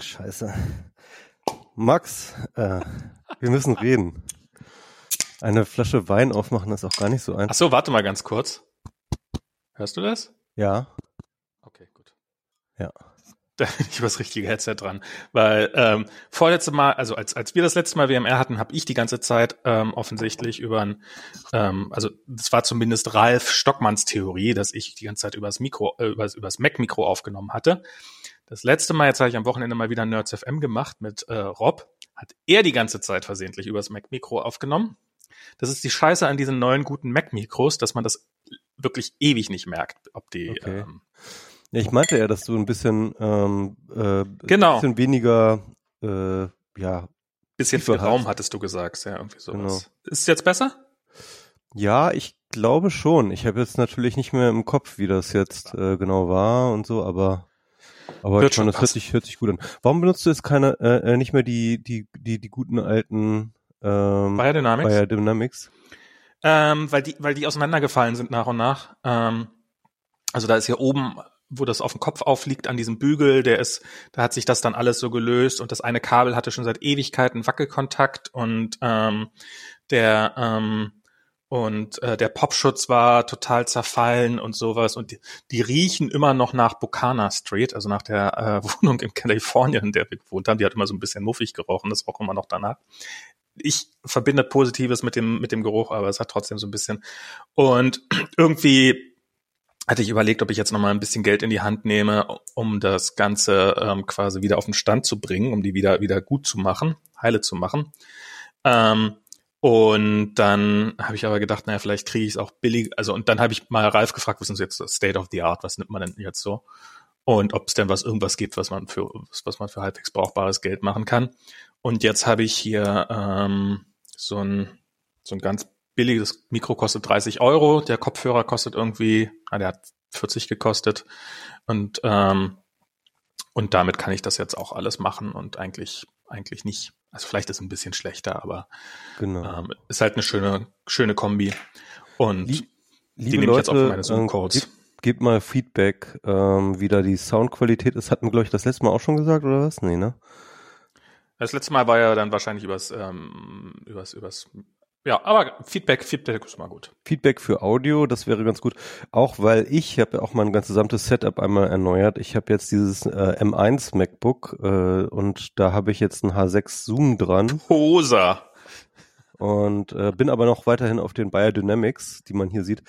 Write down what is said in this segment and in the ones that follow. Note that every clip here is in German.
Scheiße. Max, äh, wir müssen reden. Eine Flasche Wein aufmachen ist auch gar nicht so einfach. Ach so, warte mal ganz kurz. Hörst du das? Ja. Okay, gut. Ja. Da bin ich übers richtige Headset dran. Weil ähm, vorletzte Mal, also als, als wir das letzte Mal WMR hatten, habe ich die ganze Zeit ähm, offensichtlich über ein, ähm, also das war zumindest Ralf Stockmanns Theorie, dass ich die ganze Zeit übers Mikro, äh, übers, übers Mac-Mikro aufgenommen hatte. Das letzte Mal, jetzt habe ich am Wochenende mal wieder Nerds FM gemacht mit äh, Rob, hat er die ganze Zeit versehentlich übers Mac-Mikro aufgenommen. Das ist die Scheiße an diesen neuen guten Mac-Mikros, dass man das wirklich ewig nicht merkt, ob die. Okay. Ähm, Ja, ich meinte ja, dass du ein bisschen, ähm, äh, Genau. bisschen weniger, äh, ja, bisschen viel Raum hast. hattest du gesagt, ja, irgendwie sowas. Genau. Ist es jetzt besser? ja, ich glaube schon. Ich habe jetzt natürlich nicht mehr im Kopf, wie das jetzt äh, genau war und so, aber aber Wird schon das hört sich, hört sich gut an. Warum benutzt du jetzt keine, äh, äh, nicht mehr die, die, die, die guten alten ähm, Biodynamics? Biodynamics? Ähm, weil die, weil die auseinandergefallen sind nach und nach. Ähm, also da ist hier oben, wo das auf dem Kopf aufliegt, an diesem Bügel, der ist, da hat sich das dann alles so gelöst und das eine Kabel hatte schon seit Ewigkeiten Wackelkontakt und ähm, der ähm, und äh, der Popschutz war total zerfallen und sowas und die, die riechen immer noch nach Bucana Street, also nach der äh, Wohnung in Kalifornien, in der wir gewohnt haben. Die hat immer so ein bisschen muffig gerochen, das roch immer noch danach ich verbinde Positives mit dem, mit dem Geruch, aber es hat trotzdem so ein bisschen. Und irgendwie hatte ich überlegt, ob ich jetzt nochmal ein bisschen Geld in die Hand nehme, um das Ganze ähm, quasi wieder auf den Stand zu bringen, um die wieder, wieder gut zu machen, heile zu machen. Ähm, und dann habe ich aber gedacht, naja, vielleicht kriege ich es auch billig. Also, und dann habe ich mal Ralf gefragt, was ist jetzt State of the Art, was nimmt man denn jetzt so? Und ob es denn was irgendwas gibt, was man für was man für halbwegs brauchbares Geld machen kann. Und jetzt habe ich hier ähm, so ein so ein ganz billiges Mikro kostet 30 Euro, der Kopfhörer kostet irgendwie, ah, der hat 40 gekostet und ähm, und damit kann ich das jetzt auch alles machen und eigentlich eigentlich nicht. Also vielleicht ist es ein bisschen schlechter, aber Genau. ähm, ist halt eine schöne schöne Kombi und Lie- die nehme ich jetzt auch für meine Zoom-Codes. gib, gib mal Feedback, ähm, wie da die Soundqualität ist. Hatten wir, glaube ich, das letzte Mal auch schon gesagt, oder was? Nee, ne? Das letzte Mal war ja dann wahrscheinlich übers ähm, übers übers ja, aber Feedback Feedback ist mal gut. Feedback für Audio, das wäre ganz gut. Auch weil ich habe ja auch mein ganzes gesamtes Setup einmal erneuert. Ich habe jetzt dieses äh, M1 MacBook äh, und da habe ich jetzt ein H6 Zoom dran Posa. Und äh, bin aber noch weiterhin auf den Biodynamics, die man hier sieht.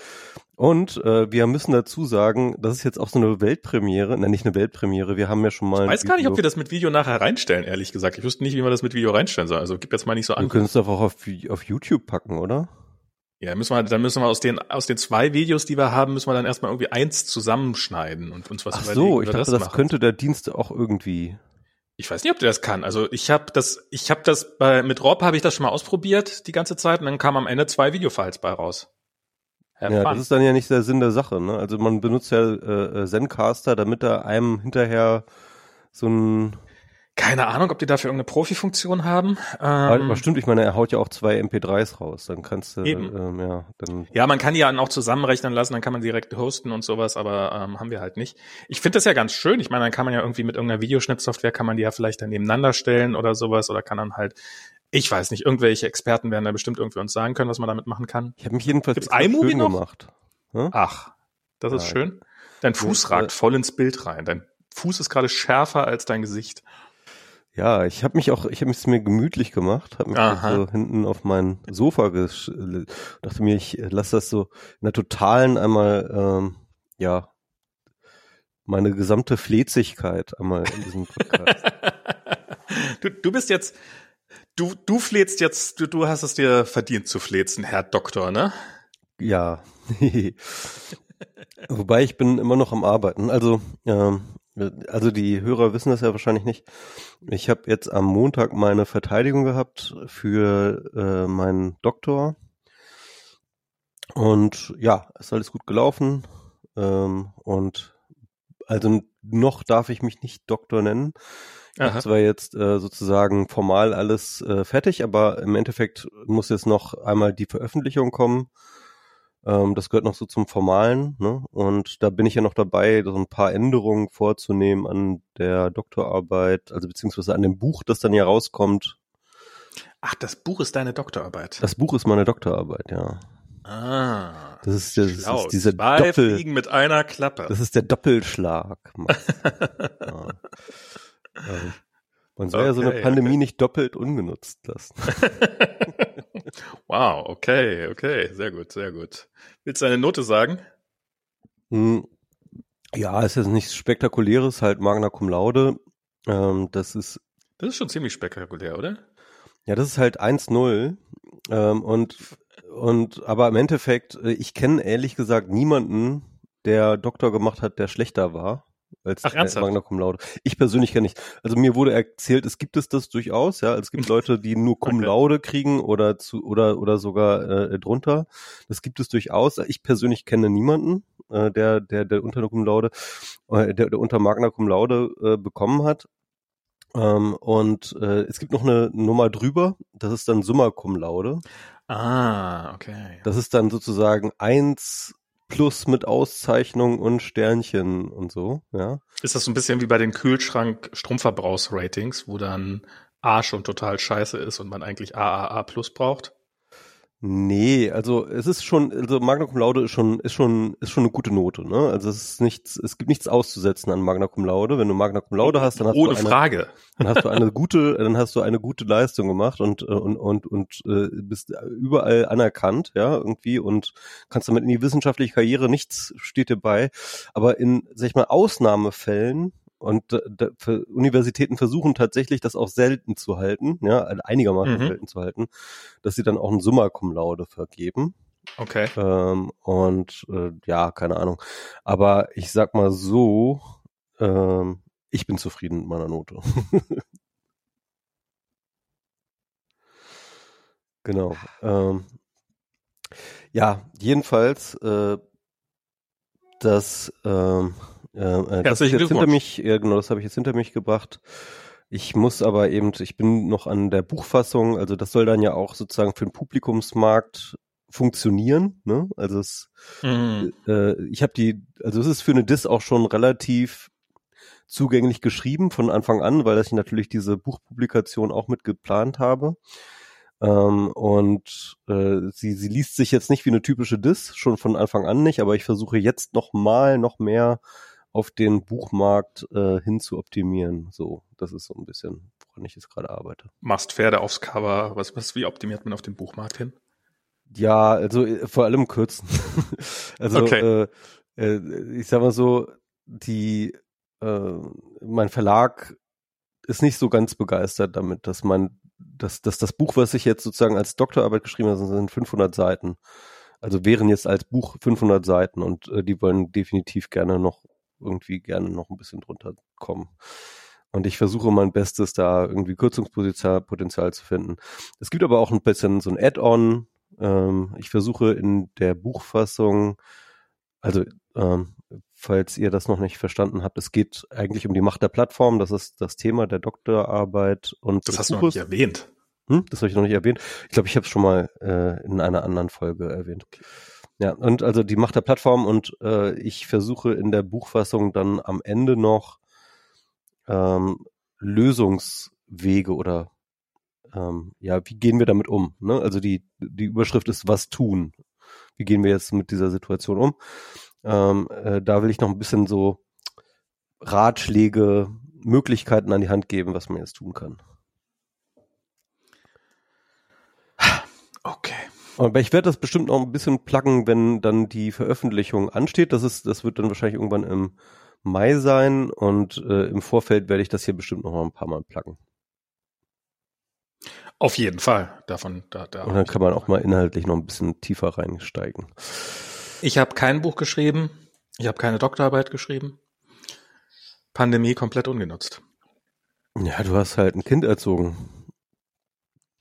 Und äh, wir müssen dazu sagen, das ist jetzt auch so eine Weltpremiere, nein, nicht eine Weltpremiere, wir haben ja schon mal Ich weiß gar nicht, ob wir das mit Video nachher reinstellen, ehrlich gesagt. Ich wusste nicht, wie man das mit Video reinstellen soll. Also gib jetzt mal nicht so Wir an. können es doch auch auf, auf YouTube packen, oder? Ja, müssen wir, dann müssen wir aus den, aus den zwei Videos, die wir haben, müssen wir dann erstmal irgendwie eins zusammenschneiden und uns was Ach überlegen, so, wie ich dachte, das, machen. könnte der Dienst auch irgendwie. Ich weiß nicht, ob der das kann. Also ich habe das, ich habe das bei mit Rob habe ich das schon mal ausprobiert die ganze Zeit und dann kamen am Ende zwei Videofiles bei raus. Have Ja, fun. das ist dann ja nicht der Sinn der Sache. Ne? Also man benutzt ja äh, äh, Zencaster, damit er einem hinterher so ein. Keine Ahnung, ob die dafür irgendeine Profi-Funktion haben. aber Ähm, stimmt, ich meine, er haut ja auch zwei MP3s raus. Dann kannst du, Eben. ähm, ja, dann. Ja, man kann die ja dann auch zusammenrechnen lassen, dann kann man direkt hosten und sowas, aber ähm, haben wir halt nicht. Ich finde das ja ganz schön. Ich meine, dann kann man ja irgendwie mit irgendeiner Videoschnittsoftware kann man die ja vielleicht dann nebeneinander stellen oder sowas oder kann dann halt, ich weiß nicht, irgendwelche Experten werden da bestimmt irgendwie uns sagen können, was man damit machen kann. Ich habe mich jedenfalls Gibt's iMovie noch? gemacht. Hm? Ach, das ist Ja. schön. Dein Fuß Ja, ragt äh, voll ins Bild rein. Dein Fuß ist gerade schärfer als dein Gesicht. Ja, ich habe mich auch, ich habe es mir gemütlich gemacht, habe mich so hinten auf mein Sofa gesch dachte mir, ich lass das so in der totalen einmal, ähm, ja, meine gesamte Fletzigkeit einmal in diesem Podcast. du, du bist jetzt, du, du flehst jetzt, du, du hast es dir verdient zu flezen, Herr Doktor, ne? Ja. Wobei ich bin immer noch am Arbeiten. Also, ähm, also die Hörer wissen das ja wahrscheinlich nicht. Ich habe jetzt am Montag meine Verteidigung gehabt für äh, meinen Doktor. Und ja, ist alles gut gelaufen. Ähm, und also noch darf ich mich nicht Doktor nennen. Ich habe zwar jetzt äh, sozusagen formal alles äh, fertig, aber im Endeffekt muss jetzt noch einmal die Veröffentlichung kommen. Ähm, das gehört noch so zum Formalen, ne? Und da bin ich ja noch dabei, so ein paar Änderungen vorzunehmen an der Doktorarbeit, also beziehungsweise an dem Buch, das dann ja rauskommt. Ach, das Buch ist deine Doktorarbeit. Das Buch ist meine Doktorarbeit, ja. Ah. Das ist, das ist dieser Zwei Doppel, Fliegen mit einer Klappe. das ist der Doppelschlag. Ja. Man soll ja so eine Okay, Pandemie nicht doppelt ungenutzt lassen. wow, okay, okay, sehr gut, sehr gut. Willst du eine Note sagen? Hm, Ja, ist jetzt nichts Spektakuläres, halt Magna Cum Laude. Ähm, das ist, Das ist schon ziemlich spektakulär, oder? ja, das ist halt 1-0. Ähm, und, und, aber im Endeffekt, äh, ich kenne ehrlich gesagt niemanden, der Doktor gemacht hat, der schlechter war. Als Ach, äh, ernsthaft? Magna Cum Laude. Ich persönlich kenne nicht. Also mir wurde erzählt, es gibt es das durchaus, ja. Es gibt Leute, die nur Cum Okay. Laude kriegen oder zu oder oder sogar äh, drunter. Das gibt es durchaus. Ich persönlich kenne niemanden, äh, der der der unter Cum Laude, äh, der, der unter Magna Cum Laude äh, bekommen hat. Ähm, und äh, es gibt noch eine Nummer drüber. Das ist dann Summa Cum Laude. Ah, okay. Das ist dann sozusagen eins plus mit Auszeichnung und Sternchen und so, ja. Ist das so ein bisschen wie bei den Kühlschrank-Stromverbrauchsratings, wo dann A schon total scheiße ist und man eigentlich AAA plus braucht? Nee, also es ist schon, also Magna Cum Laude ist schon, ist schon, ist schon eine gute Note, ne? Also es ist nichts, es gibt nichts auszusetzen an Magna Cum Laude. Wenn du Magna Cum Laude hast, dann hast Ohne du eine, Frage. dann hast du eine gute, dann hast du eine gute Leistung gemacht und äh, und und und äh, bist überall anerkannt, ja, irgendwie und kannst damit in die wissenschaftliche Karriere nichts steht dir bei, aber in sag ich mal Ausnahmefällen und äh, Universitäten versuchen tatsächlich das auch selten zu halten, ja, einigermaßen Mhm. selten zu halten, dass sie dann auch ein Summa Cum Laude vergeben. Okay. Ähm, und äh, ja, keine Ahnung. Aber ich sag mal so, ähm, ich bin zufrieden mit meiner Note. genau. Ähm, ja, jedenfalls, äh, das, ähm, äh, äh, das ist Herzlichen jetzt hinter mich, ja genau, das habe ich jetzt hinter mich gebracht. Ich muss aber eben, ich bin noch an der Buchfassung, also das soll dann ja auch sozusagen für den Publikumsmarkt funktionieren, ne? Also es, Mhm. äh, ich habe die, also es ist für eine Dis auch schon relativ zugänglich geschrieben von Anfang an, weil ich natürlich diese Buchpublikation auch mit geplant habe. Ähm, und äh, sie, sie liest sich jetzt nicht wie eine typische Dis, schon von Anfang an nicht, aber ich versuche jetzt noch mal noch mehr auf den Buchmarkt äh, hin zu optimieren. So, das ist so ein bisschen, woran ich jetzt gerade arbeite. Machst Pferde aufs Cover. Was, was, wie optimiert man auf den Buchmarkt hin? Ja, also äh, vor allem kürzen. also Okay. äh, äh, ich sag mal so, die äh, mein Verlag ist nicht so ganz begeistert damit, dass man dass, dass das Buch, was ich jetzt sozusagen als Doktorarbeit geschrieben habe, sind 500 Seiten. Also wären jetzt als Buch 500 Seiten und äh, die wollen definitiv gerne noch irgendwie gerne noch ein bisschen drunter kommen. Und ich versuche mein Bestes, da irgendwie Kürzungspotenzial Potenzial zu finden. Es gibt aber auch ein bisschen so ein Add-on. Ähm, ich versuche in der Buchfassung, also ähm, falls ihr das noch nicht verstanden habt, es geht eigentlich um die Macht der Plattform. Das ist das Thema der Doktorarbeit und Das hast du noch nicht erwähnt. Hm, das habe ich noch nicht erwähnt. Ich glaube, ich habe es schon mal äh, in einer anderen Folge erwähnt. Ja, und also die Macht der Plattform und äh, ich versuche in der Buchfassung dann am Ende noch ähm, Lösungswege oder ähm, ja, wie gehen wir damit um? Ne? Also die, die Überschrift ist was tun. Wie gehen wir jetzt mit dieser Situation um? Ähm, äh, da will ich noch ein bisschen so Ratschläge, Möglichkeiten an die Hand geben, was man jetzt tun kann. Okay. Aber ich werde das bestimmt noch ein bisschen pluggen, wenn dann die Veröffentlichung ansteht. Das ist, das wird dann wahrscheinlich irgendwann im Mai sein und äh, im Vorfeld werde ich das hier bestimmt noch mal ein paar Mal pluggen. Auf jeden Fall. Davon, da, da. Und dann kann man auch mal inhaltlich noch ein bisschen tiefer reinsteigen. Ich habe kein Buch geschrieben. Ich habe keine Doktorarbeit geschrieben. Pandemie komplett ungenutzt. Ja, du hast halt ein Kind erzogen.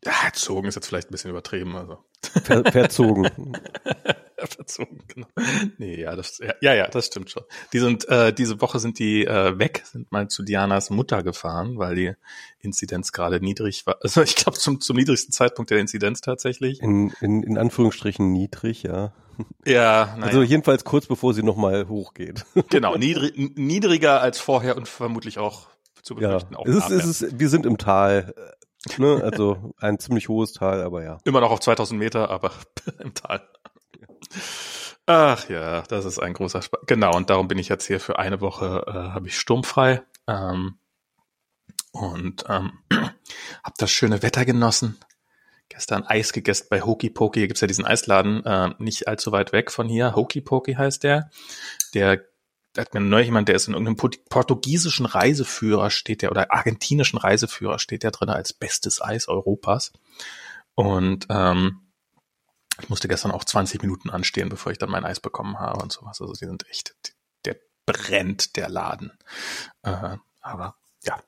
Ja, erzogen ist jetzt vielleicht ein bisschen übertrieben. Also. Ver verzogen. verzogen, genau. Nee, ja, das, ja, ja, das stimmt schon. Die sind, äh, diese Woche sind die äh, weg, sind mal zu Dianas Mutter gefahren, weil die Inzidenz gerade niedrig war. Also ich glaube zum, zum niedrigsten Zeitpunkt der Inzidenz tatsächlich. In, in, in Anführungsstrichen niedrig, ja. Ja, naja. Also jedenfalls kurz bevor sie nochmal hochgeht. Genau, niedrig, niedriger als vorher und vermutlich auch zu befürchten. Ja, auch es ist, es ist, wir sind im Tal. Ne? Also ein ziemlich hohes Tal, aber ja. Immer noch auf 2000 Meter, aber im Tal. Ach ja, das ist ein großer Spaß. Genau, und darum bin ich jetzt hier für eine Woche, äh, habe ich sturmfrei ähm, und ähm, habe das schöne Wetter genossen. Gestern Eis gegessen bei Hokey Pokey. Hier gibt's ja diesen Eisladen, äh, nicht allzu weit weg von hier. Hokey Pokey heißt der. Der hat mir neulich jemand, der ist in irgendeinem Port- portugiesischen Reiseführer steht der oder argentinischen Reiseführer steht der drin als bestes Eis Europas. Und ähm, ich musste gestern auch 20 Minuten anstehen, bevor ich dann mein Eis bekommen habe und sowas. Also die sind echt, der brennt der Laden. Äh, aber ja.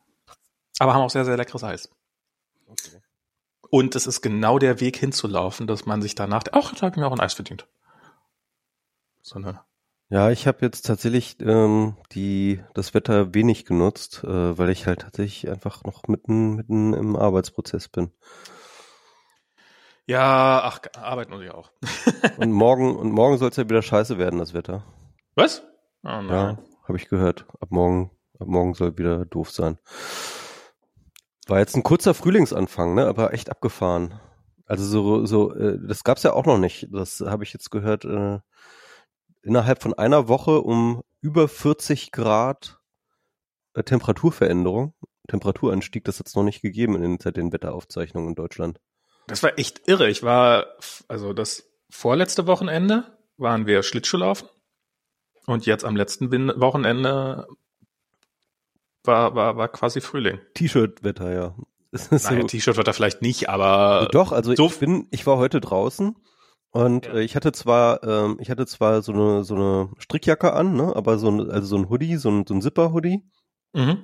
Aber haben auch sehr, sehr leckeres Eis. Und es ist genau der Weg hinzulaufen, dass man sich danach, ach, da habe ich mir auch ein Eis verdient. So eine Ja, ich habe jetzt tatsächlich ähm, die das Wetter wenig genutzt, äh, weil ich halt tatsächlich einfach noch mitten mitten im Arbeitsprozess bin. Ja, ach, arbeiten muss ich auch. Und morgen und morgen soll es ja wieder scheiße werden, das Wetter. Was? Oh nein. Ja, habe ich gehört. Ab morgen ab morgen soll wieder doof sein. War jetzt ein kurzer Frühlingsanfang, ne, aber echt abgefahren. Also so so äh, das gab's ja auch noch nicht. Das habe ich jetzt gehört äh, innerhalb von einer Woche um über 40 Grad äh, Temperaturveränderung, Temperaturanstieg, das hat's noch nicht gegeben in den, seit den Wetteraufzeichnungen in Deutschland. Das war echt irre. Ich war, also das vorletzte Wochenende waren wir Schlittschuhlaufen. Und jetzt am letzten Wochenende war, war, war quasi Frühling. T-Shirt-Wetter, ja. Es Naja, so- T-Shirt wird da vielleicht nicht, aber Doch, also so- ich bin, ich war heute draußen und Ja. äh, ich hatte zwar, ähm, ich hatte zwar so eine so eine Strickjacke an, ne, aber so ein, also so ein Hoodie, so ein, so ein Zipper-Hoodie, mhm.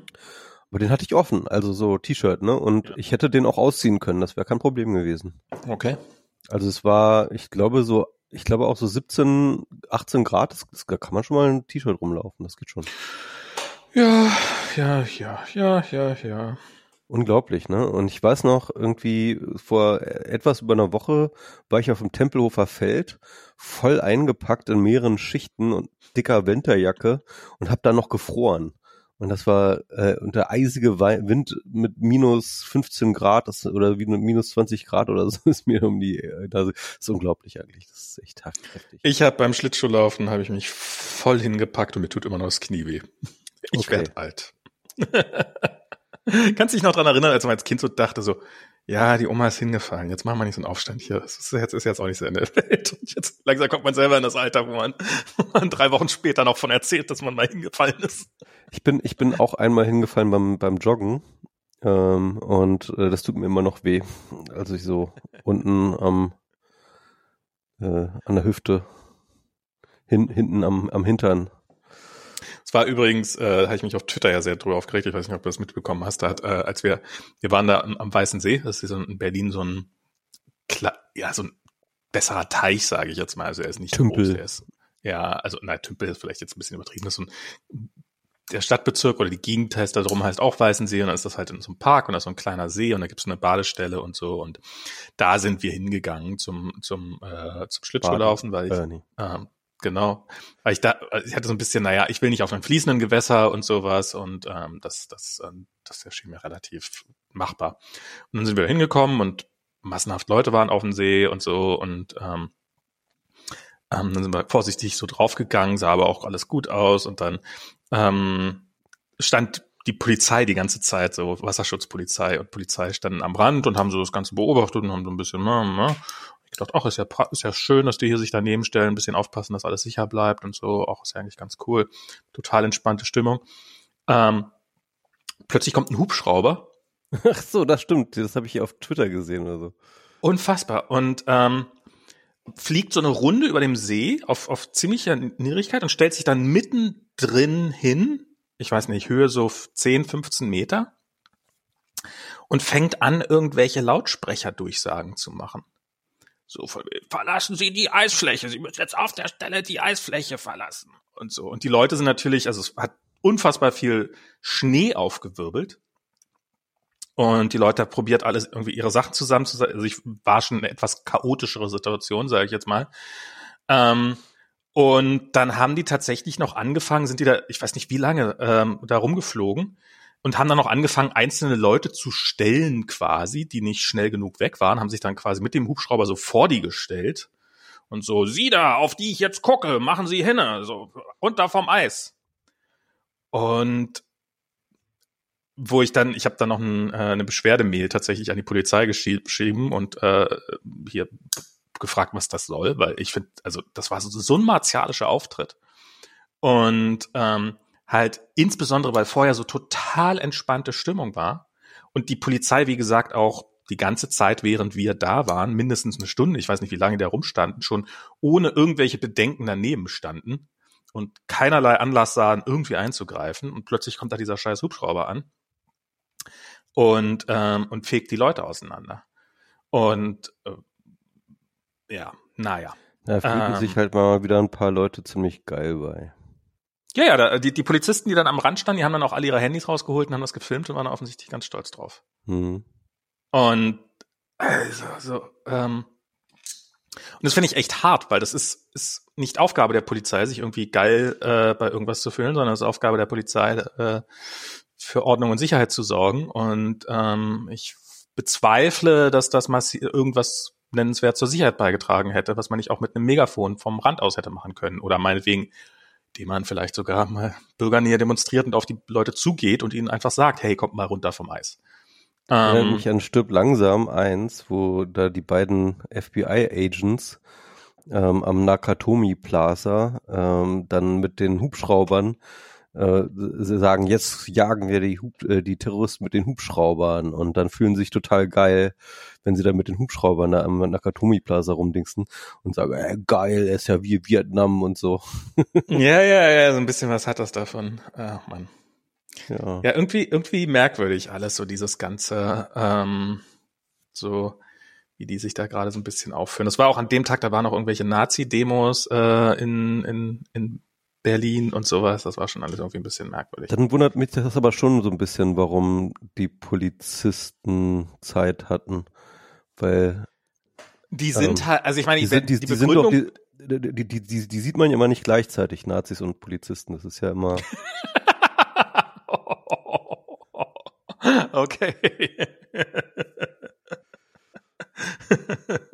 aber den hatte ich offen, also so T-Shirt, ne, und Ja. ich hätte den auch ausziehen können, das wäre kein Problem gewesen. okay. Also es war, ich glaube so, ich glaube auch so 17, 18 Grad, das, das da kann man schon mal ein T-Shirt rumlaufen, das geht schon. Ja, ja, ja, ja, ja, ja. Unglaublich, ne? Und ich weiß noch, irgendwie vor etwas über einer Woche war ich auf dem Tempelhofer Feld, voll eingepackt in mehreren Schichten und dicker Winterjacke und hab da noch gefroren. Und das war äh, unter eisige Wind mit minus 15 Grad das, oder wie minus 20 Grad oder so ist mir um die äh. Das ist unglaublich eigentlich. Das ist echt heftig. Ich habe beim Schlittschuhlaufen habe ich mich voll hingepackt und mir tut immer noch das Knie weh. Ich Okay. werd alt. Kannst dich noch dran erinnern, als man als Kind so dachte, so, ja, die Oma ist hingefallen, jetzt machen wir nicht so einen Aufstand hier. Das ist jetzt, ist jetzt auch nicht so in der Welt. Und jetzt langsam kommt man selber in das Alter, wo man, wo man drei Wochen später noch von erzählt, dass man mal hingefallen ist. Ich bin, ich bin auch einmal hingefallen beim, beim Joggen. Ähm, und äh, das tut mir immer noch weh. Also ich so unten am äh, an der Hüfte, hin, hinten am, am Hintern. Es war übrigens, äh, habe ich mich auf Twitter ja sehr drüber aufgeregt, ich weiß nicht, ob du das mitbekommen hast, da hat, äh, als wir, wir waren da am, am Weißen See, das ist so in Berlin so ein, Kla ja, so ein besserer Teich, sage ich jetzt mal, also er ist nicht Tümpel. groß, der ist, ja, also, nein, Tümpel ist vielleicht jetzt ein bisschen übertrieben, das ist so ein, der Stadtbezirk oder die Gegend heißt da drum heißt auch Weißensee und dann ist das halt in so einem Park und da ist so ein kleiner See und da gibt es eine Badestelle und so und da sind wir hingegangen zum zum äh, zum Schlittschuhlaufen, weil ich Äh, ähm, genau. Weil ich da, ich hatte so ein bisschen, naja, ich will nicht auf einem fließenden Gewässer und sowas und ähm, das, das, ähm, das erschien mir relativ machbar. Und dann sind wir hingekommen und massenhaft Leute waren auf dem See und so und ähm, ähm, dann sind wir vorsichtig so draufgegangen, sah aber auch alles gut aus und dann ähm, stand die Polizei die ganze Zeit, so Wasserschutzpolizei und Polizei standen am Rand und haben so das Ganze beobachtet und haben so ein bisschen, na, na. Ich dachte, ach, ist ja, ist ja schön, dass die hier sich daneben stellen, ein bisschen aufpassen, dass alles sicher bleibt und so, auch ist ja eigentlich ganz cool. Total entspannte Stimmung. Ähm, plötzlich kommt ein Hubschrauber Ach so, das stimmt. Das habe ich hier auf Twitter gesehen oder so. Unfassbar. Und ähm, fliegt so eine Runde über dem See auf, auf ziemlicher Niedrigkeit und stellt sich dann mittendrin hin. Ich weiß nicht, Höhe so 10, 15 Meter. und fängt an, irgendwelche Lautsprecherdurchsagen zu machen. So, verlassen Sie die Eisfläche. Sie müssen jetzt auf der Stelle die Eisfläche verlassen. Und so. Und die Leute sind natürlich, also es hat unfassbar viel Schnee aufgewirbelt. Und die Leute haben probiert, alles irgendwie ihre Sachen zusammenzusetzen. Also ich war schon eine etwas chaotischere Situation, sage ich jetzt mal. Ähm, und dann haben die tatsächlich noch angefangen, sind die da, ich weiß nicht wie lange, ähm, da rumgeflogen und haben dann noch angefangen, einzelne Leute zu stellen quasi, die nicht schnell genug weg waren, haben sich dann quasi mit dem Hubschrauber so vor die gestellt und so, Sie da, auf die ich jetzt gucke, machen Sie hin, so runter vom Eis. Und wo ich dann, ich habe dann noch ein, äh, eine Beschwerdemail tatsächlich an die Polizei geschrieben und äh, hier gefragt, was das soll, weil ich finde, also das war so, so ein martialischer Auftritt. Und ähm, halt insbesondere, weil vorher so total entspannte Stimmung war und die Polizei, wie gesagt, auch die ganze Zeit, während wir da waren, mindestens eine Stunde, ich weiß nicht, wie lange die da rumstanden, schon ohne irgendwelche Bedenken daneben standen und keinerlei Anlass sahen, irgendwie einzugreifen. Und plötzlich kommt da dieser scheiß Hubschrauber an und, ähm, und fegt die Leute auseinander. Und äh, ja, naja. Da fühlen ähm, sich halt mal wieder ein paar Leute ziemlich geil bei. Ja, ja, da, die, die Polizisten, die dann am Rand standen, die haben dann auch alle ihre Handys rausgeholt und haben das gefilmt und waren offensichtlich ganz stolz drauf. Mhm. Und also, so, ähm, und das finde ich echt hart, weil das ist, ist nicht Aufgabe der Polizei, sich irgendwie geil äh, bei irgendwas zu fühlen, sondern es ist Aufgabe der Polizei, äh, für Ordnung und Sicherheit zu sorgen. Und ähm, ich bezweifle, dass das irgendwas nennenswert zur Sicherheit beigetragen hätte, was man nicht auch mit einem Megafon vom Rand aus hätte machen können. Oder meinetwegen indem man vielleicht sogar mal Bürgernähe demonstriert und auf die Leute zugeht und ihnen einfach sagt, hey, kommt mal runter vom Eis. Erinnert ähm, mich an Stirb langsam eins, wo da die beiden FBI-Agents ähm, am Nakatomi Plaza ähm, dann mit den Hubschraubern äh, sie sagen, jetzt jagen wir die, Hub, äh, die Terroristen mit den Hubschraubern und dann fühlen sie sich total geil, wenn sie dann mit den Hubschraubern da am Nakatomi Plaza rumdingsen und sagen, äh, geil, ist ja wie Vietnam und so. ja, ja, ja, so ein bisschen was hat das davon. Ach man. Ja. ja, irgendwie, irgendwie merkwürdig alles, so dieses ganze, ähm, so wie die sich da gerade so ein bisschen aufführen. Das war auch an dem Tag, da waren noch irgendwelche Nazi-Demos äh, in, in, in Berlin und sowas. Das war schon alles irgendwie ein bisschen merkwürdig. Dann wundert mich das aber schon so ein bisschen, warum die Polizisten Zeit hatten, weil die sind ähm, halt, also ich meine, die, sind, die, die, die sind doch, die, die, die, die, die sieht man ja immer nicht gleichzeitig, Nazis und Polizisten. Das ist ja immer. okay.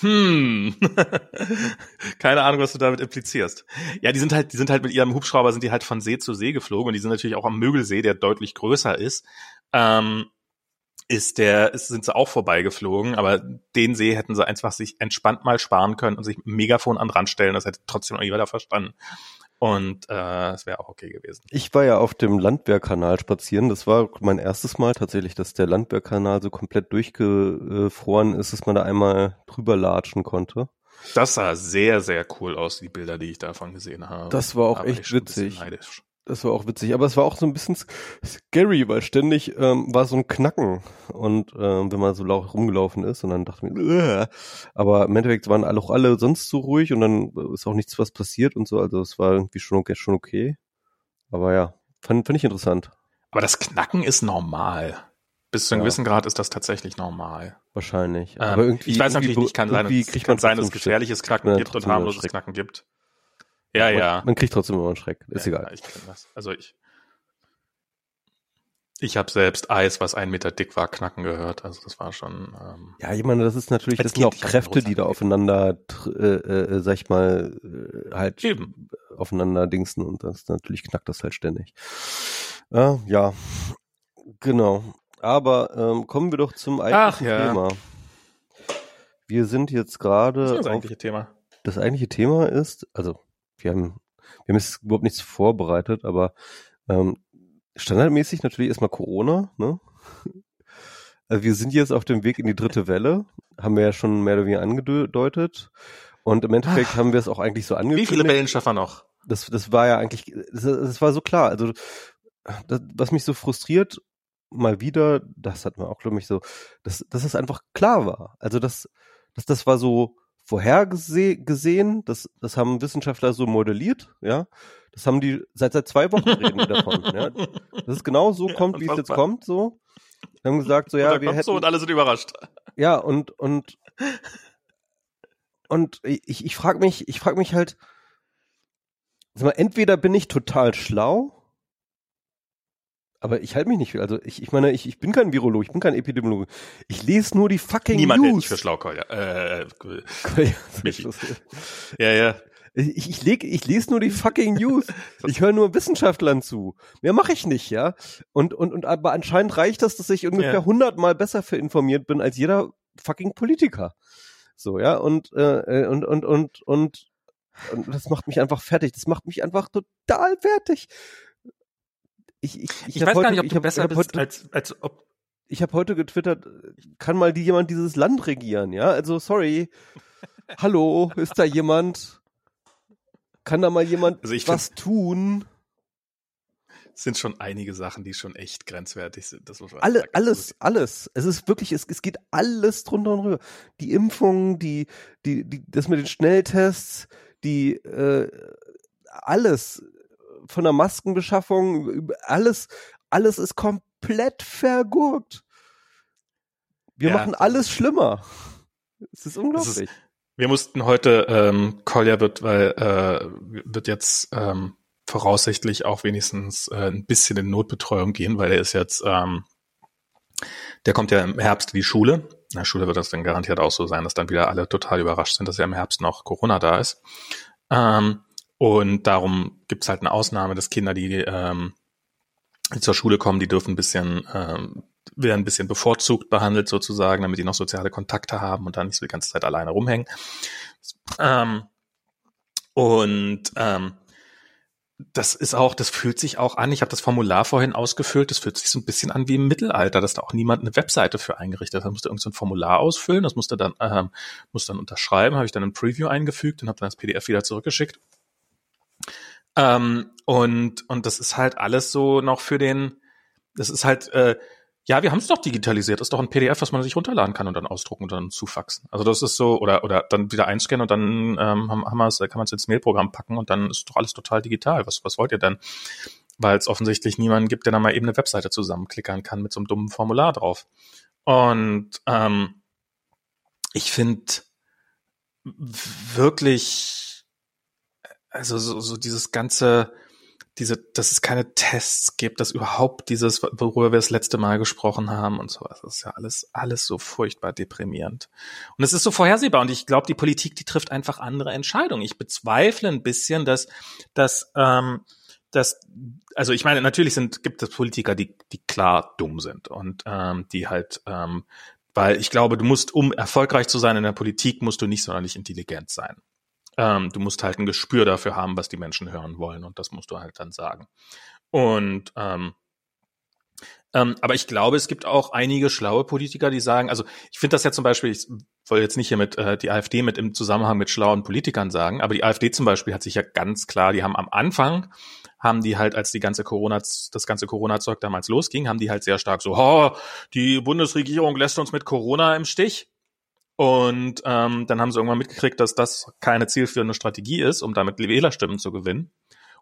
hm. Keine Ahnung, was du damit implizierst. Ja, die sind halt, die sind halt mit ihrem Hubschrauber sind die halt von See zu See geflogen und die sind natürlich auch am Mögelsee, der deutlich größer ist. Ähm, ist der, sind sie auch vorbeigeflogen, aber den See hätten sie einfach sich entspannt mal sparen können und sich Megafon an den Rand stellen, das hätte trotzdem noch jeder verstanden. Und äh, es wäre auch okay gewesen. Ich war ja auf dem Landwehrkanal spazieren. Das war mein erstes Mal tatsächlich, dass der Landwehrkanal so komplett durchgefroren ist, dass man da einmal drüber latschen konnte. Das sah sehr, sehr cool aus, die Bilder, die ich davon gesehen habe. Das war auch echt witzig. Das war auch witzig, aber es war auch so ein bisschen scary, weil ständig ähm, war so ein Knacken und ähm, wenn man so rumgelaufen ist und dann dachte ich mir, aber im Endeffekt waren alle auch alle sonst so ruhig und dann ist auch nichts was passiert und so, also es war irgendwie schon okay, schon okay. Aber ja, fand, fand ich interessant. Aber das Knacken ist normal. Bis zu einem ja. gewissen Grad ist das tatsächlich normal. Wahrscheinlich. Ähm, aber irgendwie, ich weiß natürlich nicht, kann sein, dass, kann sein, dass es gefährliches Knacken gibt und harmloses Knacken gibt. Ja, ja. Man kriegt trotzdem immer einen Schreck. Ist ja, egal. Ja, ich kenne das. Also ich. Ich habe selbst Eis, was ein Meter dick war, knacken gehört. Also das war schon. Ähm, ja, ich meine, das ist natürlich, das sind auch Kräfte, die da aufeinander, äh, äh, sag ich mal, äh, halt Eben. aufeinander dingsen und das natürlich knackt das halt ständig. Äh, ja, genau. Aber ähm, kommen wir doch zum eigentlichen Ach, ja. Thema. Wir sind jetzt gerade. Das ist das eigentliche Thema. Das eigentliche Thema ist, also wir haben, wir haben jetzt überhaupt nichts vorbereitet, aber ähm, standardmäßig natürlich erstmal Corona, ne? Also wir sind jetzt auf dem Weg in die dritte Welle, haben wir ja schon mehr oder weniger angedeutet. Und im Endeffekt Ach, haben wir es auch eigentlich so angekündigt. Wie viele Wellen schaffen wir noch? Das, das war ja eigentlich, das, das war so klar. Also das, was mich so frustriert, mal wieder, das hat man auch, glaube ich, so, dass, dass es einfach klar war. Also das, das, das war so vorhergesehen, das, das haben Wissenschaftler so modelliert, ja. Das haben die seit seit zwei Wochen reden wir davon. Ja. Das ist genau so kommt, wie es jetzt kommt, so. Wir haben gesagt, so ja, wir hätten so und alle sind überrascht. ja und und und ich ich frage mich, ich frage mich halt, mal, entweder bin ich total schlau aber ich halte mich nicht viel. Also ich, ich meine, ich, ich bin kein Virologe, ich bin kein Epidemiologe. Ich lese nur die fucking Niemand News. hält dich für schlau, Kolja. Äh, äh, Michi. ja, ja. Ich, ich, leg, ich lese nur die fucking News. Ich höre nur Wissenschaftlern zu. Mehr mache ich nicht, ja. Und, und, und aber anscheinend reicht das, dass ich ungefähr hundertmal ja. besser für informiert bin als jeder fucking Politiker. So, ja. Und, äh, und, und, und, und, und das macht mich einfach fertig. Das macht mich einfach total fertig ich, ich, ich, ich weiß heute, gar nicht, ob du hab, besser bist, heute, als, als ob. Ich habe heute getwittert, kann mal die jemand dieses Land regieren, ja? Also sorry. Hallo, ist da jemand? Kann da mal jemand also was find, tun? Es sind schon einige Sachen, die schon echt grenzwertig sind. Das muss man Alle, alles, alles. Es ist wirklich, es, es geht alles drunter und drüber. Die Impfung, die, die, die, das mit den Schnelltests, die, äh, alles von der Maskenbeschaffung, alles, alles ist komplett vergurkt. Wir ja, machen alles schlimmer. Es ist unglaublich. Ist, wir mussten heute, ähm, Collier wird, weil äh, wird jetzt ähm, voraussichtlich auch wenigstens äh, ein bisschen in Notbetreuung gehen, weil er ist jetzt, ähm, der kommt ja im Herbst in die Schule. In der Schule wird das dann garantiert auch so sein, dass dann wieder alle total überrascht sind, dass ja im Herbst noch Corona da ist. Ähm, und darum gibt's halt eine Ausnahme, dass Kinder, die, ähm, zur Schule kommen, die dürfen ein bisschen, ähm, werden ein bisschen bevorzugt behandelt sozusagen, damit die noch soziale Kontakte haben und dann nicht so die ganze Zeit alleine rumhängen. Ähm, und ähm, das ist auch, das fühlt sich auch an. Ich habe das Formular vorhin ausgefüllt. Das fühlt sich so ein bisschen an wie im Mittelalter, dass da auch niemand eine Webseite für eingerichtet hat. Da musste irgend so ein Formular ausfüllen. Das musste dann, ähm, musste dann unterschreiben. Habe ich dann ein Preview eingefügt und habe dann das PDF wieder zurückgeschickt. Ähm, und, und das ist halt alles so noch für den, das ist halt, äh, ja, wir haben es doch digitalisiert. Das ist doch ein PDF, was man sich runterladen kann und dann ausdrucken und dann zufaxen. Also das ist so, oder, oder dann wieder einscannen und dann ähm, haben, wir's, kann man es ins Mailprogramm packen und dann ist doch alles total digital. Was, was wollt ihr denn? Weil es offensichtlich niemanden gibt, der dann mal eben eine Webseite zusammenklickern kann mit so einem dummen Formular drauf. Und ähm, ich finde wirklich also so, so dieses ganze, diese, dass es keine Tests gibt, dass überhaupt dieses, worüber wir das letzte Mal gesprochen haben und sowas, das ist ja alles, alles so furchtbar deprimierend. Und es ist so vorhersehbar und ich glaube, die Politik, die trifft einfach andere Entscheidungen. Ich bezweifle ein bisschen, dass, dass, ähm, dass, also ich meine, natürlich sind, gibt es Politiker, die, die klar dumm sind und ähm, die halt, ähm, weil ich glaube, du musst, um erfolgreich zu sein in der Politik, musst du nicht sonderlich intelligent sein. Ähm, du musst halt ein Gespür dafür haben, was die Menschen hören wollen und das musst du halt dann sagen. Und ähm, ähm, aber ich glaube, es gibt auch einige schlaue Politiker, die sagen, also ich finde das ja zum Beispiel, ich wollte jetzt nicht hier mit äh, die AfD mit im Zusammenhang mit schlauen Politikern sagen, aber die AfD zum Beispiel hat sich ja ganz klar, die haben am Anfang haben die halt, als die ganze Corona, das ganze Corona-Zeug damals losging, haben die halt sehr stark so, oh, die Bundesregierung lässt uns mit Corona im Stich. Und ähm, dann haben sie irgendwann mitgekriegt, dass das keine zielführende Strategie ist, um damit Wählerstimmen zu gewinnen.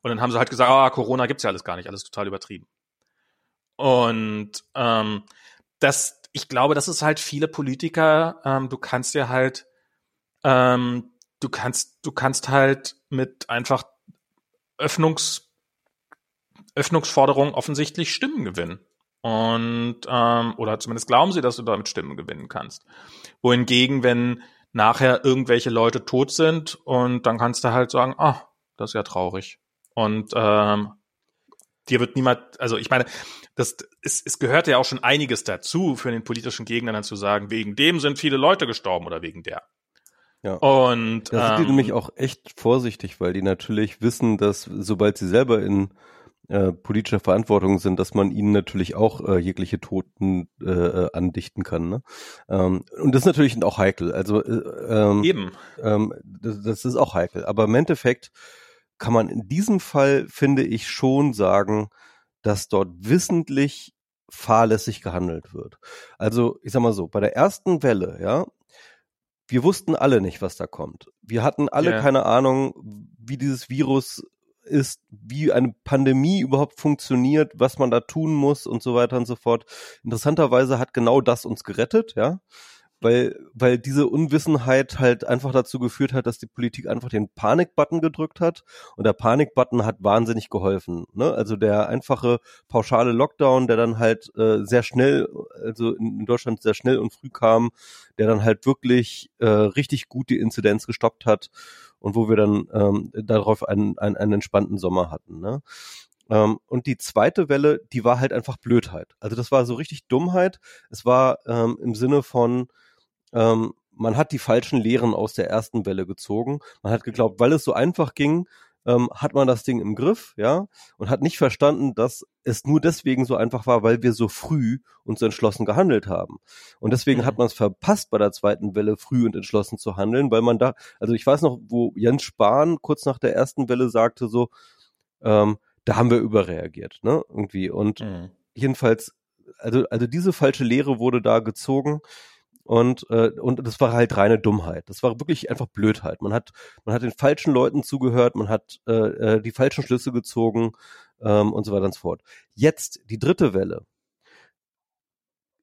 Und dann haben sie halt gesagt, ah, Corona gibt's ja alles gar nicht, alles total übertrieben. Und ähm, das, ich glaube, das ist halt viele Politiker, ähm, du kannst ja halt, ähm, du kannst, du kannst halt mit einfach Öffnungs, Öffnungsforderungen offensichtlich Stimmen gewinnen. Und ähm, oder zumindest glauben sie, dass du damit Stimmen gewinnen kannst. Wohingegen, wenn nachher irgendwelche Leute tot sind und dann kannst du halt sagen, ah, das ist ja traurig. Und ähm, dir wird niemand, also ich meine, das es, es gehört ja auch schon einiges dazu, für den politischen Gegner dann zu sagen, wegen dem sind viele Leute gestorben oder wegen der. Ja. Und da sind ähm, die nämlich auch echt vorsichtig, weil die natürlich wissen, dass sobald sie selber in äh, politischer Verantwortung sind, dass man ihnen natürlich auch äh, jegliche Toten äh, äh, andichten kann. Ne? Ähm, und das ist natürlich auch heikel. Also äh, ähm, eben. Ähm, das, das ist auch heikel. Aber im Endeffekt kann man in diesem Fall, finde ich, schon sagen, dass dort wissentlich fahrlässig gehandelt wird. Also, ich sag mal so, bei der ersten Welle, ja, wir wussten alle nicht, was da kommt. Wir hatten alle yeah. keine Ahnung, wie dieses Virus ist, wie eine Pandemie überhaupt funktioniert, was man da tun muss und so weiter und so fort. Interessanterweise hat genau das uns gerettet, ja weil, weil diese Unwissenheit halt einfach dazu geführt hat, dass die Politik einfach den Panikbutton gedrückt hat und der Panikbutton hat wahnsinnig geholfen. Ne? Also der einfache pauschale Lockdown, der dann halt äh, sehr schnell, also in Deutschland sehr schnell und früh kam, der dann halt wirklich äh, richtig gut die Inzidenz gestoppt hat und wo wir dann ähm, darauf einen, einen, einen entspannten Sommer hatten. Ne? Ähm, und die zweite Welle, die war halt einfach Blödheit. Also das war so richtig Dummheit. Es war ähm, im Sinne von, ähm, man hat die falschen Lehren aus der ersten Welle gezogen. Man hat geglaubt, weil es so einfach ging, ähm, hat man das Ding im Griff, ja, und hat nicht verstanden, dass es nur deswegen so einfach war, weil wir so früh und so entschlossen gehandelt haben. Und deswegen mhm. hat man es verpasst, bei der zweiten Welle früh und entschlossen zu handeln, weil man da, also ich weiß noch, wo Jens Spahn kurz nach der ersten Welle sagte so, ähm, da haben wir überreagiert, ne, irgendwie. Und mhm. jedenfalls, also, also diese falsche Lehre wurde da gezogen. Und, äh, und das war halt reine Dummheit. Das war wirklich einfach Blödheit. Man hat, man hat den falschen Leuten zugehört, man hat äh, äh, die falschen Schlüsse gezogen ähm, und so weiter und so fort. Jetzt die dritte Welle.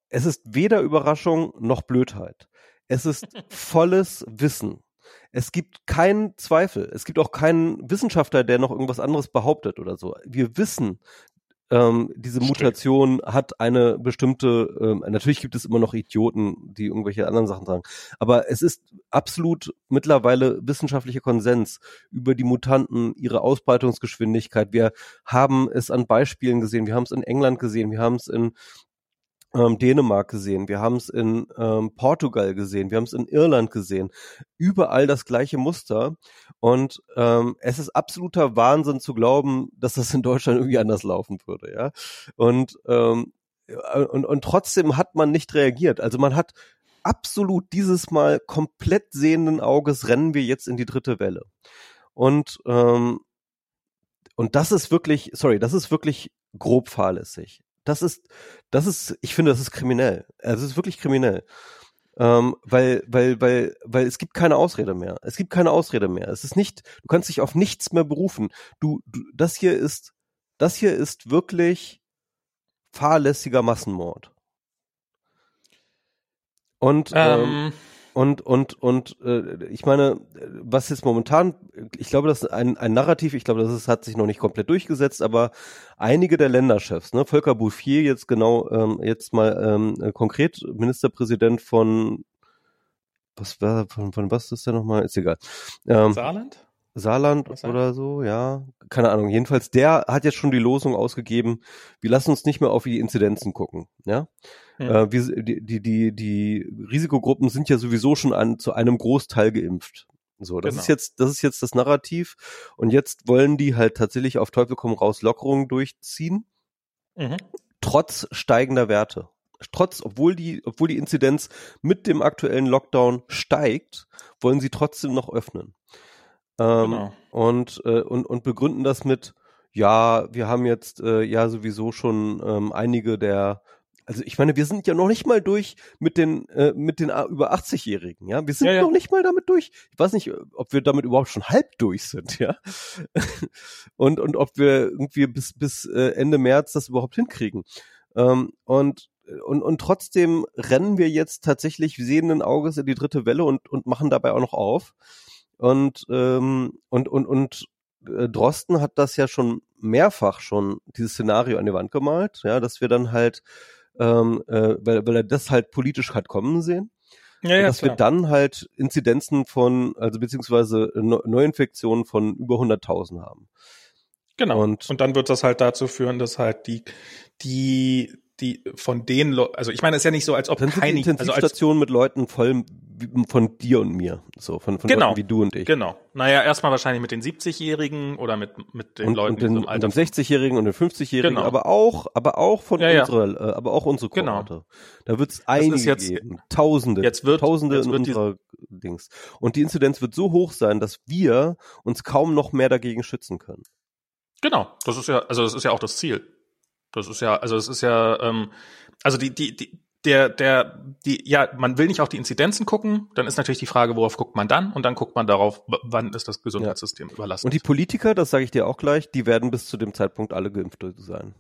Es ist weder Überraschung noch Blödheit. Es ist volles Wissen. Es gibt keinen Zweifel. Es gibt auch keinen Wissenschaftler, der noch irgendwas anderes behauptet oder so. Wir wissen, ähm, diese Mutation hat eine bestimmte, ähm, natürlich gibt es immer noch Idioten, die irgendwelche anderen Sachen sagen, aber es ist absolut mittlerweile wissenschaftlicher Konsens über die Mutanten, ihre Ausbreitungsgeschwindigkeit. Wir haben es an Beispielen gesehen, wir haben es in England gesehen, wir haben es in ähm, Dänemark gesehen, wir haben es in ähm, Portugal gesehen, wir haben es in Irland gesehen. Überall das gleiche Muster. Und ähm, es ist absoluter Wahnsinn zu glauben, dass das in Deutschland irgendwie anders laufen würde, ja. Und, ähm, und, und trotzdem hat man nicht reagiert. Also man hat absolut dieses Mal komplett sehenden Auges rennen wir jetzt in die dritte Welle. Und ähm, und das ist wirklich, sorry, das ist wirklich grob fahrlässig das ist, das ist, ich finde, das ist kriminell. Also es ist wirklich kriminell. Ähm, weil, weil, weil, weil es gibt keine Ausrede mehr. Es gibt keine Ausrede mehr. Es ist nicht, du kannst dich auf nichts mehr berufen. Du, du das hier ist, das hier ist wirklich fahrlässiger Massenmord. Und ähm, ähm und, und, und äh, ich meine, was jetzt momentan, ich glaube, das ist ein, ein Narrativ, ich glaube, das ist, hat sich noch nicht komplett durchgesetzt, aber einige der Länderchefs, ne, Volker Bouffier jetzt genau, ähm, jetzt mal ähm, konkret Ministerpräsident von was war, von, von was ist der nochmal? Ist egal. Ähm, Saarland? Saarland oder so, ja. Keine Ahnung. Jedenfalls, der hat jetzt schon die Losung ausgegeben, wir lassen uns nicht mehr auf die Inzidenzen gucken, ja. Ja. Äh, wir, die, die, die, die Risikogruppen sind ja sowieso schon an, zu einem Großteil geimpft. So, das genau. ist jetzt, das ist jetzt das Narrativ. Und jetzt wollen die halt tatsächlich auf Teufel komm raus Lockerungen durchziehen. Mhm. Trotz steigender Werte. Trotz, obwohl die, obwohl die Inzidenz mit dem aktuellen Lockdown steigt, wollen sie trotzdem noch öffnen. Ähm, genau. und, äh, und, und begründen das mit, ja, wir haben jetzt äh, ja sowieso schon ähm, einige der also ich meine, wir sind ja noch nicht mal durch mit den äh, mit den äh, über 80-Jährigen, ja. Wir sind ja, ja. noch nicht mal damit durch. Ich weiß nicht, ob wir damit überhaupt schon halb durch sind, ja. und und ob wir irgendwie bis bis äh, Ende März das überhaupt hinkriegen. Ähm, und und und trotzdem rennen wir jetzt tatsächlich sehenden Auges in die dritte Welle und und machen dabei auch noch auf. Und, ähm, und, und, und äh, Drosten hat das ja schon mehrfach schon, dieses Szenario an die Wand gemalt, ja, dass wir dann halt, ähm, äh, weil, weil er das halt politisch hat kommen sehen. Ja, ja, dass klar. wir dann halt Inzidenzen von, also beziehungsweise Neuinfektionen von über 100.000 haben. Genau. Und, und dann wird das halt dazu führen, dass halt die, die die von den Leuten, also ich meine, es ist ja nicht so, als ob Dann keine Intensivstationen also mit Leuten voll von dir und mir, so von, von genau, Leuten wie du und ich. Genau. Naja, erstmal wahrscheinlich mit den 70-Jährigen oder mit mit den und, Leuten und den, so im Alter. Und den 60-Jährigen und den 50-Jährigen, genau. aber auch, aber auch von ja, unserer, ja. Äh, aber auch unsere genau. Kohorte. Genau. Da wird es einige jetzt, geben, Tausende, jetzt wird, Tausende jetzt in unserer Dings. Und die Inzidenz wird so hoch sein, dass wir uns kaum noch mehr dagegen schützen können. Genau. Das ist ja, also das ist ja auch das Ziel. Das ist ja, also es ist ja, ähm, also die, die, die, der, der, die, ja, man will nicht auf die Inzidenzen gucken, dann ist natürlich die Frage, worauf guckt man dann? Und dann guckt man darauf, wann ist das Gesundheitssystem ja. überlassen. Und die Politiker, das sage ich dir auch gleich, die werden bis zu dem Zeitpunkt alle geimpft sein.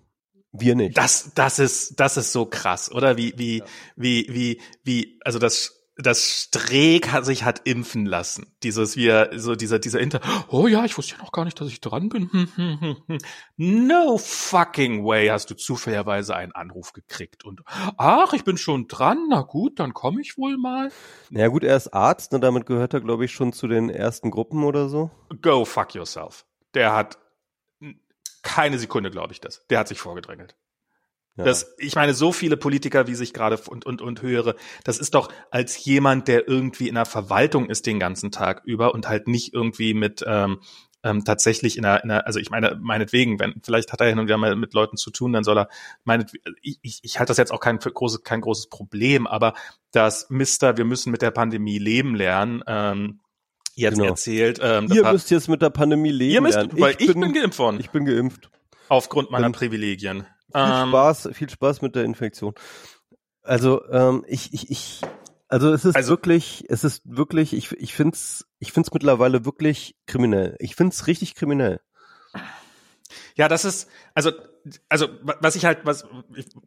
Wir nicht. Das, das ist, das ist so krass, oder? Wie, wie, ja. wie, wie, wie, also das das Streeck hat sich hat impfen lassen. Dieses wir so dieser dieser Inter Oh ja, ich wusste ja noch gar nicht, dass ich dran bin. Hm, hm, hm, no fucking way hast du zufälligerweise einen Anruf gekriegt und ach, ich bin schon dran. Na gut, dann komme ich wohl mal. Na ja, gut, er ist Arzt, ne, damit gehört er glaube ich schon zu den ersten Gruppen oder so. Go fuck yourself. Der hat keine Sekunde, glaube ich das. Der hat sich vorgedrängelt. Ja. Das, ich meine, so viele Politiker, wie sich gerade und, und, und höre, das ist doch als jemand, der irgendwie in der Verwaltung ist den ganzen Tag über und halt nicht irgendwie mit ähm, ähm, tatsächlich in einer, in einer, also ich meine, meinetwegen, wenn, vielleicht hat er hin und wieder mal mit Leuten zu tun, dann soll er, meinetwegen, ich, ich, ich halte das jetzt auch kein großes, kein großes Problem, aber das Mister, wir müssen mit der Pandemie leben lernen, ähm, jetzt genau. erzählt. Ähm, ihr müsst jetzt mit der Pandemie leben ihr müsst, lernen. Weil ich, ich bin, bin, geimpft worden. Ich bin geimpft. Aufgrund meiner Und Privilegien. Viel ähm, Spaß, viel Spaß mit der Infektion. Also ähm, ich, ich, ich, also es ist also, wirklich, es ist wirklich, ich, ich find's, ich find's mittlerweile wirklich kriminell. Ich find's richtig kriminell. Ja, das ist, also, also, was ich halt, was,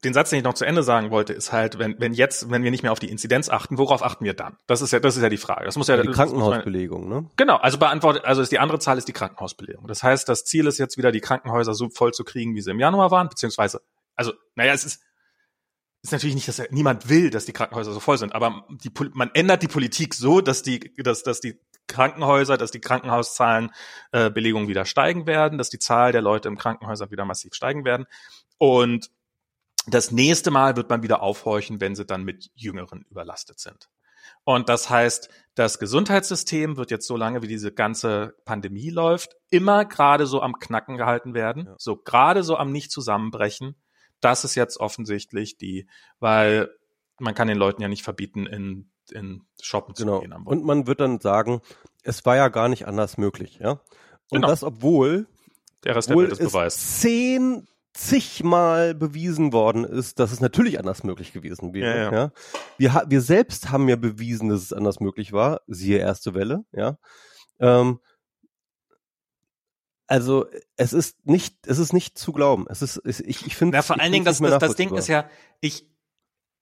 den Satz, den ich noch zu Ende sagen wollte, ist halt, wenn, wenn jetzt, wenn wir nicht mehr auf die Inzidenz achten, worauf achten wir dann? Das ist ja, das ist ja die Frage. Das muss ja, die Krankenhausbelegung, ne? Genau, also beantwortet, also ist die andere Zahl ist die Krankenhausbelegung. Das heißt, das Ziel ist jetzt wieder, die Krankenhäuser so voll zu kriegen, wie sie im Januar waren, beziehungsweise, also, naja, es ist, ist natürlich nicht, dass niemand will, dass die Krankenhäuser so voll sind, aber die, man ändert die Politik so, dass die, dass, dass die Krankenhäuser, dass die Krankenhauszahlen äh, Belegungen wieder steigen werden, dass die Zahl der Leute im Krankenhäuser wieder massiv steigen werden. Und das nächste Mal wird man wieder aufhorchen, wenn sie dann mit Jüngeren überlastet sind. Und das heißt, das Gesundheitssystem wird jetzt so lange, wie diese ganze Pandemie läuft, immer gerade so am Knacken gehalten werden, ja. so gerade so am nicht zusammenbrechen. Das ist jetzt offensichtlich die, weil man kann den Leuten ja nicht verbieten, in in shoppen zu genau. gehen am Wochenende. Und man wird dann sagen, es war ja gar nicht anders möglich, ja. Und genau. das, obwohl der Rest der Welt ist Beweis. Zehn zigmal bewiesen worden ist, dass es natürlich anders möglich gewesen wäre. Ja, ja. ja. Wir, wir selbst haben ja bewiesen, dass es anders möglich war, siehe erste Welle, ja. Ähm, also es ist nicht, es ist nicht zu glauben. Es ist, ich, ich finde. Ja, vor allen Dingen, das, das, das Ding ist ja, ich,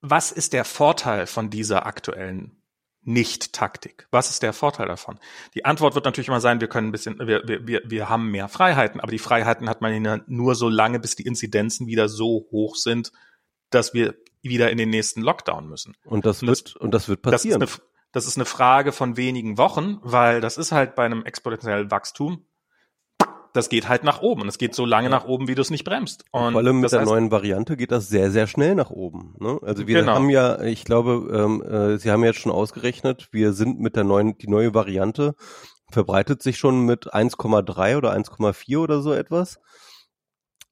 was ist der Vorteil von dieser aktuellen nicht-Taktik? Was ist der Vorteil davon? Die Antwort wird natürlich immer sein, wir können ein bisschen, wir, wir, wir haben mehr Freiheiten, aber die Freiheiten hat man ja nur so lange, bis die Inzidenzen wieder so hoch sind, dass wir wieder in den nächsten Lockdown müssen. Und das wird, und das wird passieren. Das ist, eine, das ist eine Frage von wenigen Wochen, weil das ist halt bei einem exponentiellen Wachstum das geht halt nach oben. Und es geht so lange nach oben, wie du es nicht bremst. Und Vor allem mit der heißt, neuen Variante geht das sehr, sehr schnell nach oben. Ne? Also wir genau. haben ja, ich glaube, ähm, äh, Sie haben jetzt schon ausgerechnet, wir sind mit der neuen, die neue Variante verbreitet sich schon mit 1,3 oder 1,4 oder so etwas.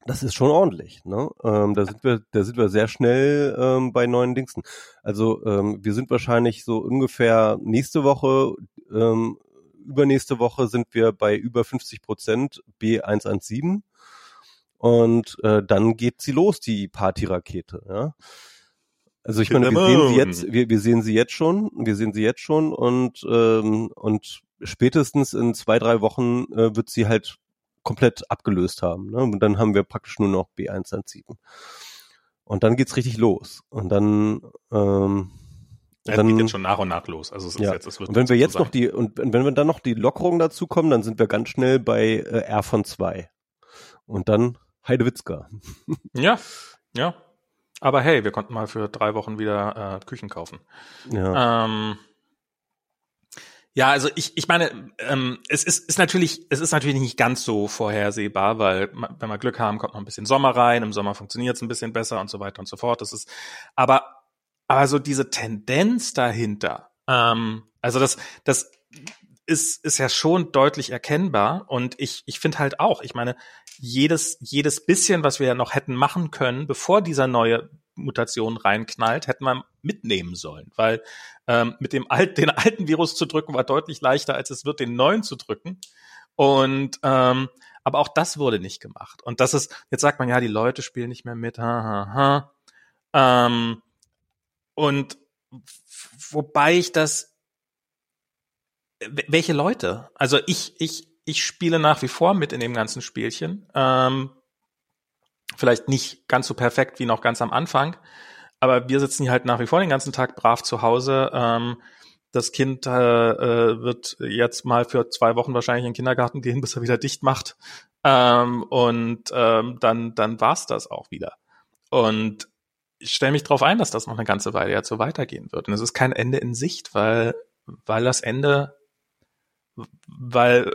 Das ist schon ordentlich. Ne? Ähm, da sind wir, da sind wir sehr schnell ähm, bei neuen Dingsen. Also ähm, wir sind wahrscheinlich so ungefähr nächste Woche ähm, übernächste Woche sind wir bei über 50 Prozent B117 und äh, dann geht sie los, die Partyrakete. Ja? Also ich meine, wir sehen sie jetzt, wir, wir sehen sie jetzt schon, wir sehen sie jetzt schon und ähm, und spätestens in zwei drei Wochen äh, wird sie halt komplett abgelöst haben. Ne? Und dann haben wir praktisch nur noch B117. Und dann geht's richtig los. Und dann ähm, ja, dann, geht jetzt schon nach und nach los. Also es ist ja. jetzt, es wird und wenn wir jetzt sein. noch die und wenn wir dann noch die Lockerungen dazu kommen, dann sind wir ganz schnell bei äh, R von zwei und dann Heidewitzka. ja, ja. Aber hey, wir konnten mal für drei Wochen wieder äh, Küchen kaufen. Ja. Ähm, ja, also ich, ich meine, ähm, es ist, ist natürlich, es ist natürlich nicht ganz so vorhersehbar, weil wenn wir Glück haben, kommt noch ein bisschen Sommer rein. Im Sommer funktioniert es ein bisschen besser und so weiter und so fort. Das ist, aber aber so diese Tendenz dahinter, ähm, also das, das ist, ist ja schon deutlich erkennbar. Und ich, ich finde halt auch, ich meine, jedes, jedes bisschen, was wir ja noch hätten machen können, bevor dieser neue Mutation reinknallt, hätten wir mitnehmen sollen. Weil ähm, mit dem alten, den alten Virus zu drücken, war deutlich leichter, als es wird, den neuen zu drücken. Und ähm, Aber auch das wurde nicht gemacht. Und das ist, jetzt sagt man ja, die Leute spielen nicht mehr mit, ha, ha, ha. Ähm, und wobei ich das, welche Leute? Also ich, ich, ich spiele nach wie vor mit in dem ganzen Spielchen. Ähm, vielleicht nicht ganz so perfekt wie noch ganz am Anfang, aber wir sitzen hier halt nach wie vor den ganzen Tag brav zu Hause. Ähm, das Kind äh, wird jetzt mal für zwei Wochen wahrscheinlich in den Kindergarten gehen, bis er wieder dicht macht. Ähm, und ähm, dann, dann war's das auch wieder. Und ich stelle mich darauf ein, dass das noch eine ganze Weile jetzt so weitergehen wird. Und es ist kein Ende in Sicht, weil, weil das Ende, weil,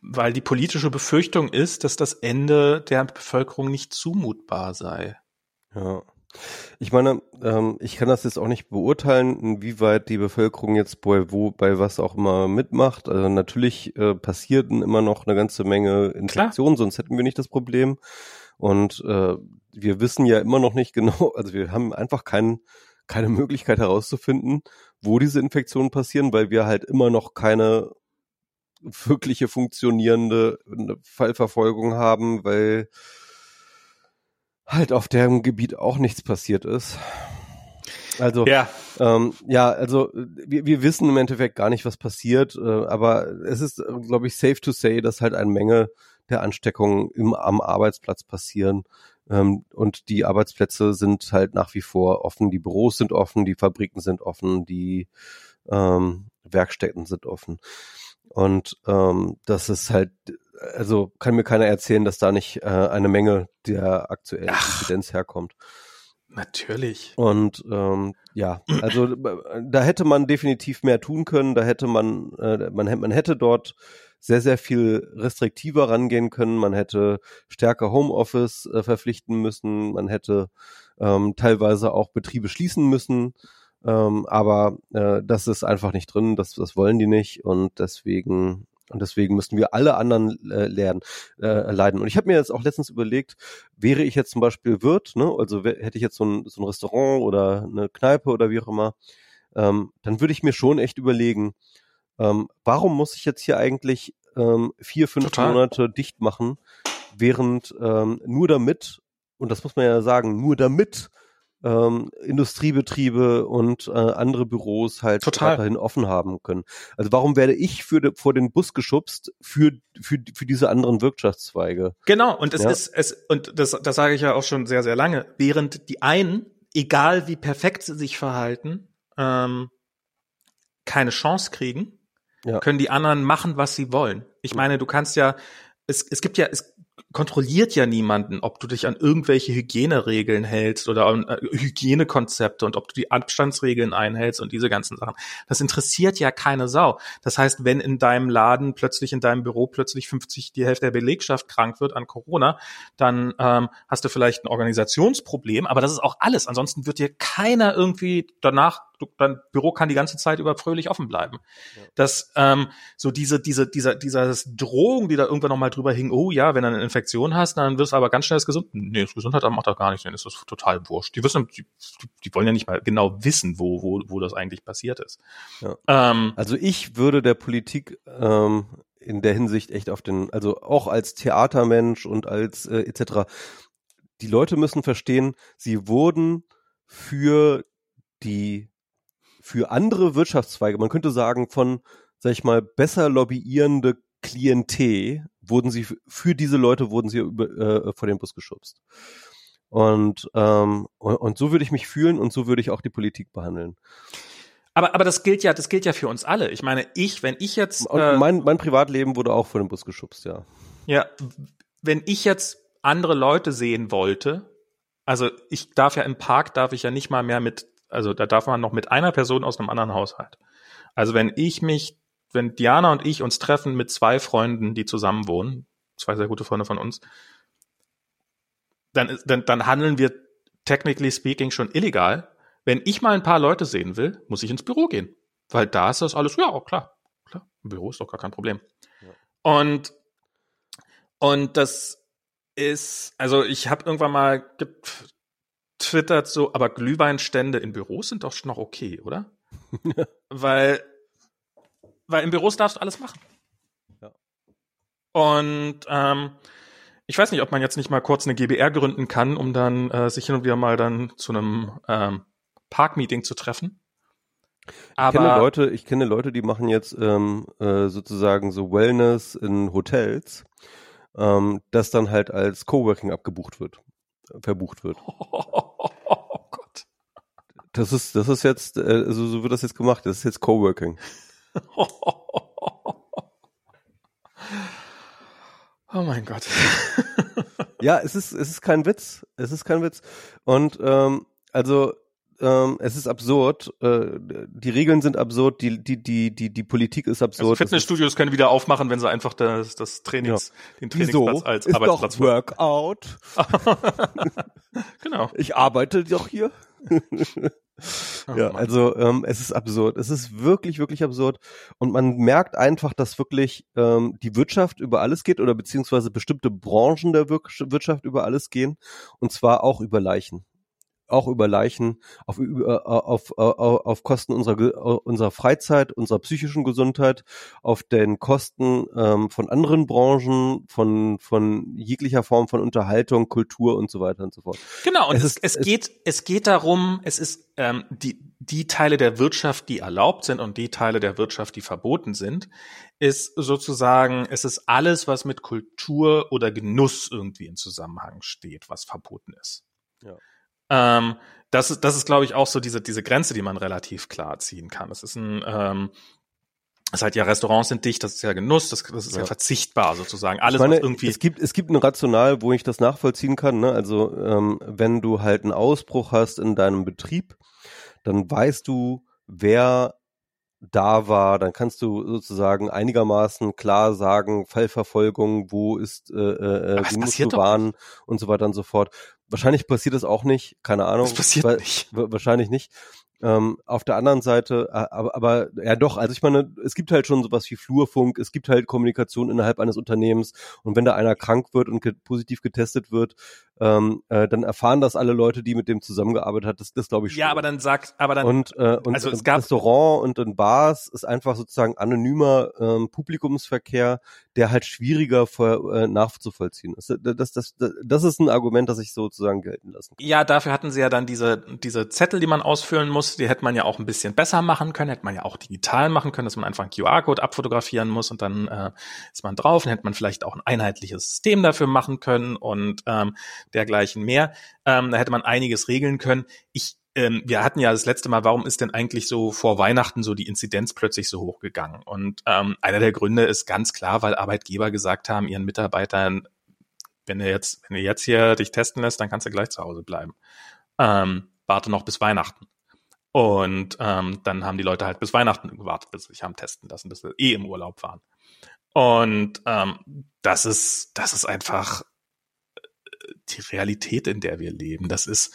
weil die politische Befürchtung ist, dass das Ende der Bevölkerung nicht zumutbar sei. Ja. Ich meine, ähm, ich kann das jetzt auch nicht beurteilen, inwieweit die Bevölkerung jetzt bei wo, bei was auch immer mitmacht. Also natürlich äh, passierten immer noch eine ganze Menge Infektionen, sonst hätten wir nicht das Problem. Und äh, wir wissen ja immer noch nicht genau, also wir haben einfach kein, keine Möglichkeit herauszufinden, wo diese Infektionen passieren, weil wir halt immer noch keine wirkliche funktionierende Fallverfolgung haben, weil halt auf dem Gebiet auch nichts passiert ist. Also ja, ähm, ja also wir, wir wissen im Endeffekt gar nicht, was passiert, äh, aber es ist, glaube ich, safe to say, dass halt eine Menge der Ansteckungen im, am Arbeitsplatz passieren. Ähm, und die Arbeitsplätze sind halt nach wie vor offen, die Büros sind offen, die Fabriken sind offen, die ähm, Werkstätten sind offen. Und ähm, das ist halt also kann mir keiner erzählen, dass da nicht äh, eine Menge der aktuellen Ach, Inzidenz herkommt. Natürlich. Und ähm, ja, also äh, da hätte man definitiv mehr tun können. Da hätte man, äh, man, man hätte dort sehr, sehr viel restriktiver rangehen können. Man hätte stärker Homeoffice äh, verpflichten müssen. Man hätte ähm, teilweise auch Betriebe schließen müssen. Ähm, aber äh, das ist einfach nicht drin. Das, das wollen die nicht. Und deswegen und deswegen müssten wir alle anderen äh, lernen, äh, leiden. Und ich habe mir jetzt auch letztens überlegt, wäre ich jetzt zum Beispiel Wirt, ne, also hätte ich jetzt so ein, so ein Restaurant oder eine Kneipe oder wie auch immer, ähm, dann würde ich mir schon echt überlegen, ähm, warum muss ich jetzt hier eigentlich ähm, vier, fünf Total. Monate dicht machen, während ähm, nur damit, und das muss man ja sagen, nur damit ähm, Industriebetriebe und äh, andere Büros halt Total. weiterhin offen haben können. Also warum werde ich für de, vor den Bus geschubst für, für, für diese anderen Wirtschaftszweige? Genau, und es ja. ist, es, und das, das sage ich ja auch schon sehr, sehr lange, während die einen, egal wie perfekt sie sich verhalten, ähm, keine Chance kriegen, ja. können die anderen machen, was sie wollen. Ich meine, du kannst ja, es, es gibt ja, es kontrolliert ja niemanden, ob du dich an irgendwelche Hygieneregeln hältst oder an äh, Hygienekonzepte und ob du die Abstandsregeln einhältst und diese ganzen Sachen. Das interessiert ja keine Sau. Das heißt, wenn in deinem Laden plötzlich, in deinem Büro plötzlich 50, die Hälfte der Belegschaft krank wird an Corona, dann ähm, hast du vielleicht ein Organisationsproblem, aber das ist auch alles. Ansonsten wird dir keiner irgendwie danach du, dein Büro kann die ganze Zeit über fröhlich offen bleiben. Ja. Dass ähm, so diese, diese, dieser, dieser Drohung, die da irgendwann nochmal drüber hing, oh ja, wenn du eine Infektion hast, dann wirst du aber ganz schnell das gesund. Nee, das Gesundheit macht doch gar nichts, dann ist das total wurscht. Die wissen, die, die wollen ja nicht mal genau wissen, wo, wo, wo das eigentlich passiert ist. Ja. Ähm, also ich würde der Politik ähm, in der Hinsicht echt auf den, also auch als Theatermensch und als äh, etc. Die Leute müssen verstehen, sie wurden für die für andere Wirtschaftszweige, man könnte sagen, von, sag ich mal, besser lobbyierende Klientel wurden sie, für diese Leute wurden sie über, äh, vor den Bus geschubst. Und, ähm, und, und so würde ich mich fühlen und so würde ich auch die Politik behandeln. Aber, aber das gilt ja, das gilt ja für uns alle. Ich meine, ich, wenn ich jetzt. Äh, mein, mein Privatleben wurde auch vor den Bus geschubst, ja. Ja, wenn ich jetzt andere Leute sehen wollte, also ich darf ja im Park, darf ich ja nicht mal mehr mit also da darf man noch mit einer Person aus einem anderen Haushalt. Also wenn ich mich, wenn Diana und ich uns treffen mit zwei Freunden, die zusammen wohnen, zwei sehr gute Freunde von uns, dann, dann, dann handeln wir technically speaking schon illegal. Wenn ich mal ein paar Leute sehen will, muss ich ins Büro gehen. Weil da ist das alles, ja, auch klar. Klar, im Büro ist doch gar kein Problem. Ja. Und, und das ist, also ich habe irgendwann mal, twittert so, aber Glühweinstände in Büros sind doch schon noch okay, oder? weil, weil in Büros darfst du alles machen. Ja. Und ähm, ich weiß nicht, ob man jetzt nicht mal kurz eine GBR gründen kann, um dann äh, sich hin und wieder mal dann zu einem ähm, Parkmeeting zu treffen. Aber ich kenne Leute, ich kenne Leute, die machen jetzt ähm, äh, sozusagen so Wellness in Hotels, ähm, das dann halt als Coworking abgebucht wird, verbucht wird. Oh Gott. Das ist, das ist jetzt, also so wird das jetzt gemacht. Das ist jetzt Coworking. Oh mein Gott. ja, es ist, es ist kein Witz. Es ist kein Witz. Und ähm, also ähm, es ist absurd. Äh, die Regeln sind absurd. Die die die die die Politik ist absurd. Also Fitnessstudios können wieder aufmachen, wenn sie einfach das das Trainings ja. den Trainingsplatz Wieso? als ist Arbeitsplatz doch Workout. genau. Ich arbeite doch hier. Oh, ja, also ähm, es ist absurd. Es ist wirklich, wirklich absurd. Und man merkt einfach, dass wirklich ähm, die Wirtschaft über alles geht oder beziehungsweise bestimmte Branchen der Wir Wirtschaft über alles gehen. Und zwar auch über Leichen auch über Leichen auf, auf, auf, auf Kosten unserer, unserer Freizeit, unserer psychischen Gesundheit, auf den Kosten ähm, von anderen Branchen, von, von jeglicher Form von Unterhaltung, Kultur und so weiter und so fort. Genau, und es, es, ist, es geht, es geht darum, es ist ähm, die, die Teile der Wirtschaft, die erlaubt sind und die Teile der Wirtschaft, die verboten sind, ist sozusagen, es ist alles, was mit Kultur oder Genuss irgendwie in Zusammenhang steht, was verboten ist. Ja. Ähm, das ist, das ist, glaube ich, auch so diese, diese Grenze, die man relativ klar ziehen kann. Es ist ein, ähm, es ist halt ja Restaurants sind dicht, das ist ja Genuss, das, das ist ja. ja verzichtbar sozusagen. Alles meine, irgendwie. Es gibt es gibt ein Rational, wo ich das nachvollziehen kann. Ne? Also ähm, wenn du halt einen Ausbruch hast in deinem Betrieb, dann weißt du, wer da war, dann kannst du sozusagen einigermaßen klar sagen, Fallverfolgung, wo ist äh, äh, die musst du warnen und so weiter und so fort. Wahrscheinlich passiert das auch nicht, keine Ahnung. Das passiert weil, nicht. Wahrscheinlich nicht. Ähm, auf der anderen Seite, äh, aber, aber ja doch, also ich meine, es gibt halt schon sowas wie Flurfunk, es gibt halt Kommunikation innerhalb eines Unternehmens und wenn da einer krank wird und ge positiv getestet wird, ähm, äh, dann erfahren das alle Leute, die mit dem zusammengearbeitet hat. Das, das glaube ich schon. Ja, aber dann sagt, aber dann und, äh, und also es gab Restaurant und in Bars ist einfach sozusagen anonymer ähm, Publikumsverkehr, der halt schwieriger vor, äh, nachzuvollziehen ist. Das, das, das, das ist ein Argument, das ich sozusagen gelten lassen kann. Ja, dafür hatten sie ja dann diese diese Zettel, die man ausfüllen muss. Die hätte man ja auch ein bisschen besser machen können, hätte man ja auch digital machen können, dass man einfach einen QR-Code abfotografieren muss und dann äh, ist man drauf. Dann hätte man vielleicht auch ein einheitliches System dafür machen können und ähm, dergleichen mehr. Ähm, da hätte man einiges regeln können. Ich ähm, wir hatten ja das letzte Mal, warum ist denn eigentlich so vor Weihnachten so die Inzidenz plötzlich so hochgegangen? Und ähm, einer der Gründe ist ganz klar, weil Arbeitgeber gesagt haben, ihren Mitarbeitern, wenn du jetzt, wenn du jetzt hier dich testen lässt, dann kannst du gleich zu Hause bleiben. Ähm, warte noch bis Weihnachten. Und ähm, dann haben die Leute halt bis Weihnachten gewartet, bis sie sich haben testen lassen, bis sie eh im Urlaub waren. Und ähm, das ist, das ist einfach die Realität, in der wir leben. Das ist,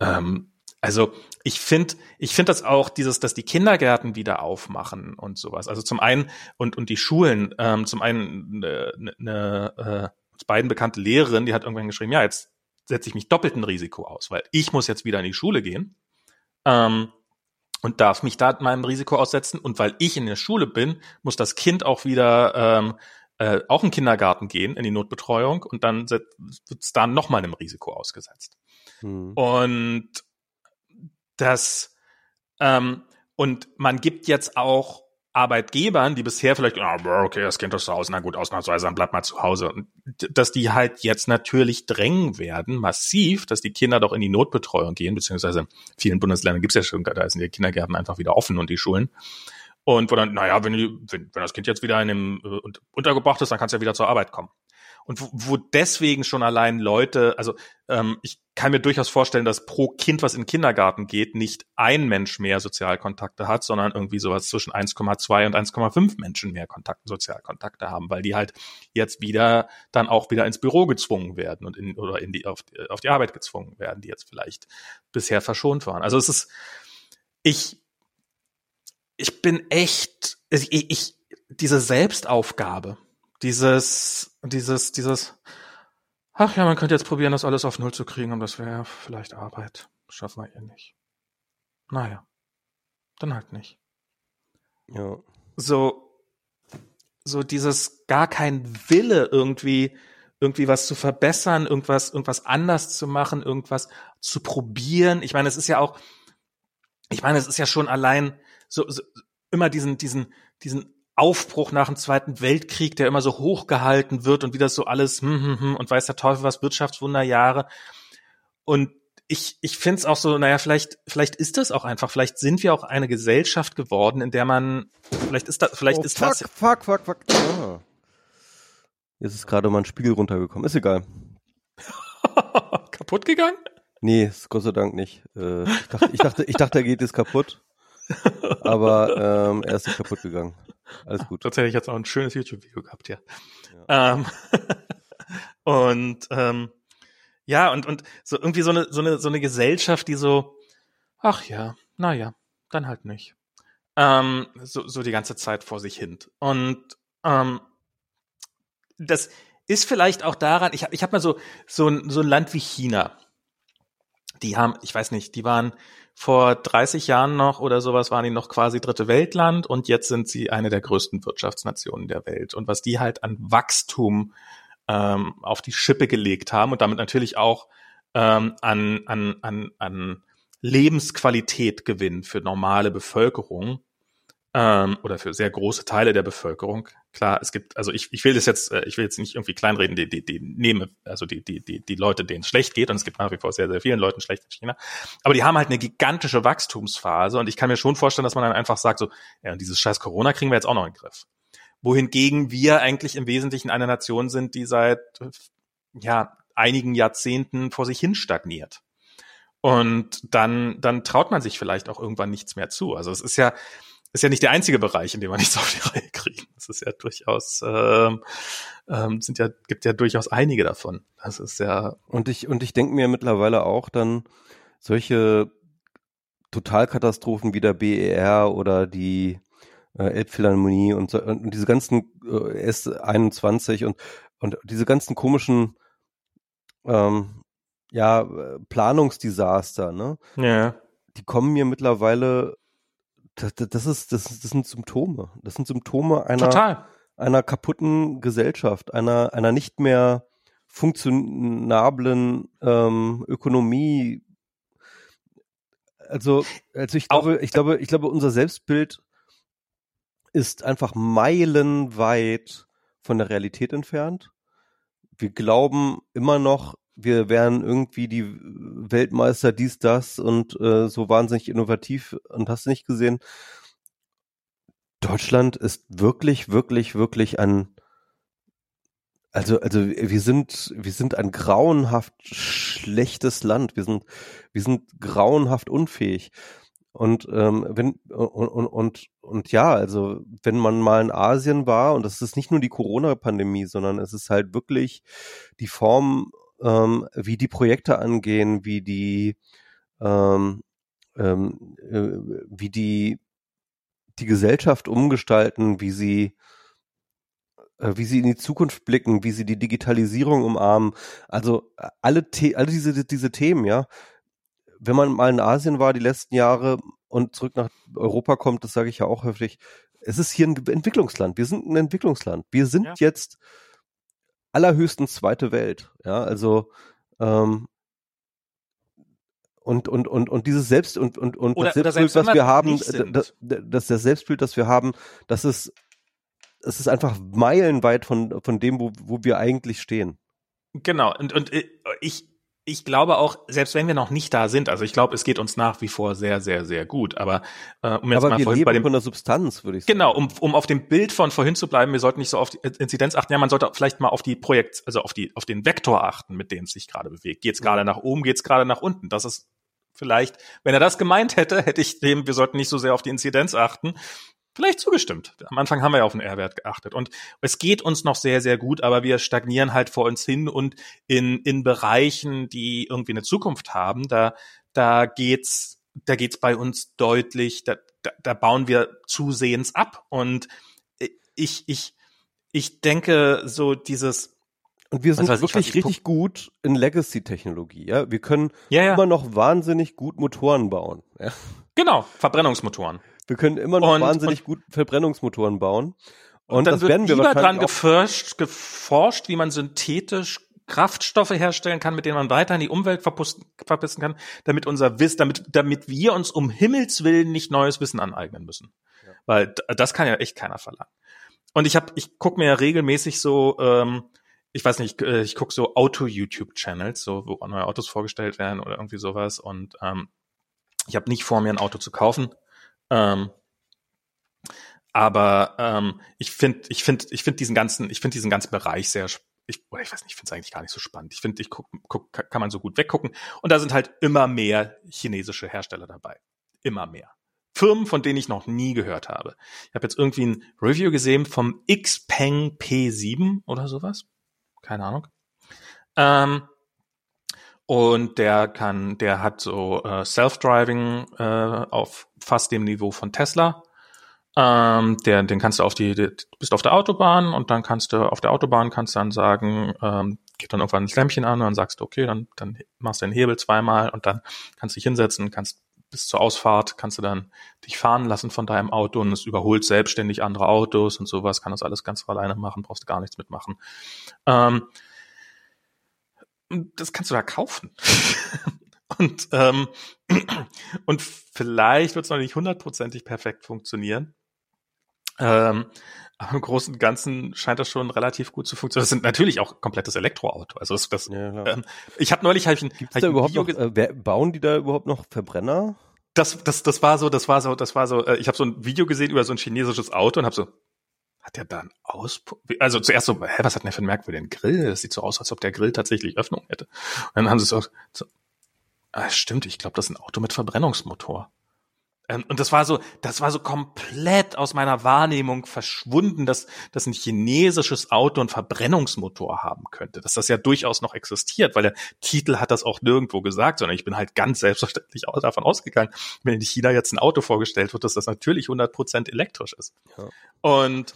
ähm, also ich finde, ich finde das auch dieses, dass die Kindergärten wieder aufmachen und sowas. Also zum einen und und die Schulen, ähm, zum einen eine, eine äh, uns beiden bekannte Lehrerin, die hat irgendwann geschrieben, ja jetzt setze ich mich doppelt ein Risiko aus, weil ich muss jetzt wieder in die Schule gehen ähm, und darf mich da meinem Risiko aussetzen und weil ich in der Schule bin, muss das Kind auch wieder ähm, äh, auch in den Kindergarten gehen, in die Notbetreuung und dann wird es da nochmal einem Risiko ausgesetzt. Hm. Und das ähm, und man gibt jetzt auch Arbeitgebern, die bisher vielleicht, oh, okay, das Kind ist zu Hause, na gut, ausnahmsweise, dann bleibt mal zu Hause. Und dass die halt jetzt natürlich drängen werden, massiv, dass die Kinder doch in die Notbetreuung gehen, beziehungsweise in vielen Bundesländern gibt es ja schon, da sind die Kindergärten einfach wieder offen und die Schulen. Und wo dann, naja, wenn, wenn, wenn das Kind jetzt wieder in dem äh, untergebracht ist, dann kannst du ja wieder zur Arbeit kommen. Und wo, wo deswegen schon allein Leute, also ähm, ich kann mir durchaus vorstellen, dass pro Kind, was in den Kindergarten geht, nicht ein Mensch mehr Sozialkontakte hat, sondern irgendwie sowas zwischen 1,2 und 1,5 Menschen mehr Kontakt, Sozialkontakte haben, weil die halt jetzt wieder dann auch wieder ins Büro gezwungen werden und in, oder in die, auf, auf die Arbeit gezwungen werden, die jetzt vielleicht bisher verschont waren. Also es ist, ich ich bin echt, ich, ich diese Selbstaufgabe, dieses, dieses, dieses, ach ja, man könnte jetzt probieren, das alles auf Null zu kriegen, und das wäre vielleicht Arbeit. schaffen wir eh nicht. Naja, dann halt nicht. Ja. So, so dieses gar kein Wille irgendwie, irgendwie was zu verbessern, irgendwas, irgendwas anders zu machen, irgendwas zu probieren. Ich meine, es ist ja auch, ich meine, es ist ja schon allein so, so immer diesen, diesen, diesen Aufbruch nach dem Zweiten Weltkrieg, der immer so hochgehalten wird und wie das so alles, hm, hm, hm, und weiß der Teufel was, Wirtschaftswunderjahre. Und ich, ich finde es auch so, naja, vielleicht, vielleicht ist das auch einfach, vielleicht sind wir auch eine Gesellschaft geworden, in der man, vielleicht ist das, vielleicht oh, ist fuck, das. Fuck, fuck, fuck, ah. Jetzt ist gerade mal ein Spiegel runtergekommen. Ist egal. kaputt gegangen? Nee, ist Gott sei Dank nicht. Äh, ich, dachte, ich, dachte, ich dachte, er geht jetzt kaputt. Aber ähm, er ist nicht kaputt gegangen. Alles gut. Tatsächlich hat es auch ein schönes YouTube-Video gehabt, ja. ja. Ähm, und ähm, ja, und, und so irgendwie so eine, so eine, so eine Gesellschaft, die so, ach ja, naja, dann halt nicht. Ähm, so, so die ganze Zeit vor sich hin. Und ähm, das ist vielleicht auch daran, ich habe ich hab mal so, so, ein, so ein Land wie China. Die haben, ich weiß nicht, die waren vor 30 Jahren noch oder sowas, waren die noch quasi dritte Weltland und jetzt sind sie eine der größten Wirtschaftsnationen der Welt. Und was die halt an Wachstum ähm, auf die Schippe gelegt haben und damit natürlich auch ähm, an, an, an, an Lebensqualität gewinnen für normale Bevölkerung ähm, oder für sehr große Teile der Bevölkerung. Klar, es gibt, also ich, ich will das jetzt, äh, ich will jetzt nicht irgendwie kleinreden, die, die, die nehme, also die, die, die, die Leute, denen es schlecht geht, und es gibt nach wie vor sehr, sehr vielen Leuten schlecht in China. Aber die haben halt eine gigantische Wachstumsphase und ich kann mir schon vorstellen, dass man dann einfach sagt, so, ja, dieses scheiß Corona kriegen wir jetzt auch noch in den Griff wohingegen wir eigentlich im Wesentlichen eine Nation sind, die seit ja einigen Jahrzehnten vor sich hin stagniert. Und dann, dann traut man sich vielleicht auch irgendwann nichts mehr zu. Also es ist ja, ist ja nicht der einzige Bereich, in dem man nichts auf die Reihe kriegt. Es ist ja durchaus, ähm, ähm, sind ja, gibt ja durchaus einige davon. Das ist ja. Und ich, und ich denke mir mittlerweile auch dann solche Totalkatastrophen wie der BER oder die äh, Elbphilharmonie und, so, und diese ganzen äh, S21 und, und diese ganzen komischen ähm, ja, Planungsdesaster, ne? Ja. Die kommen mir mittlerweile, das, das ist, das, das sind Symptome. Das sind Symptome einer, Total. einer kaputten Gesellschaft, einer, einer nicht mehr funktionablen ähm, Ökonomie. Also, also ich glaube, ich glaube, ich glaube, unser Selbstbild ist einfach meilenweit von der Realität entfernt. Wir glauben immer noch, wir wären irgendwie die Weltmeister dies, das und äh, so wahnsinnig innovativ und hast nicht gesehen. Deutschland ist wirklich, wirklich, wirklich ein, also, also wir sind, wir sind ein grauenhaft schlechtes Land. Wir sind, wir sind grauenhaft unfähig. Und ähm, wenn und, und, und, und ja, also wenn man mal in Asien war, und das ist nicht nur die Corona-Pandemie, sondern es ist halt wirklich die Form, ähm, wie die Projekte angehen, wie die ähm, ähm, äh, wie die die Gesellschaft umgestalten, wie sie äh, wie sie in die Zukunft blicken, wie sie die Digitalisierung umarmen. Also alle, The alle diese, diese Themen, ja wenn man mal in Asien war die letzten Jahre und zurück nach Europa kommt, das sage ich ja auch häufig, es ist hier ein Entwicklungsland. Wir sind ein Entwicklungsland. Wir sind ja. jetzt allerhöchstens zweite Welt. Ja, also ähm, und und und und dieses Selbst und und und oder, das Selbstbild, das wir haben, das, das das Selbstbild, das wir haben, das ist es ist einfach meilenweit von von dem, wo wo wir eigentlich stehen. Genau und und äh, ich ich glaube auch, selbst wenn wir noch nicht da sind, also ich glaube, es geht uns nach wie vor sehr, sehr, sehr gut. Aber äh, um jetzt aber mal wir leben bei dem von der Substanz, würde ich sagen. Genau, um, um auf dem Bild von vorhin zu bleiben, wir sollten nicht so auf die Inzidenz achten. Ja, man sollte vielleicht mal auf die Projekt, also auf die auf den Vektor achten, mit dem es sich gerade bewegt. Geht es gerade nach oben, geht es gerade nach unten? Das ist vielleicht, wenn er das gemeint hätte, hätte ich dem, wir sollten nicht so sehr auf die Inzidenz achten, vielleicht zugestimmt. Am Anfang haben wir ja auf den R-Wert geachtet. Und es geht uns noch sehr, sehr gut, aber wir stagnieren halt vor uns hin und in, in Bereichen, die irgendwie eine Zukunft haben, da, da geht's, da geht's bei uns deutlich, da, da, da bauen wir zusehends ab. Und ich, ich, ich denke, so dieses, und wir sind wirklich ich, richtig gut in Legacy-Technologie. Ja, wir können ja, ja. immer noch wahnsinnig gut Motoren bauen. Ja? Genau, Verbrennungsmotoren. Wir können immer noch und, wahnsinnig und, gut Verbrennungsmotoren bauen. Und, und dann das wird werden wir lieber dran geforscht, geforscht, wie man synthetisch Kraftstoffe herstellen kann, mit denen man weiter in die Umwelt verpissen kann, damit unser Wissen, damit, damit wir uns um Himmels Willen nicht neues Wissen aneignen müssen. Ja. Weil das kann ja echt keiner verlangen. Und ich habe, ich gucke mir ja regelmäßig so, ähm, ich weiß nicht, äh, ich gucke so Auto-YouTube-Channels, so wo neue Autos vorgestellt werden oder irgendwie sowas. Und ähm, ich habe nicht vor, mir ein Auto zu kaufen. Ähm, aber ähm, ich finde, ich finde, ich finde diesen ganzen, ich finde diesen ganzen Bereich sehr, ich, oder ich weiß nicht, ich finde es eigentlich gar nicht so spannend. Ich finde, ich guck, guck, kann man so gut weggucken. Und da sind halt immer mehr chinesische Hersteller dabei. Immer mehr. Firmen, von denen ich noch nie gehört habe. Ich habe jetzt irgendwie ein Review gesehen vom Xpeng P7 oder sowas. Keine Ahnung. Ähm, und der kann, der hat so äh, Self-Driving äh, auf fast dem Niveau von Tesla. Ähm, der, den kannst du auf die, du bist auf der Autobahn und dann kannst du auf der Autobahn kannst du dann sagen, ähm, geht dann irgendwann ein Lämpchen an und dann sagst du, okay, dann, dann machst du den Hebel zweimal und dann kannst du dich hinsetzen, kannst bis zur Ausfahrt kannst du dann dich fahren lassen von deinem Auto und es überholt selbstständig andere Autos und sowas, kann das alles ganz alleine machen, brauchst gar nichts mitmachen. Ähm, das kannst du da kaufen. und, ähm, und vielleicht wird es noch nicht hundertprozentig perfekt funktionieren. Ähm, aber im Großen und Ganzen scheint das schon relativ gut zu funktionieren. Das sind natürlich auch komplettes Elektroauto. Also das, das Ja, ähm, ich habe neulich hab ich ein, Gibt's hab da überhaupt Video noch, äh, bauen die da überhaupt noch Verbrenner? das, das, das war so, das war so, das war so, äh, ich habe so ein Video gesehen über so ein chinesisches Auto und habe so, hat der da einen Auspuff? Also zuerst so, hä, was hat denn der für einen merkwürdigen Grill? Das sieht so aus, als ob der Grill tatsächlich Öffnung hätte. Und dann haben sie so, so ah, stimmt, ich glaube, das ist ein Auto mit Verbrennungsmotor. Ähm, Und das war so, das war so komplett aus meiner Wahrnehmung verschwunden, dass, dass ein chinesisches Auto einen Verbrennungsmotor haben könnte. Dass das ja durchaus noch existiert, weil der Titel hat das auch nirgendwo gesagt, sondern ich bin halt ganz selbstverständlich auch davon ausgegangen, wenn in China jetzt ein Auto vorgestellt wird, dass das natürlich 100% elektrisch ist. Ja. Und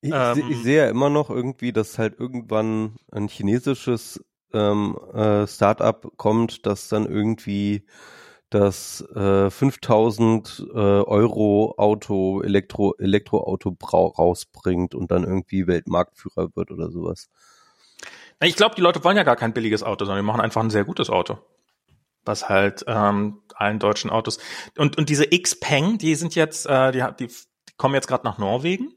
Ich, Ähm, ich sehe ja immer noch irgendwie, dass halt irgendwann ein chinesisches ähm, äh, Startup kommt, das dann irgendwie das äh, 5000 äh, Euro Auto, Elektro, Elektroauto rausbringt und dann irgendwie Weltmarktführer wird oder sowas. Ich glaube, die Leute wollen ja gar kein billiges Auto, sondern die machen einfach ein sehr gutes Auto. Was halt ähm, allen deutschen Autos. Und, und diese Xpeng, die sind jetzt, äh, die, die kommen jetzt gerade nach Norwegen.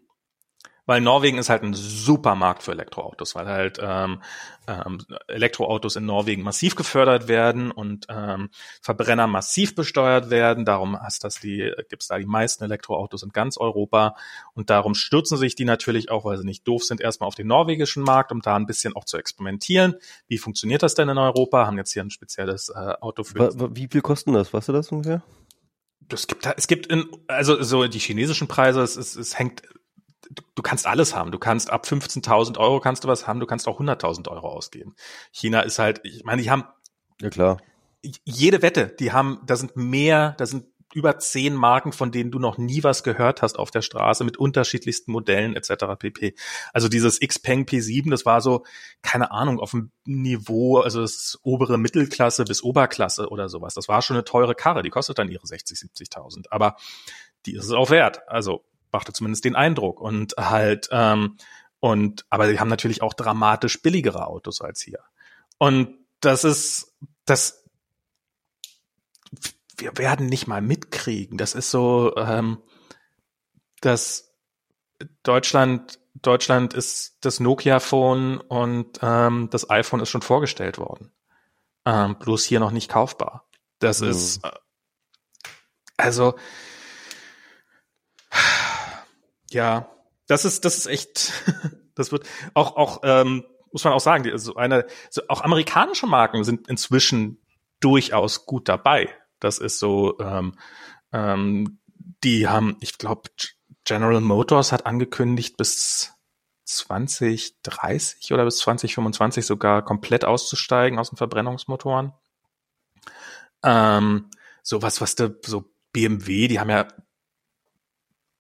Weil Norwegen ist halt ein super Markt für Elektroautos, weil halt ähm, ähm, Elektroautos in Norwegen massiv gefördert werden und ähm, Verbrenner massiv besteuert werden. Darum hast das die, gibt's da die meisten Elektroautos in ganz Europa und darum stürzen sich die natürlich auch, weil sie nicht doof sind, erstmal auf den norwegischen Markt, um da ein bisschen auch zu experimentieren. Wie funktioniert das denn in Europa? Haben jetzt hier ein spezielles äh, Auto für Wie viel kosten das? Weißt du das ungefähr? es gibt, es gibt in, also so die chinesischen Preise, es, es, es hängt, du, du kannst alles haben. Du kannst ab 15.000 Euro kannst du was haben, du kannst auch 100.000 Euro ausgeben. China ist halt, ich meine, die haben Ja klar. jede Wette, die haben, da sind mehr, da sind über zehn Marken, von denen du noch nie was gehört hast auf der Straße mit unterschiedlichsten Modellen etc. pp. Also dieses Xpeng P7, das war so, keine Ahnung, auf dem Niveau, also das ist obere Mittelklasse bis Oberklasse oder sowas. Das war schon eine teure Karre, die kostet dann ihre 60, 70.000. Aber die ist es auch wert. Also machte zumindest den Eindruck. Und halt, ähm, und, aber die haben natürlich auch dramatisch billigere Autos als hier. Und das ist, das, wir werden nicht mal mitkriegen. Das ist so, ähm, dass Deutschland, Deutschland ist das Nokia-Phone und ähm, das iPhone ist schon vorgestellt worden. Ähm, bloß hier noch nicht kaufbar. Das Mhm. ist, äh, also, ja, das ist, das ist echt, das wird auch, auch, ähm, muss man auch sagen, die, so eine, so auch amerikanische Marken sind inzwischen durchaus gut dabei. Das ist so, ähm, ähm, die haben, ich glaube, General Motors hat angekündigt, bis 2030 oder bis 2025 sogar komplett auszusteigen aus den Verbrennungsmotoren. Ähm, sowas, was der, so BMW, die haben ja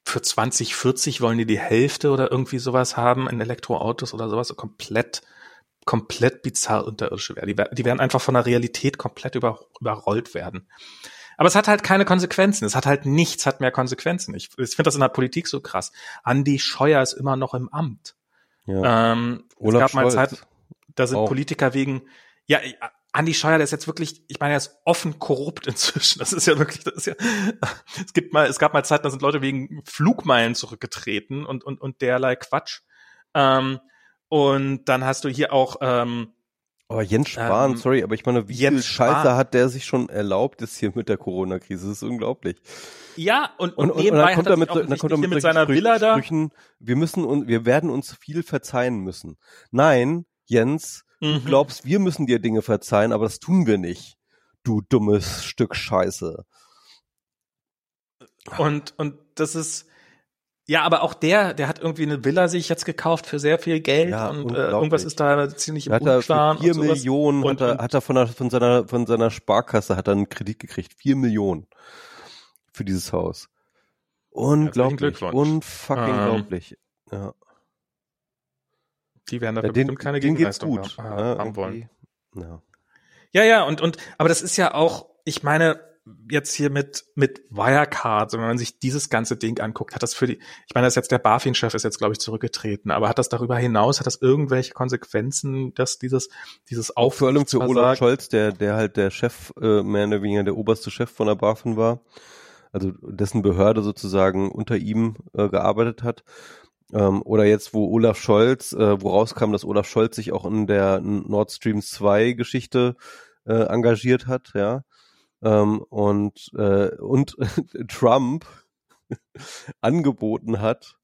für 2040 wollen die die Hälfte oder irgendwie sowas haben in Elektroautos oder sowas, so komplett, komplett bizarr unterirdische werden. Die, wer- die werden einfach von der Realität komplett über, überrollt werden. Aber es hat halt keine Konsequenzen. Es hat halt nichts, hat mehr Konsequenzen. Ich, ich finde das in der Politik so krass. Andi Scheuer ist immer noch im Amt. Ja. Ähm, es gab mal Zeit, da sind auch. Politiker wegen, ja, Andi Scheuer, der ist jetzt wirklich, ich meine, er ist offen korrupt inzwischen. Das ist ja wirklich, das ist ja, es gibt mal, es gab mal Zeiten, da sind Leute wegen Flugmeilen zurückgetreten und, und, und derlei Quatsch. Ähm, und dann hast du hier auch, ähm, aber Jens Spahn, ähm, sorry, aber ich meine, wie Jens viel Scheiße Spahn. hat der sich schon erlaubt jetzt hier mit der Corona-Krise? Das ist unglaublich. Ja, und, und, und, nebenbei und dann kommt er mit, dann kommt er mit, mit seiner Sprüchen, Villa da. Sprüchen, wir müssen und wir werden uns viel verzeihen müssen. Nein, Jens, mhm. du glaubst, wir müssen dir Dinge verzeihen, aber das tun wir nicht. Du dummes Stück Scheiße. Und, und das ist, ja, aber auch der, der hat irgendwie eine Villa sich jetzt gekauft für sehr viel Geld ja, und äh, irgendwas ist da ziemlich im hat Unklaren. Er vier Millionen und, hat, er, hat er von, der, von seiner von seiner Sparkasse hat er einen Kredit gekriegt, vier Millionen für dieses Haus. Unglaublich, unfucking ähm, unglaublich. Ja. Die werden dafür ja, den, bestimmt keine Gegenleistung gut, haben, ja, haben wollen. Ja. ja, ja, und und aber das ist ja auch, ich meine, jetzt hier mit, mit Wirecard, wenn man sich dieses ganze Ding anguckt, hat das für die, ich meine, das ist jetzt der BaFin-Chef ist jetzt, glaube ich, zurückgetreten, aber hat das darüber hinaus, hat das irgendwelche Konsequenzen, dass dieses, dieses Auf Vor allem für Olaf Scholz, der, der halt der Chef, äh, mehr oder weniger der oberste Chef von der BaFin war, also dessen Behörde sozusagen unter ihm äh, gearbeitet hat. Ähm, oder jetzt, wo Olaf Scholz, äh, wo rauskam, dass Olaf Scholz sich auch in der Nord Stream 2 Geschichte äh, engagiert hat, ja ähm, und, äh, und Trump angeboten hat,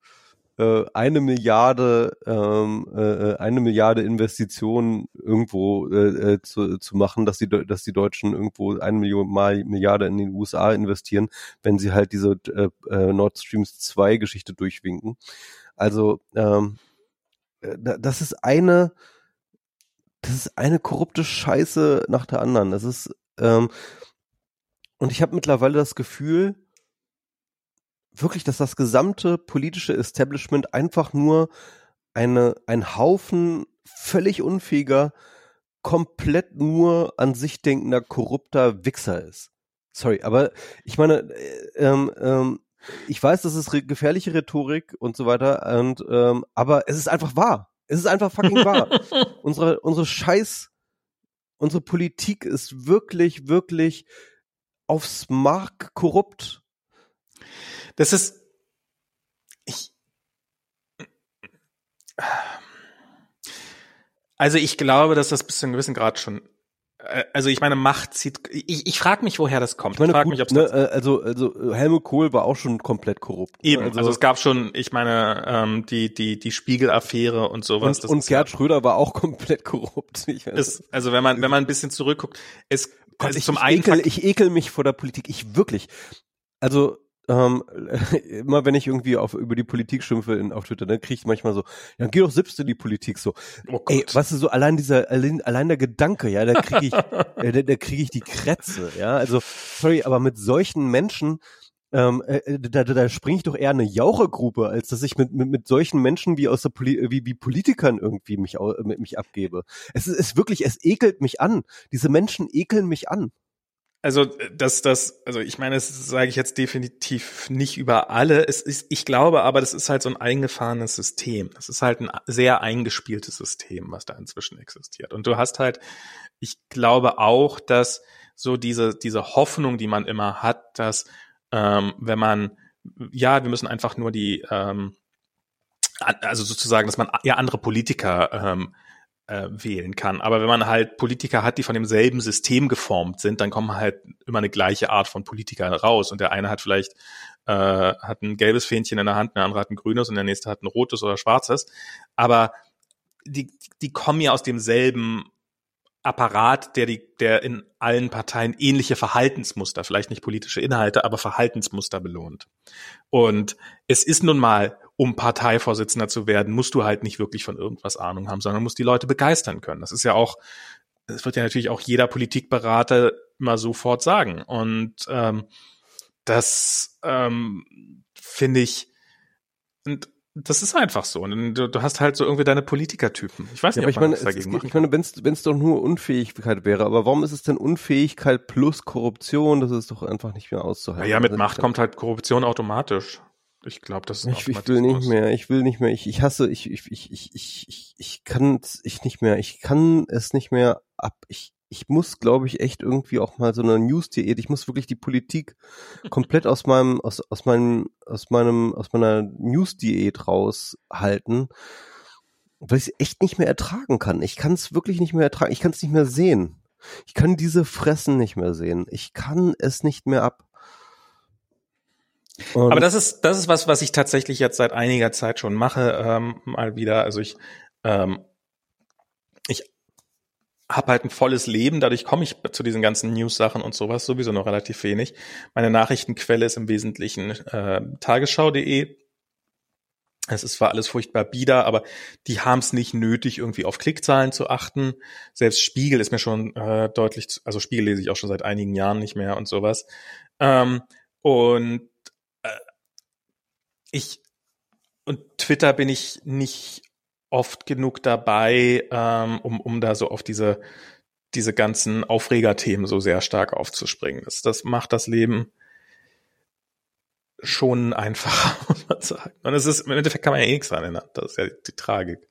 äh, eine Milliarde, ähm, äh, äh, eine Milliarde Investitionen irgendwo äh, äh, zu, zu machen, dass die, dass die Deutschen irgendwo eine Million Mal Milliarde in den USA investieren, wenn sie halt diese äh, äh Nord Streams 2 Geschichte durchwinken. Also ähm, das ist eine, das ist eine korrupte Scheiße nach der anderen. Das ist ähm, und ich habe mittlerweile das Gefühl, wirklich, dass das gesamte politische Establishment einfach nur eine, ein Haufen völlig unfähiger, komplett nur an sich denkender, korrupter Wichser ist. Sorry, aber ich meine, äh, ähm, ähm, ich weiß, das ist gefährliche Rhetorik und so weiter, und, ähm, aber es ist einfach wahr. Es ist einfach fucking wahr. unsere, unsere Scheiß, unsere Politik ist wirklich, wirklich aufs Mark korrupt. Das ist, ich, also ich glaube, dass das bis zu einem gewissen Grad schon also ich meine, Macht zieht. Ich, ich frage mich, woher das kommt. Ich, meine, ich frage mich, ob's ne, äh, also also Helmut Kohl war auch schon komplett korrupt. Ne? Eben. Also, also es gab schon, ich meine, ähm, die die die Spiegel-Affäre und sowas. Und, und Gerd Schröder war auch komplett korrupt. Ist, also wenn man wenn man ein bisschen zurückguckt, es Gott, also ich, zum ich einen ekel, ich ekel mich vor der Politik. Ich wirklich. Also ähm, immer wenn ich irgendwie auf über die Politik schimpfe in, auf Twitter, dann kriege ich manchmal so, ja, geh doch selbst in die Politik so. Oh Gott. Ey, weißt du, so allein dieser, allein, allein der Gedanke, ja, da kriege ich, äh, da, da kriege ich die Krätze, ja. Also, sorry, aber mit solchen Menschen, ähm, äh, äh, da, da springe ich doch eher eine Jauchergruppe, als dass ich mit, mit, mit solchen Menschen wie aus der Poli wie, wie Politikern irgendwie mich, mit mich abgebe. Es ist, ist wirklich, es ekelt mich an. Diese Menschen ekeln mich an. Also das, das, also ich meine, das sage ich jetzt definitiv nicht über alle. Es ist, ich glaube aber, das ist halt so ein eingefahrenes System. Das ist halt ein sehr eingespieltes System, was da inzwischen existiert. Und du hast halt, ich glaube auch, dass so diese, diese Hoffnung, die man immer hat, dass ähm, wenn man, ja, wir müssen einfach nur die, ähm, also sozusagen, dass man ja andere Politiker ähm, äh, wählen kann. Aber wenn man halt Politiker hat, die von demselben System geformt sind, dann kommen halt immer eine gleiche Art von Politiker raus. Und der eine hat vielleicht äh, hat ein gelbes Fähnchen in der Hand, der andere hat ein grünes und der nächste hat ein rotes oder schwarzes. Aber die, die kommen ja aus demselben Apparat, der die, der in allen Parteien ähnliche Verhaltensmuster, vielleicht nicht politische Inhalte, aber Verhaltensmuster belohnt. Und es ist nun mal, um Parteivorsitzender zu werden, musst du halt nicht wirklich von irgendwas Ahnung haben, sondern musst die Leute begeistern können. Das ist ja auch, das wird ja natürlich auch jeder Politikberater immer sofort sagen. Und ähm, das ähm, finde ich, und das ist einfach so. Und du, du hast halt so irgendwie deine Politikertypen. Ich weiß nicht, ja, ob man was dagegen macht. Ich meine, wenn es doch nur Unfähigkeit wäre, aber warum ist es denn Unfähigkeit plus Korruption? Das ist doch einfach nicht mehr auszuhalten. Ja, ja mit Macht kommt halt Korruption automatisch. Ich glaube, das ist ich, ich will nicht mehr, ich will nicht mehr, ich, ich hasse, ich, ich, ich, ich, ich, ich, kann ich nicht mehr, ich kann es nicht mehr ab, ich, ich muss, glaube ich, echt irgendwie auch mal so eine News-Diät, ich muss wirklich die Politik komplett aus meinem, aus, aus meinem, aus meinem, aus meiner News-Diät raushalten, weil ich es echt nicht mehr ertragen kann. Ich kann es wirklich nicht mehr ertragen, ich kann es nicht mehr sehen. Ich kann diese Fressen nicht mehr sehen. Ich kann es nicht mehr ab. Und Aber das ist, das ist was, was ich tatsächlich jetzt seit einiger Zeit schon mache, ähm, mal wieder. Also ich, ähm, ich habe halt ein volles Leben, dadurch komme ich zu diesen ganzen News-Sachen und sowas sowieso noch relativ wenig. Meine Nachrichtenquelle ist im Wesentlichen äh, tagesschau.de. Es ist zwar alles furchtbar bieder, aber die haben es nicht nötig, irgendwie auf Klickzahlen zu achten. Selbst Spiegel ist mir schon äh, deutlich, zu, also Spiegel lese ich auch schon seit einigen Jahren nicht mehr und sowas. Ähm, und ich und Twitter bin ich nicht oft genug dabei, ähm, um, um da so auf diese, diese ganzen Aufregerthemen so sehr stark aufzuspringen. Das, das macht das Leben schon einfacher, muss man sagen. Und es ist, im Endeffekt kann man ja eh nichts dran ändern. Das ist ja die Tragik.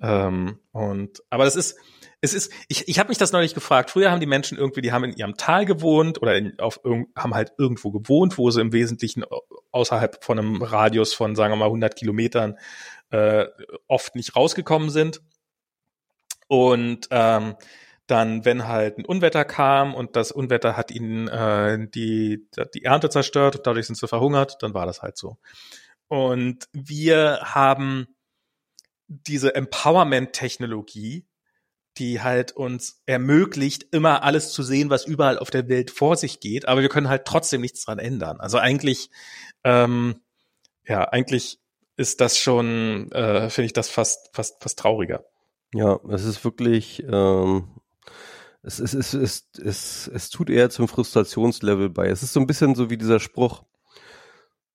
Ähm, und, aber das ist, es ist, ich, ich habe mich das neulich gefragt. Früher haben die Menschen irgendwie, die haben in ihrem Tal gewohnt oder in, auf, haben halt irgendwo gewohnt, wo sie im Wesentlichen außerhalb von einem Radius von, sagen wir mal, 100 Kilometern äh, oft nicht rausgekommen sind. Und ähm, dann, wenn halt ein Unwetter kam und das Unwetter hat ihnen äh, die, die Ernte zerstört und dadurch sind sie verhungert, dann war das halt so. Und wir haben diese Empowerment-Technologie, die halt uns ermöglicht, immer alles zu sehen, was überall auf der Welt vor sich geht, aber wir können halt trotzdem nichts dran ändern. Also eigentlich, ähm, ja, eigentlich ist das schon, äh, finde ich das fast, fast, fast trauriger. Ja, es ist wirklich, ähm, es, es, es, es, es, es tut eher zum Frustrationslevel bei. Es ist so ein bisschen so wie dieser Spruch,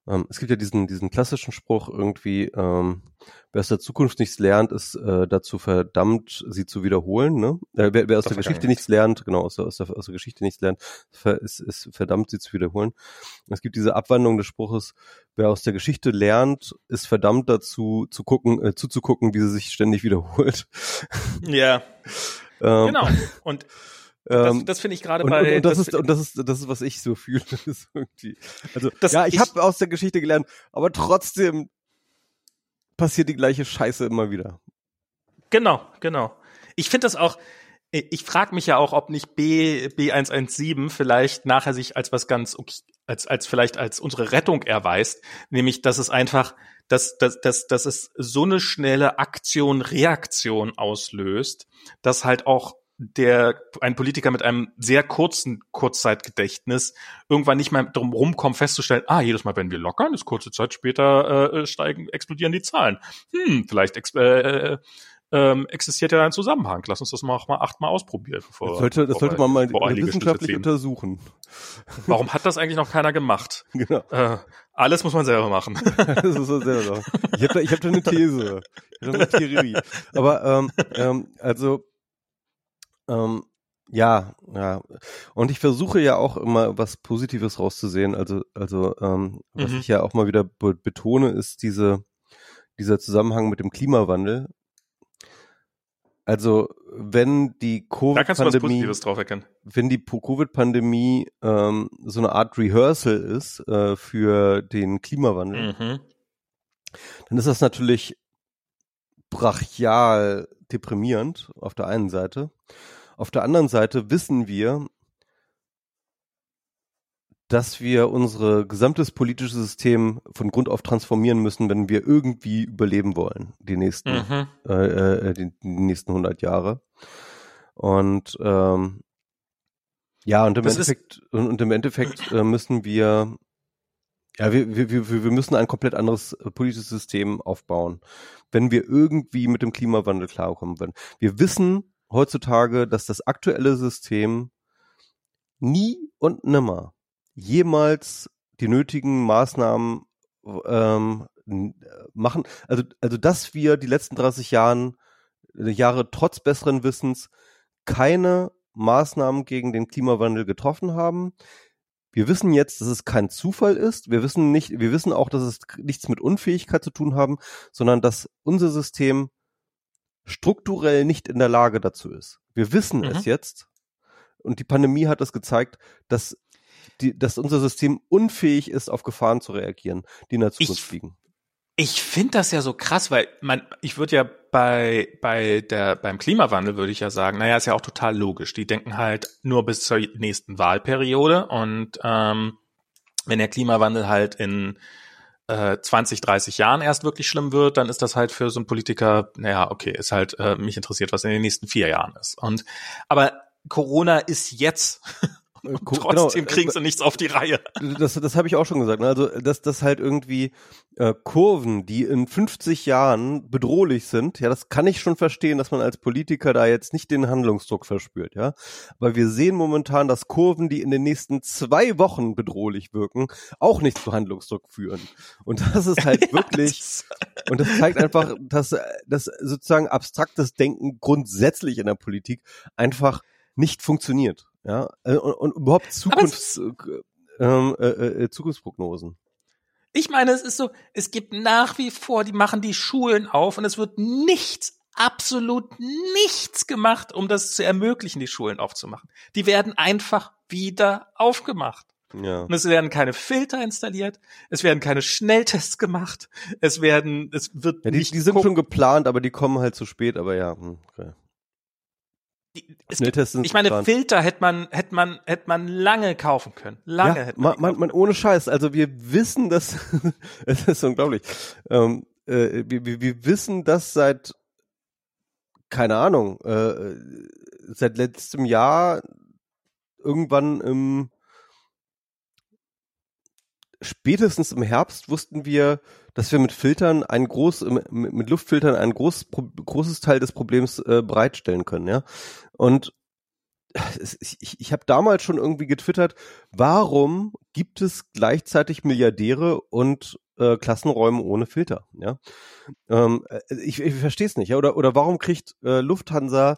ähm, es gibt ja diesen, diesen klassischen Spruch irgendwie, ähm, wer aus der Zukunft nichts lernt, ist äh, dazu verdammt, sie zu wiederholen. Ne? Äh, wer, wer aus das der Geschichte nichts lernt, genau, aus der, aus, der, aus der Geschichte nichts lernt, ist, ist verdammt, sie zu wiederholen. Es gibt diese Abwandlung des Spruches, wer aus der Geschichte lernt, ist verdammt dazu zu gucken, äh, zuzugucken, wie sie sich ständig wiederholt. Ja. ähm, genau. Und das, ähm, das finde ich gerade bei. Und, und, das, das, ist, und das ist, das ist, was ich so fühle. also, das, ja, ich, ich habe aus der Geschichte gelernt, aber trotzdem passiert die gleiche Scheiße immer wieder. Genau, genau. Ich finde das auch, ich frage mich ja auch, ob nicht B, B117 vielleicht nachher sich als was ganz, als, als vielleicht als unsere Rettung erweist, nämlich, dass es einfach, dass, dass, dass, dass es so eine schnelle Aktion, Reaktion auslöst, dass halt auch der ein Politiker mit einem sehr kurzen Kurzzeitgedächtnis irgendwann nicht mehr drum rumkommt festzustellen, ah, jedes Mal, wenn wir lockern, ist kurze Zeit später äh, steigen, explodieren die Zahlen. Hm, vielleicht ex äh, äh, ähm, existiert ja ein Zusammenhang. Lass uns das mal auch mal achtmal ausprobieren. Bevor, das sollte, das sollte man mal wissenschaftlich untersuchen. Warum hat das eigentlich noch keiner gemacht? Genau. Äh, alles muss man selber machen. das ist so selber. Ich habe da, ich hab da eine These. Ich hab da eine Theorie. Aber ähm, ähm, also ähm, ja, ja. Und ich versuche ja auch immer was Positives rauszusehen. Also, also ähm, was mhm. ich ja auch mal wieder be betone, ist diese, dieser Zusammenhang mit dem Klimawandel. Also wenn die Covid-Pandemie, wenn die Covid-Pandemie ähm, so eine Art Rehearsal ist äh, für den Klimawandel, mhm. dann ist das natürlich brachial deprimierend auf der einen Seite. Auf der anderen Seite wissen wir, dass wir unser gesamtes politisches System von Grund auf transformieren müssen, wenn wir irgendwie überleben wollen, die nächsten, mhm. äh, äh, die, die, nächsten 100 Jahre. Und ähm, ja, und im das Endeffekt, und, und, im Endeffekt äh, müssen wir, ja, wir, wir, wir, müssen ein komplett anderes äh, politisches System aufbauen, wenn wir irgendwie mit dem Klimawandel klarkommen wollen. Wir wissen, heutzutage, dass das aktuelle System nie und nimmer jemals die nötigen Maßnahmen ähm, machen, also, also, dass wir die letzten 30 Jahren, äh, Jahre trotz besseren Wissens keine Maßnahmen gegen den Klimawandel getroffen haben. Wir wissen jetzt, dass es kein Zufall ist. Wir wissen nicht, wir wissen auch, dass es nichts mit Unfähigkeit zu tun haben, sondern dass unser System strukturell nicht in der Lage dazu ist. Wir wissen mhm. es jetzt. Und die Pandemie hat es gezeigt, dass die, dass unser System unfähig ist, auf Gefahren zu reagieren, die in der Zukunft ich, liegen. Ich finde das ja so krass, weil man, ich würde ja bei, bei der, beim Klimawandel würde ich ja sagen, naja, ist ja auch total logisch. Die denken halt nur bis zur nächsten Wahlperiode und ähm, wenn der Klimawandel halt in äh, 20, 30 Jahren erst wirklich schlimm wird, dann ist das halt für so einen Politiker, naja, okay, ist halt, äh, mich interessiert, was in den nächsten vier Jahren ist. Und aber Corona ist jetzt und äh, trotzdem genau, kriegen sie nichts auf die Reihe. Das, das habe ich auch schon gesagt. Ne? Also, dass das halt irgendwie äh, Kurven, die in 50 Jahren bedrohlich sind, ja, das kann ich schon verstehen, dass man als Politiker da jetzt nicht den Handlungsdruck verspürt, ja. Aber wir sehen momentan, dass Kurven, die in den nächsten zwei Wochen bedrohlich wirken, auch nicht zu Handlungsdruck führen. Und das ist halt wirklich, und das zeigt einfach, dass, dass sozusagen abstraktes Denken grundsätzlich in der Politik einfach nicht funktioniert. Ja, äh, und, und überhaupt Zukunfts, ähm, äh, äh, Zukunftsprognosen. Ich meine, es ist so, es gibt nach wie vor, die machen die Schulen auf und es wird nichts, absolut nichts gemacht, um das zu ermöglichen, die Schulen aufzumachen. Die werden einfach wieder aufgemacht. Ja. Und es werden keine Filter installiert, es werden keine Schnelltests gemacht, es werden, es wird ja, die, nicht. Die sind schon geplant, aber die kommen halt zu spät, aber ja. Hm, okay es, ich meine. Filter hätte man, hätte man, hätte man lange kaufen können. Lange ja, hätte man, man, man, ohne Scheiß. Also wir wissen, dass, es ist unglaublich. Ähm, äh, wir, wir, wissen, dass seit, keine Ahnung, äh, seit letztem Jahr irgendwann im, spätestens im Herbst wussten wir, dass wir mit Filtern ein groß, mit Luftfiltern ein groß, großes Teil des Problems äh, bereitstellen können, ja. Und ich, ich habe damals schon irgendwie getwittert, warum gibt es gleichzeitig Milliardäre und äh, Klassenräume ohne Filter? Ja, ähm, äh, ich, ich verstehe es nicht. Ja? Oder oder warum kriegt äh, Lufthansa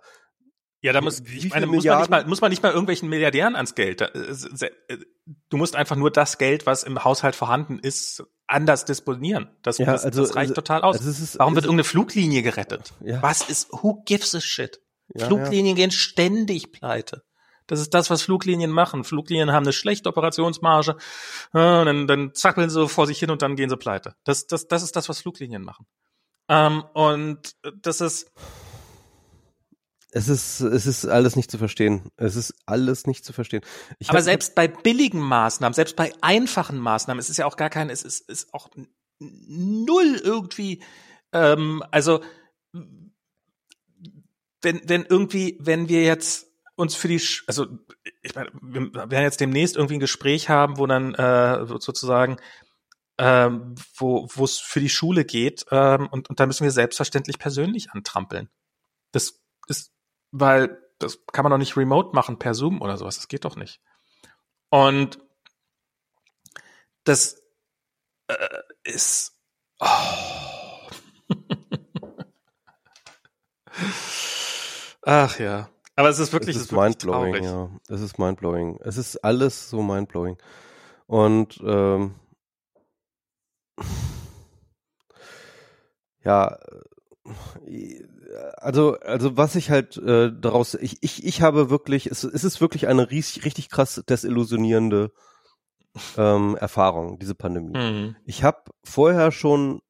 ja, da muss, ich meine, muss man, nicht mal, muss man nicht mal irgendwelchen Milliardären ans Geld. Äh, du musst einfach nur das Geld, was im Haushalt vorhanden ist, anders disponieren. Das, ja, das, also, das reicht also, total aus. Also ist, Warum wird irgendeine Fluglinie gerettet? Ja. Was ist, who gives a shit? Ja, Fluglinien gehen ständig pleite. Das ist das, was Fluglinien machen. Fluglinien haben eine schlechte Operationsmarge, dann, dann zappeln sie vor sich hin und dann gehen sie pleite. Das, das, das ist das, was Fluglinien machen. Ähm, und das ist, es ist, es ist alles nicht zu verstehen. Es ist alles nicht zu verstehen. Ich Aber selbst bei billigen Maßnahmen, selbst bei einfachen Maßnahmen, es ist ja auch gar kein, es ist, ist auch null irgendwie, ähm, also wenn, wenn irgendwie, wenn wir jetzt uns für die, also ich meine, wir werden jetzt demnächst irgendwie ein Gespräch haben, wo dann äh, sozusagen ähm, wo wo es für die Schule geht ähm, und, und da müssen wir selbstverständlich persönlich antrampeln. Das ist weil das kann man doch nicht remote machen per Zoom oder sowas. Das geht doch nicht. Und das äh, ist. Oh. Ach ja. Aber es ist wirklich, es ist, mindblowing, ja. Es ist mindblowing. Es ist alles so mindblowing. Und ähm, ja, also, also was ich halt äh, daraus, ich, ich, ich habe wirklich, es, es ist wirklich eine riesig, richtig krass desillusionierende ähm, Erfahrung, diese Pandemie. Mhm. Ich habe vorher schon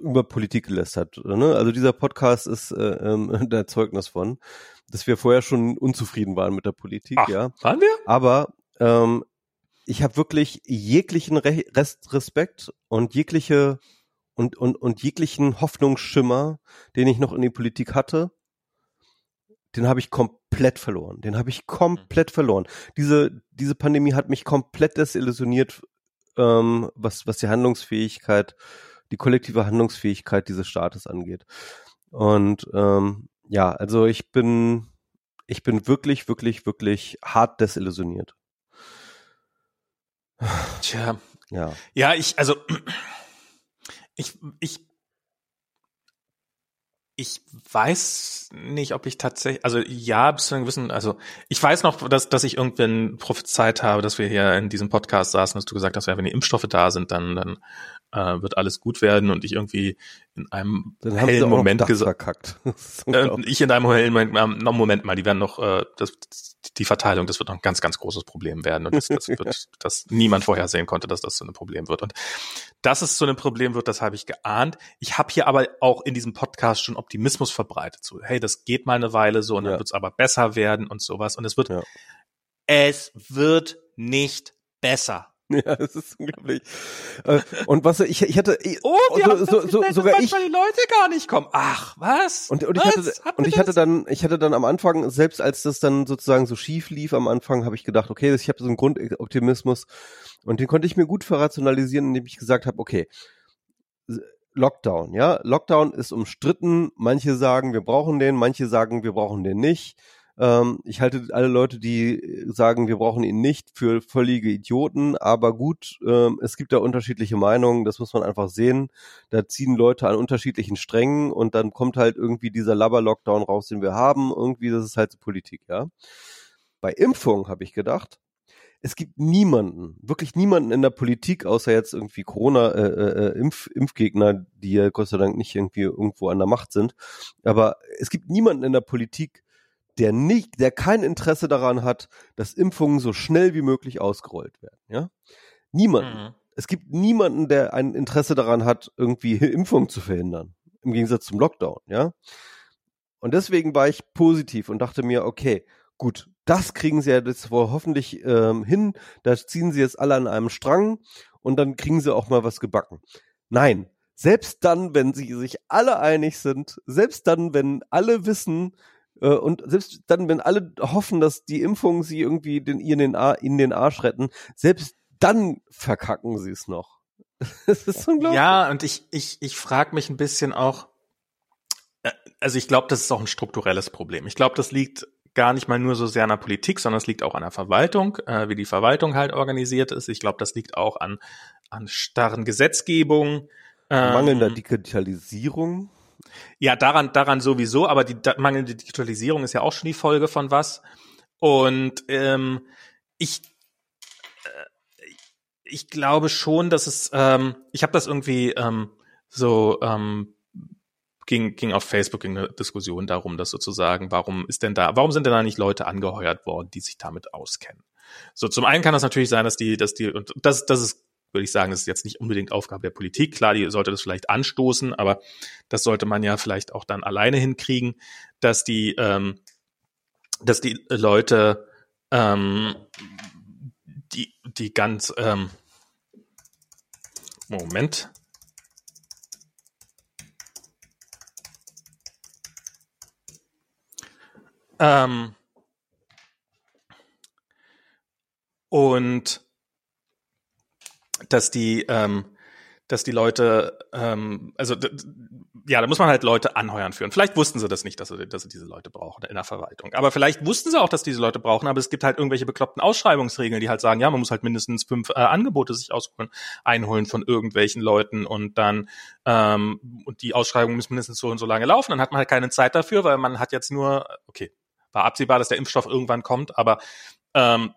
über Politik gelästert. Ne? Also dieser Podcast ist äh, ähm, der Zeugnis von, dass wir vorher schon unzufrieden waren mit der Politik. Ach, ja, waren wir? Aber ähm, ich habe wirklich jeglichen Re Rest Respekt und jegliche und, und, und jeglichen Hoffnungsschimmer, den ich noch in die Politik hatte, den habe ich komplett verloren. Den habe ich komplett verloren. Diese, diese Pandemie hat mich komplett desillusioniert, ähm, was, was die Handlungsfähigkeit, die kollektive Handlungsfähigkeit dieses Staates angeht. Und ähm, ja, also ich bin, ich bin wirklich, wirklich, wirklich hart desillusioniert. Tja. Ja. Ja, ich, also Ich, ich ich weiß nicht, ob ich tatsächlich, also ja, bis zu einem gewissen, also ich weiß noch, dass, dass ich irgendwann prophezeit habe, dass wir hier in diesem Podcast saßen, dass du gesagt hast, ja, wenn die Impfstoffe da sind, dann, dann äh, wird alles gut werden und ich irgendwie in einem Dann hellen Moment gesagt, verkackt. äh, ich in einem hellen Moment, ähm, noch Moment mal, die werden noch, äh, das, die Verteilung, das wird noch ein ganz, ganz großes Problem werden und das, das wird, das niemand vorhersehen konnte, dass das so ein Problem wird und dass es so ein Problem wird, das habe ich geahnt. Ich habe hier aber auch in diesem Podcast schon Optimismus verbreitet, so, hey, das geht mal eine Weile so und dann Ja. wird es aber besser werden und sowas und es wird, Ja. es wird nicht besser. Ja, das ist unglaublich. Äh, Und was ich, ich hatte, ich- Oh, wir so, haben so, so, festgestellt, sogar ich, manchmal die Leute gar nicht kommen. Ach, was? Und, und ich was? hatte, Habt und ich hatte das? dann, ich hatte dann am Anfang, selbst als das dann sozusagen so schief lief am Anfang, habe ich gedacht, okay, ich habe so einen Grundoptimismus und den konnte ich mir gut verrationalisieren, indem ich gesagt habe, okay, Lockdown, ja, Lockdown ist umstritten. Manche sagen, wir brauchen den, manche sagen, wir brauchen den nicht. Ähm, ich halte alle Leute, die sagen, wir brauchen ihn nicht, für völlige Idioten. Aber gut, ähm, es gibt da unterschiedliche Meinungen. Das muss man einfach sehen. Da ziehen Leute an unterschiedlichen Strängen und dann kommt halt irgendwie dieser Labber-Lockdown raus, den wir haben. Irgendwie, das ist halt so Politik, ja. Bei Impfung habe ich gedacht, es gibt niemanden, wirklich niemanden in der Politik, außer jetzt irgendwie Corona, äh, äh, Impfgegner, die ja Gott sei Dank nicht irgendwie irgendwo an der Macht sind. Aber es gibt niemanden in der Politik, der nicht, der kein Interesse daran hat, dass Impfungen so schnell wie möglich ausgerollt werden. Ja, niemanden. Mhm. Es gibt niemanden, der ein Interesse daran hat, irgendwie Impfungen zu verhindern. Im Gegensatz zum Lockdown. Ja. Und deswegen war ich positiv und dachte mir, okay, gut, das kriegen sie ja jetzt wohl hoffentlich ähm, hin. Da ziehen sie jetzt alle an einem Strang und dann kriegen sie auch mal was gebacken. Nein, selbst dann, wenn sie sich alle einig sind, selbst dann, wenn alle wissen und selbst dann, wenn alle hoffen, dass die Impfung sie irgendwie den, ihnen den, Ar in den Arsch retten, selbst dann verkacken sie es noch. Das ist unglaublich. Ja, und ich, ich, ich frage mich ein bisschen auch, äh, also ich glaube, das ist auch ein strukturelles Problem. Ich glaube, das liegt gar nicht mal nur so sehr an der Politik, sondern es liegt auch an der Verwaltung, äh, wie die Verwaltung halt organisiert ist. Ich glaube, das liegt auch an, an starren Gesetzgebungen. ähm, Mangelnder Digitalisierung. Ja, daran, daran sowieso, aber die mangelnde Digitalisierung ist ja auch schon die Folge von was. Und ähm, ich, äh, ich glaube schon, dass es, ähm, ich habe das irgendwie ähm, so ähm, ging, ging auf Facebook ging eine Diskussion darum, dass sozusagen, warum ist denn da, warum sind denn da nicht Leute angeheuert worden, die sich damit auskennen? So, zum einen kann das natürlich sein, dass die, dass die, und das, das ist, würde ich sagen, das ist jetzt nicht unbedingt Aufgabe der Politik. Klar, die sollte das vielleicht anstoßen, aber das sollte man ja vielleicht auch dann alleine hinkriegen, dass die, ähm, dass die Leute, ähm, die, die ganz, ähm, Moment. Ähm, und dass die, ähm, dass die Leute, ähm, also ja, da muss man halt Leute anheuern führen. Vielleicht wussten sie das nicht, dass sie, dass sie diese Leute brauchen in der Verwaltung. Aber vielleicht wussten sie auch, dass diese Leute brauchen, aber es gibt halt irgendwelche bekloppten Ausschreibungsregeln, die halt sagen, ja, man muss halt mindestens fünf äh, Angebote sich ausholen, einholen von irgendwelchen Leuten und dann ähm, und die Ausschreibung muss mindestens so und so lange laufen. Dann hat man halt keine Zeit dafür, weil man hat jetzt nur, okay, war absehbar, dass der Impfstoff irgendwann kommt, aber ähm,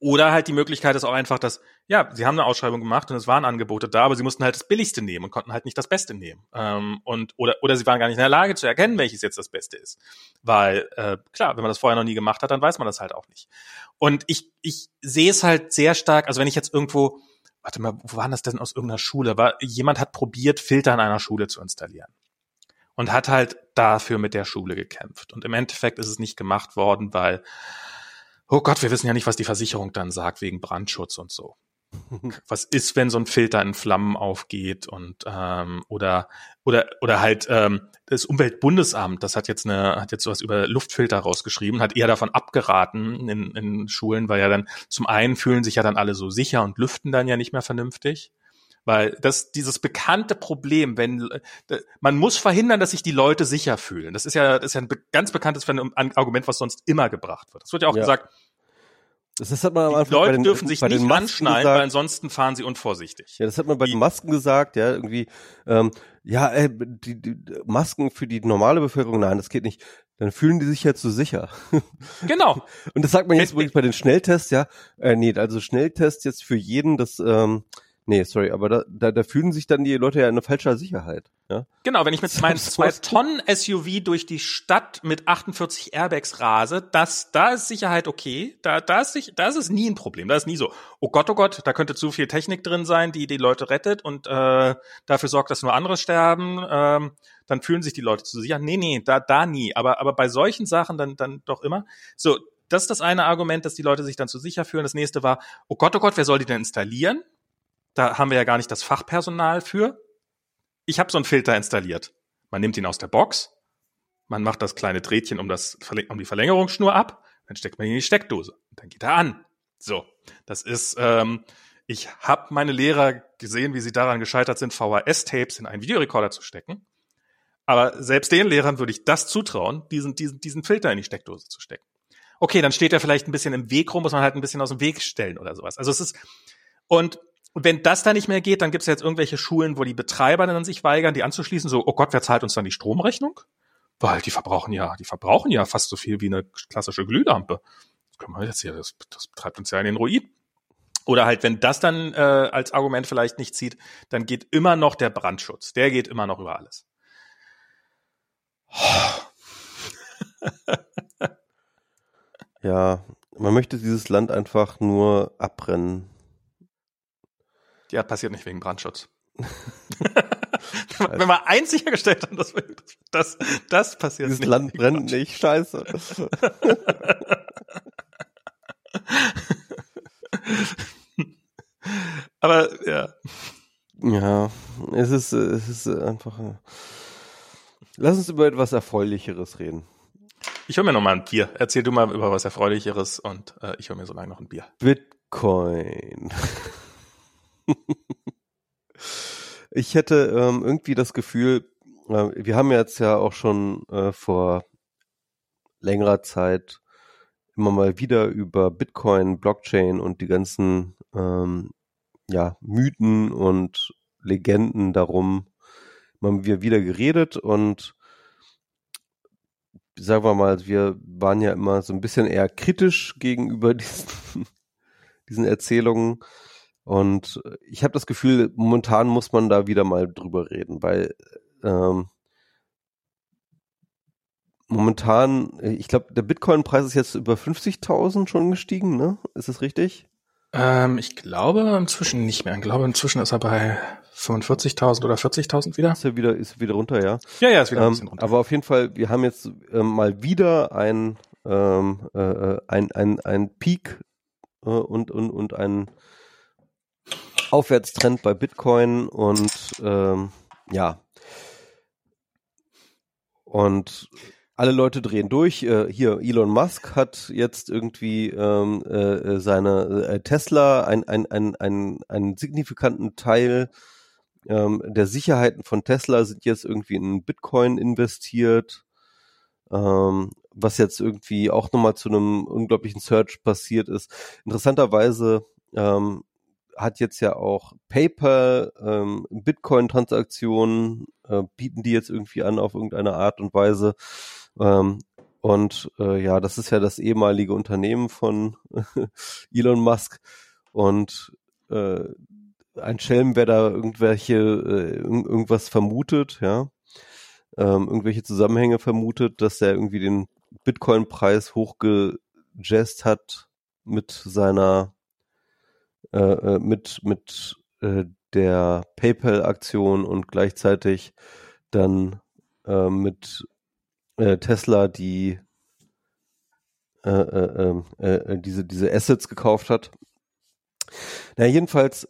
oder halt die Möglichkeit ist auch einfach, dass, ja, sie haben eine Ausschreibung gemacht und es waren Angebote da, aber sie mussten halt das Billigste nehmen und konnten halt nicht das Beste nehmen. Ähm, und, oder, oder sie waren gar nicht in der Lage zu erkennen, welches jetzt das Beste ist. Weil, äh, klar, wenn man das vorher noch nie gemacht hat, dann weiß man das halt auch nicht. Und ich, ich sehe es halt sehr stark, also wenn ich jetzt irgendwo, warte mal, wo war das denn aus irgendeiner Schule? War, jemand hat probiert, Filter in einer Schule zu installieren. Und hat halt dafür mit der Schule gekämpft. Und im Endeffekt ist es nicht gemacht worden, weil oh Gott, wir wissen ja nicht, was die Versicherung dann sagt wegen Brandschutz und so. Was ist, wenn so ein Filter in Flammen aufgeht und ähm, oder oder oder halt ähm, das Umweltbundesamt, das hat jetzt eine hat jetzt sowas über Luftfilter rausgeschrieben, hat eher davon abgeraten in, in Schulen, weil ja dann zum einen fühlen sich ja dann alle so sicher und lüften dann ja nicht mehr vernünftig. Weil das, dieses bekannte Problem, wenn äh, man muss verhindern, dass sich die Leute sicher fühlen. Das ist ja, das ist ja ein ganz bekanntes Argument, was sonst immer gebracht wird. Es wird ja auch Ja. gesagt, Das hat man am Die Anfang Leute bei den, dürfen sich nicht anschnallen, gesagt. weil ansonsten fahren sie unvorsichtig. Ja, das hat man bei Die- den Masken gesagt, ja, irgendwie, ähm, ja, ey, die, die Masken für die normale Bevölkerung, nein, das geht nicht. Dann fühlen die sich jetzt so sicher. Genau. Und das sagt man jetzt Äh, übrigens bei den Schnelltests, ja. Äh, nee, also Schnelltests jetzt für jeden, das, ähm, nee, sorry, aber da, da, da fühlen sich dann die Leute ja in falscher Sicherheit. Ja? Genau, wenn ich mit meinem zwei Tonnen SUV durch die Stadt mit 48 Airbags rase, das, da ist Sicherheit okay. Da, da ist sich, da ist es nie ein Problem. Da ist nie so, oh Gott, oh Gott, da könnte zu viel Technik drin sein, die die Leute rettet und äh, dafür sorgt, dass nur andere sterben. Ähm, dann fühlen sich die Leute zu sicher. Nee, nee, da, da nie. Aber, aber bei solchen Sachen dann, dann doch immer. So, das ist das eine Argument, dass die Leute sich dann zu sicher fühlen. Das nächste war, oh Gott, oh Gott, wer soll die denn installieren? Da haben wir ja gar nicht das Fachpersonal für. Ich habe so einen Filter installiert. Man nimmt ihn aus der Box, man macht das kleine Drähtchen um, das, um die Verlängerungsschnur ab, dann steckt man ihn in die Steckdose. Und dann geht er an. So, das ist, ähm, ich habe meine Lehrer gesehen, wie sie daran gescheitert sind, VHS-Tapes in einen Videorekorder zu stecken. Aber selbst den Lehrern würde ich das zutrauen, diesen, diesen, diesen Filter in die Steckdose zu stecken. Okay, dann steht er vielleicht ein bisschen im Weg rum, muss man halt ein bisschen aus dem Weg stellen oder sowas. Also es ist, und wenn das dann nicht mehr geht, dann gibt es jetzt irgendwelche Schulen, wo die Betreiber dann sich weigern, die anzuschließen, so, oh Gott, wer zahlt uns dann die Stromrechnung? Weil die verbrauchen ja, die verbrauchen ja fast so viel wie eine klassische Glühlampe. Das können wir jetzt hier, das, das treibt uns ja in den Ruin. Oder halt, wenn das dann äh, als Argument vielleicht nicht zieht, dann geht immer noch der Brandschutz. Der geht immer noch über alles. Ja, man möchte dieses Land einfach nur abbrennen. Ja, passiert nicht wegen Brandschutz. Wenn wir eins sichergestellt haben, dass das, das passiert Dieses nicht. Land brennt nicht, scheiße. Aber ja, Ja, es ist, es ist einfach. äh, Lass uns über etwas Erfreulicheres reden. ich hol mir noch mal ein Bier. Erzähl du mal über was Erfreulicheres und äh, ich hol mir so lange noch ein Bier. Bitcoin. ich hätte ähm, irgendwie das Gefühl, äh, wir haben jetzt ja auch schon äh, vor längerer Zeit immer mal wieder über Bitcoin, Blockchain und die ganzen ähm, ja, Mythen und Legenden darum haben wir wieder geredet und sagen wir mal, wir waren ja immer so ein bisschen eher kritisch gegenüber diesen, diesen Erzählungen. Und ich habe das Gefühl, momentan muss man da wieder mal drüber reden, weil ähm, momentan, ich glaube, der Bitcoin-Preis ist jetzt über 50.000 schon gestiegen, ne? Ist das richtig? Ähm, ich glaube inzwischen nicht mehr. Ich glaube inzwischen ist er bei 45.000 oder 40.000 wieder. Ist er wieder, ist er wieder runter, ja. Ja, ja, ist wieder ein Ähm, bisschen runter. aber auf jeden Fall, wir haben jetzt ähm, mal wieder ein, ähm, äh, äh, ein, ein, ein Peak äh, und, und, und ein Aufwärtstrend bei Bitcoin und ähm, ja. Und alle Leute drehen durch. Äh, hier, Elon Musk hat jetzt irgendwie ähm, äh, seine äh, Tesla, ein, ein, ein, ein, signifikanten Teil ähm, der Sicherheiten von Tesla sind jetzt irgendwie in Bitcoin investiert, ähm, was jetzt irgendwie auch nochmal zu einem unglaublichen Search passiert ist. Interessanterweise ähm, hat jetzt ja auch PayPal ähm, Bitcoin-Transaktionen, äh, bieten die jetzt irgendwie an auf irgendeine Art und Weise. Ähm, und äh, ja, das ist ja das ehemalige Unternehmen von Elon Musk. Und äh, ein Schelm, wer da irgendwelche äh, irg- irgendwas vermutet, ja, ähm, irgendwelche Zusammenhänge vermutet, dass er irgendwie den Bitcoin-Preis hochgejazzt hat mit seiner äh, äh, mit mit äh, der PayPal-Aktion und gleichzeitig dann äh, mit äh, Tesla die äh, äh, ähm, äh, äh, diese diese Assets gekauft hat. Na jedenfalls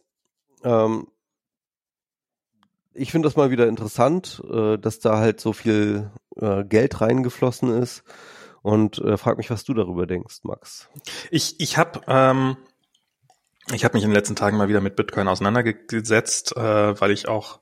ähm, ich finde das mal wieder interessant, dass da halt so viel Geld reingeflossen ist und äh, frag mich, was du darüber denkst, Max. Ich, ich habe ähm, ich hab mich in den letzten Tagen mal wieder mit Bitcoin auseinandergesetzt, äh, weil ich auch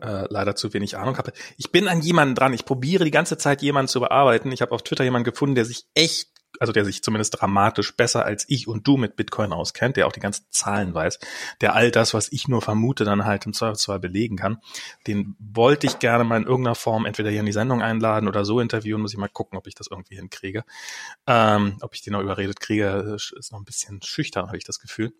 äh, leider zu wenig Ahnung habe. Ich bin an jemanden dran. Ich probiere die ganze Zeit jemanden zu bearbeiten. Ich habe auf Twitter jemanden gefunden, der sich echt also der sich zumindest dramatisch besser als ich und du mit Bitcoin auskennt, der auch die ganzen Zahlen weiß, der all das, was ich nur vermute, dann halt im Zweifelsfall belegen kann. Den wollte ich gerne mal in irgendeiner Form entweder hier in die Sendung einladen oder so interviewen, muss ich mal gucken, ob ich das irgendwie hinkriege. Ähm, ob ich den noch überredet kriege, ist noch ein bisschen schüchtern, habe ich das Gefühl.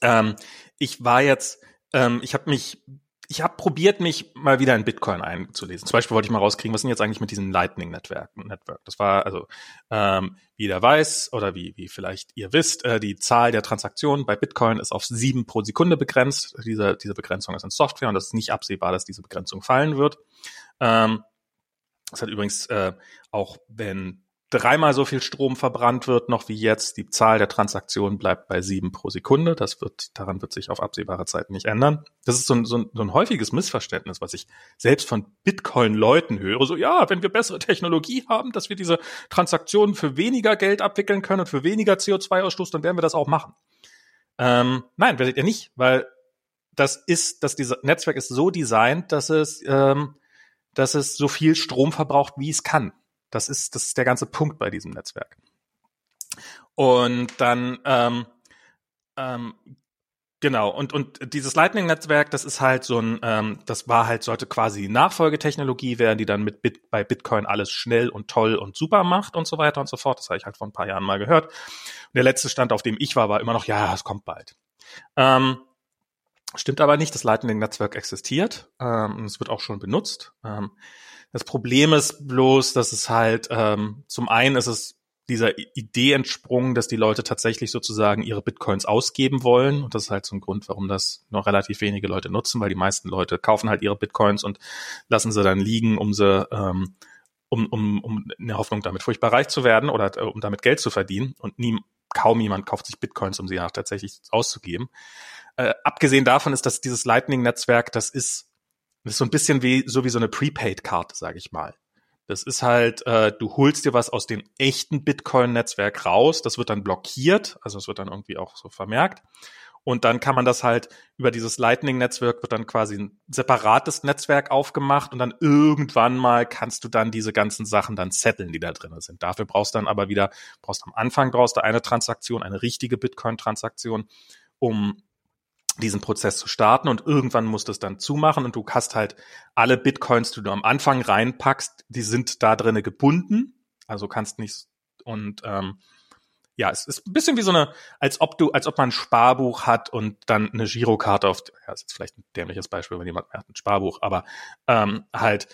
Ähm, ich war jetzt, ähm, ich habe mich ich habe probiert, mich mal wieder in Bitcoin einzulesen. Zum Beispiel wollte ich mal rauskriegen, was sind jetzt eigentlich mit diesen Lightning-Netzwerken? Network. Das war also, ähm, wie der weiß oder wie, wie vielleicht ihr wisst, äh, die Zahl der Transaktionen bei Bitcoin ist auf sieben pro Sekunde begrenzt. Diese, diese Begrenzung ist in Software und es ist nicht absehbar, dass diese Begrenzung fallen wird. Ähm, das hat übrigens äh, auch, wenn dreimal so viel Strom verbrannt wird noch wie jetzt. Die Zahl der Transaktionen bleibt bei sieben pro Sekunde. Das wird, daran wird sich auf absehbare Zeit nicht ändern. Das ist so ein, so ein, so ein häufiges Missverständnis, was ich selbst von Bitcoin-Leuten höre. So, ja, wenn wir bessere Technologie haben, dass wir diese Transaktionen für weniger Geld abwickeln können und für weniger CO2-Ausstoß, dann werden wir das auch machen. Ähm, nein, werdet ihr nicht, weil das ist, dass dieses Netzwerk ist so designt, dass es, ähm, dass es so viel Strom verbraucht, wie es kann. Das ist, das ist der ganze Punkt bei diesem Netzwerk. Und dann, ähm, ähm, genau, und, und dieses Lightning-Netzwerk, das ist halt so ein, ähm, das war halt, sollte quasi Nachfolgetechnologie werden, die dann mit Bit, bei Bitcoin alles schnell und toll und super macht und so weiter und so fort. Das habe ich halt vor ein paar Jahren mal gehört. Und der letzte Stand, auf dem ich war, war immer noch, ja, es kommt bald. Ähm, stimmt aber nicht, das Lightning-Netzwerk existiert ähm, es wird auch schon benutzt. Ähm, das Problem ist bloß, dass es halt, ähm, zum einen ist es dieser Idee entsprungen, dass die Leute tatsächlich sozusagen ihre Bitcoins ausgeben wollen. Und das ist halt so ein Grund, warum das noch relativ wenige Leute nutzen, weil die meisten Leute kaufen halt ihre Bitcoins und lassen sie dann liegen, um sie, ähm, um, um, um in der Hoffnung, damit furchtbar reich zu werden oder äh, um damit Geld zu verdienen. Und nie, kaum jemand kauft sich Bitcoins, um sie auch tatsächlich auszugeben. Äh, abgesehen davon ist, dass dieses Lightning-Netzwerk, das ist das ist so ein bisschen wie so wie so eine Prepaid-Karte, sage ich mal. Das ist halt, äh, du holst dir was aus dem echten Bitcoin-Netzwerk raus, das wird dann blockiert, also es wird dann irgendwie auch so vermerkt. Und dann kann man das halt über dieses Lightning-Netzwerk wird dann quasi ein separates Netzwerk aufgemacht und dann irgendwann mal kannst du dann diese ganzen Sachen dann zetteln, die da drin sind. Dafür brauchst du dann aber wieder, brauchst am Anfang brauchst du eine Transaktion, eine richtige Bitcoin-Transaktion, um diesen Prozess zu starten und irgendwann musst du es dann zumachen und du hast halt alle Bitcoins, die du am Anfang reinpackst, die sind da drinnen gebunden, also kannst nicht und ähm, ja, es ist ein bisschen wie so eine, als ob du, als ob man ein Sparbuch hat und dann eine Girokarte auf, ja, das ist vielleicht ein dämliches Beispiel, wenn jemand hat ein Sparbuch, aber ähm, halt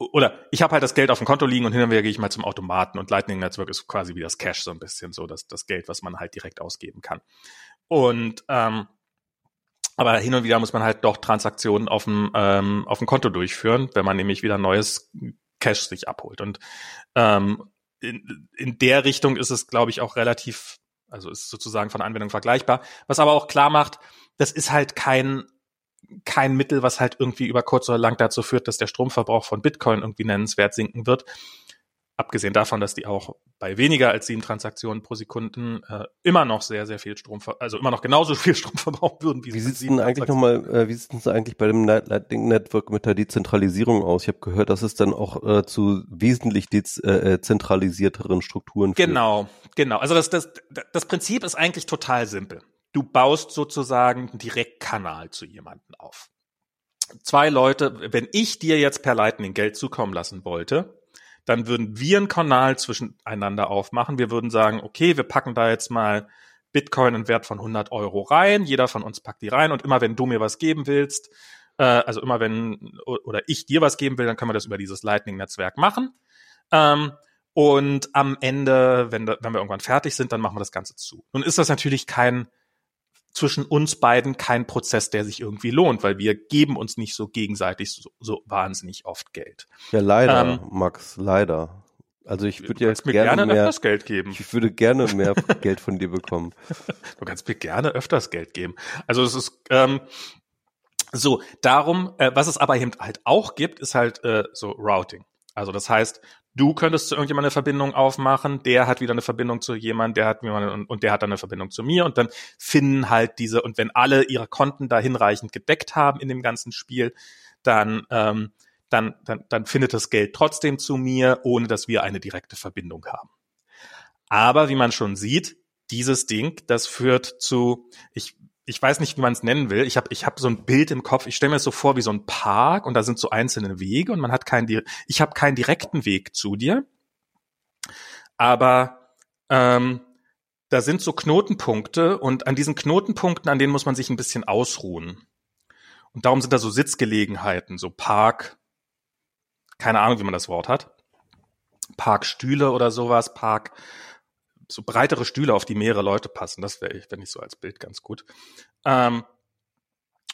oder ich habe halt das Geld auf dem Konto liegen und hin und gehe ich mal zum Automaten und Lightning Network ist quasi wie das Cash so ein bisschen so, das, das Geld, was man halt direkt ausgeben kann. Und ähm, aber hin und wieder muss man halt doch Transaktionen auf dem, ähm, auf dem Konto durchführen, wenn man nämlich wieder neues Cash sich abholt. Und ähm, in, in der Richtung ist es, glaube ich, auch relativ, also ist sozusagen von Anwendung vergleichbar. Was aber auch klar macht, das ist halt kein kein Mittel, was halt irgendwie über kurz oder lang dazu führt, dass der Stromverbrauch von Bitcoin irgendwie nennenswert sinken wird, abgesehen davon, dass die auch bei weniger als sieben Transaktionen pro Sekunden äh, immer noch sehr, sehr viel Strom, also immer noch genauso viel Strom verbrauchen würden. Wie, wie sieht es denn eigentlich nochmal, äh, wie sieht es eigentlich bei dem Lightning Network mit der Dezentralisierung aus? Ich habe gehört, dass es dann auch äh, zu wesentlich dezentralisierteren äh, Strukturen führt. Genau, genau. Also das, das, das Prinzip ist eigentlich total simpel. Du baust sozusagen einen Direktkanal zu jemanden auf. Zwei Leute, wenn ich dir jetzt per Lightning Geld zukommen lassen wollte, dann würden wir einen Kanal zwischeneinander aufmachen. Wir würden sagen, okay, wir packen da jetzt mal Bitcoin einen Wert von 100 Euro rein. Jeder von uns packt die rein und immer wenn du mir was geben willst, äh, also immer wenn oder ich dir was geben will, dann können wir das über dieses Lightning-Netzwerk machen. Ähm, und am Ende, wenn, wenn wir irgendwann fertig sind, dann machen wir das Ganze zu. Nun ist das natürlich kein zwischen uns beiden kein Prozess, der sich irgendwie lohnt, weil wir geben uns nicht so gegenseitig so, so wahnsinnig oft Geld. Ja, leider, ähm, Max, leider. Also ich würde ja mir gerne, gerne mehr, öfters Geld geben. Ich würde gerne mehr Geld von dir bekommen. Du kannst mir gerne öfters Geld geben. Also es ist ähm, so darum, äh, was es aber eben halt auch gibt, ist halt äh, so Routing. Also das heißt, du könntest zu irgendjemandem eine Verbindung aufmachen, der hat wieder eine Verbindung zu jemandem, der hat jemanden und, der hat dann eine Verbindung zu mir und dann finden halt diese, und wenn alle ihre Konten da hinreichend gedeckt haben in dem ganzen Spiel, dann, ähm, dann, dann, dann findet das Geld trotzdem zu mir, ohne dass wir eine direkte Verbindung haben. Aber wie man schon sieht, dieses Ding, das führt zu, ich, ich weiß nicht, wie man es nennen will. Ich habe ich hab so ein Bild im Kopf. Ich stelle mir das so vor wie so ein Park und da sind so einzelne Wege und man hat keinen, ich habe keinen direkten Weg zu dir. Aber ähm, da sind so Knotenpunkte und an diesen Knotenpunkten, an denen muss man sich ein bisschen ausruhen. Und darum sind da so Sitzgelegenheiten, so Park, keine Ahnung, wie man das Wort hat. Parkstühle oder sowas, Park, so breitere Stühle, auf die mehrere Leute passen. Das wäre ich, wenn ich so als Bild ganz gut. Ähm,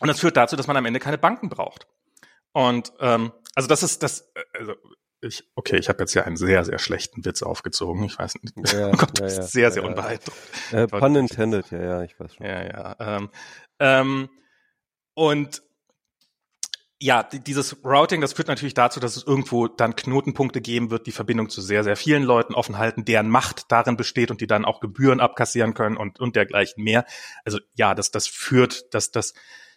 und das führt dazu, dass man am Ende keine Banken braucht. Und ähm, also das ist das, also ich, okay, ich habe jetzt ja einen sehr, sehr schlechten Witz aufgezogen. Ich weiß nicht. Ja, oh Gott, ja, das ja, sehr, sehr ja, unbeeindruckend. Äh, pun intended, ja, ja, ich weiß schon. Ja, ja. Ähm, ähm, und ja, dieses Routing, das führt natürlich dazu, dass es irgendwo dann Knotenpunkte geben wird, die Verbindung zu sehr, sehr vielen Leuten offen halten, deren Macht darin besteht und die dann auch Gebühren abkassieren können und, und dergleichen mehr. Also ja, das, das führt, das, das,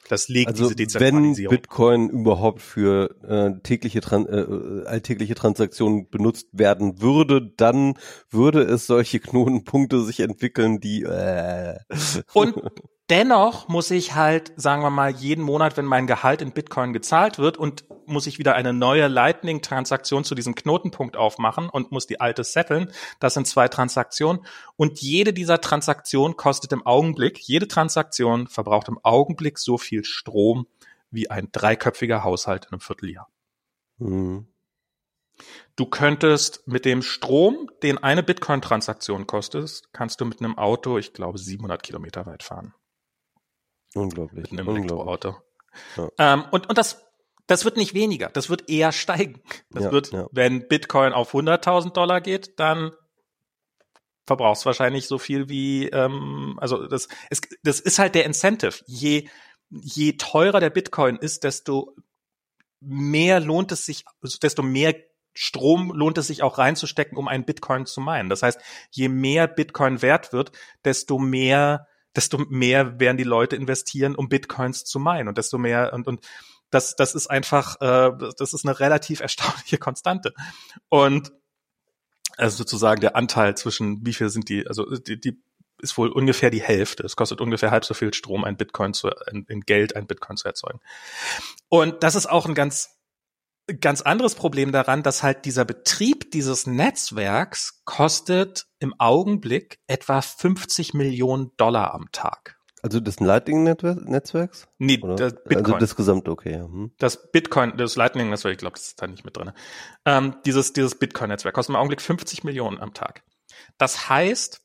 das legt also diese Dezentralisierung. wenn Bitcoin überhaupt für äh, tägliche Tran äh, alltägliche Transaktionen benutzt werden würde, dann würde es solche Knotenpunkte sich entwickeln, die äh. Und dennoch muss ich halt, sagen wir mal, jeden Monat, wenn mein Gehalt in Bitcoin gezahlt wird und muss ich wieder eine neue Lightning-Transaktion zu diesem Knotenpunkt aufmachen und muss die alte setteln. Das sind zwei Transaktionen. Und jede dieser Transaktionen kostet im Augenblick, jede Transaktion verbraucht im Augenblick so viel Strom wie ein dreiköpfiger Haushalt in einem Vierteljahr. Mhm. Du könntest mit dem Strom, den eine Bitcoin-Transaktion kostet, kannst du mit einem Auto, ich glaube, 700 Kilometer weit fahren. Unglaublich. Mit einem. Elektroauto. Ja. Ähm, und, und das, das wird nicht weniger, das wird eher steigen. Das Ja, wird, ja. wenn Bitcoin auf 100.000 Dollar geht, dann verbrauchst wahrscheinlich so viel wie, ähm, also das, es, das ist halt der Incentive. Je, je teurer der Bitcoin ist, desto mehr lohnt es sich, desto mehr Strom lohnt es sich auch reinzustecken, um einen Bitcoin zu meinen. Das heißt, je mehr Bitcoin wert wird, desto mehr, desto mehr werden die Leute investieren, um Bitcoins zu meinen und desto mehr und, und das, das ist einfach, äh, das ist eine relativ erstaunliche Konstante. Und also sozusagen der Anteil zwischen wie viel sind die, also die, die ist wohl ungefähr die Hälfte. Es kostet ungefähr halb so viel Strom, ein Bitcoin zu, in, in Geld ein Bitcoin zu erzeugen. Und das ist auch ein ganz, ganz anderes Problem daran, dass halt dieser Betrieb dieses Netzwerks kostet im Augenblick etwa 50 Millionen Dollar am Tag. Also des Lightning-Netzwerks? Nee, Oder? das Bitcoin. Also das gesamte, okay. Hm. das Bitcoin, das Lightning Netzwerk, ich glaube, das ist da nicht mit drin. Ähm, dieses dieses Bitcoin-Netzwerk kostet im Augenblick 50 Millionen am Tag. Das heißt,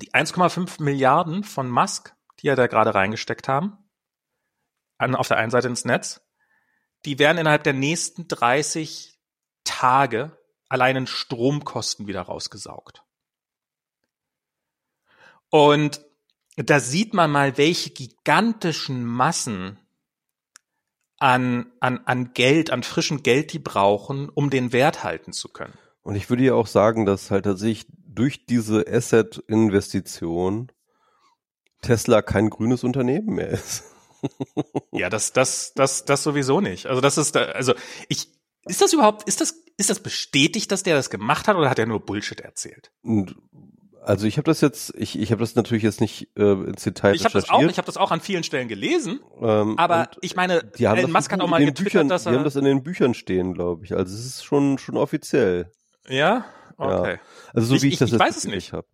die 1,5 Milliarden von Musk, die er da gerade reingesteckt haben, an, auf der einen Seite ins Netz, die werden innerhalb der nächsten 30 Tage allein in Stromkosten wieder rausgesaugt. Und da sieht man mal, welche gigantischen Massen an, an, an Geld, an frischem Geld die brauchen, um den Wert halten zu können. Und ich würde ja auch sagen, dass halt tatsächlich durch diese Asset-Investition Tesla kein grünes Unternehmen mehr ist. Ja, das, das, das, das sowieso nicht. Also das ist, da, also ich, ist das überhaupt, ist das, ist das bestätigt, dass der das gemacht hat oder hat er nur Bullshit erzählt? Also ich habe das jetzt, ich, ich habe das natürlich jetzt nicht äh, ins Detail Ich habe das auch, ich habe das auch an vielen Stellen gelesen, ähm, aber ich meine, die haben Elon das Musk hat in auch mal den getwittert, Büchern, dass die haben er, das in den Büchern stehen, glaube ich. Also es ist schon schon offiziell. ja, okay. Also so Ich- wie ich, ich- das ich jetzt weiß es mitgekriegt hab.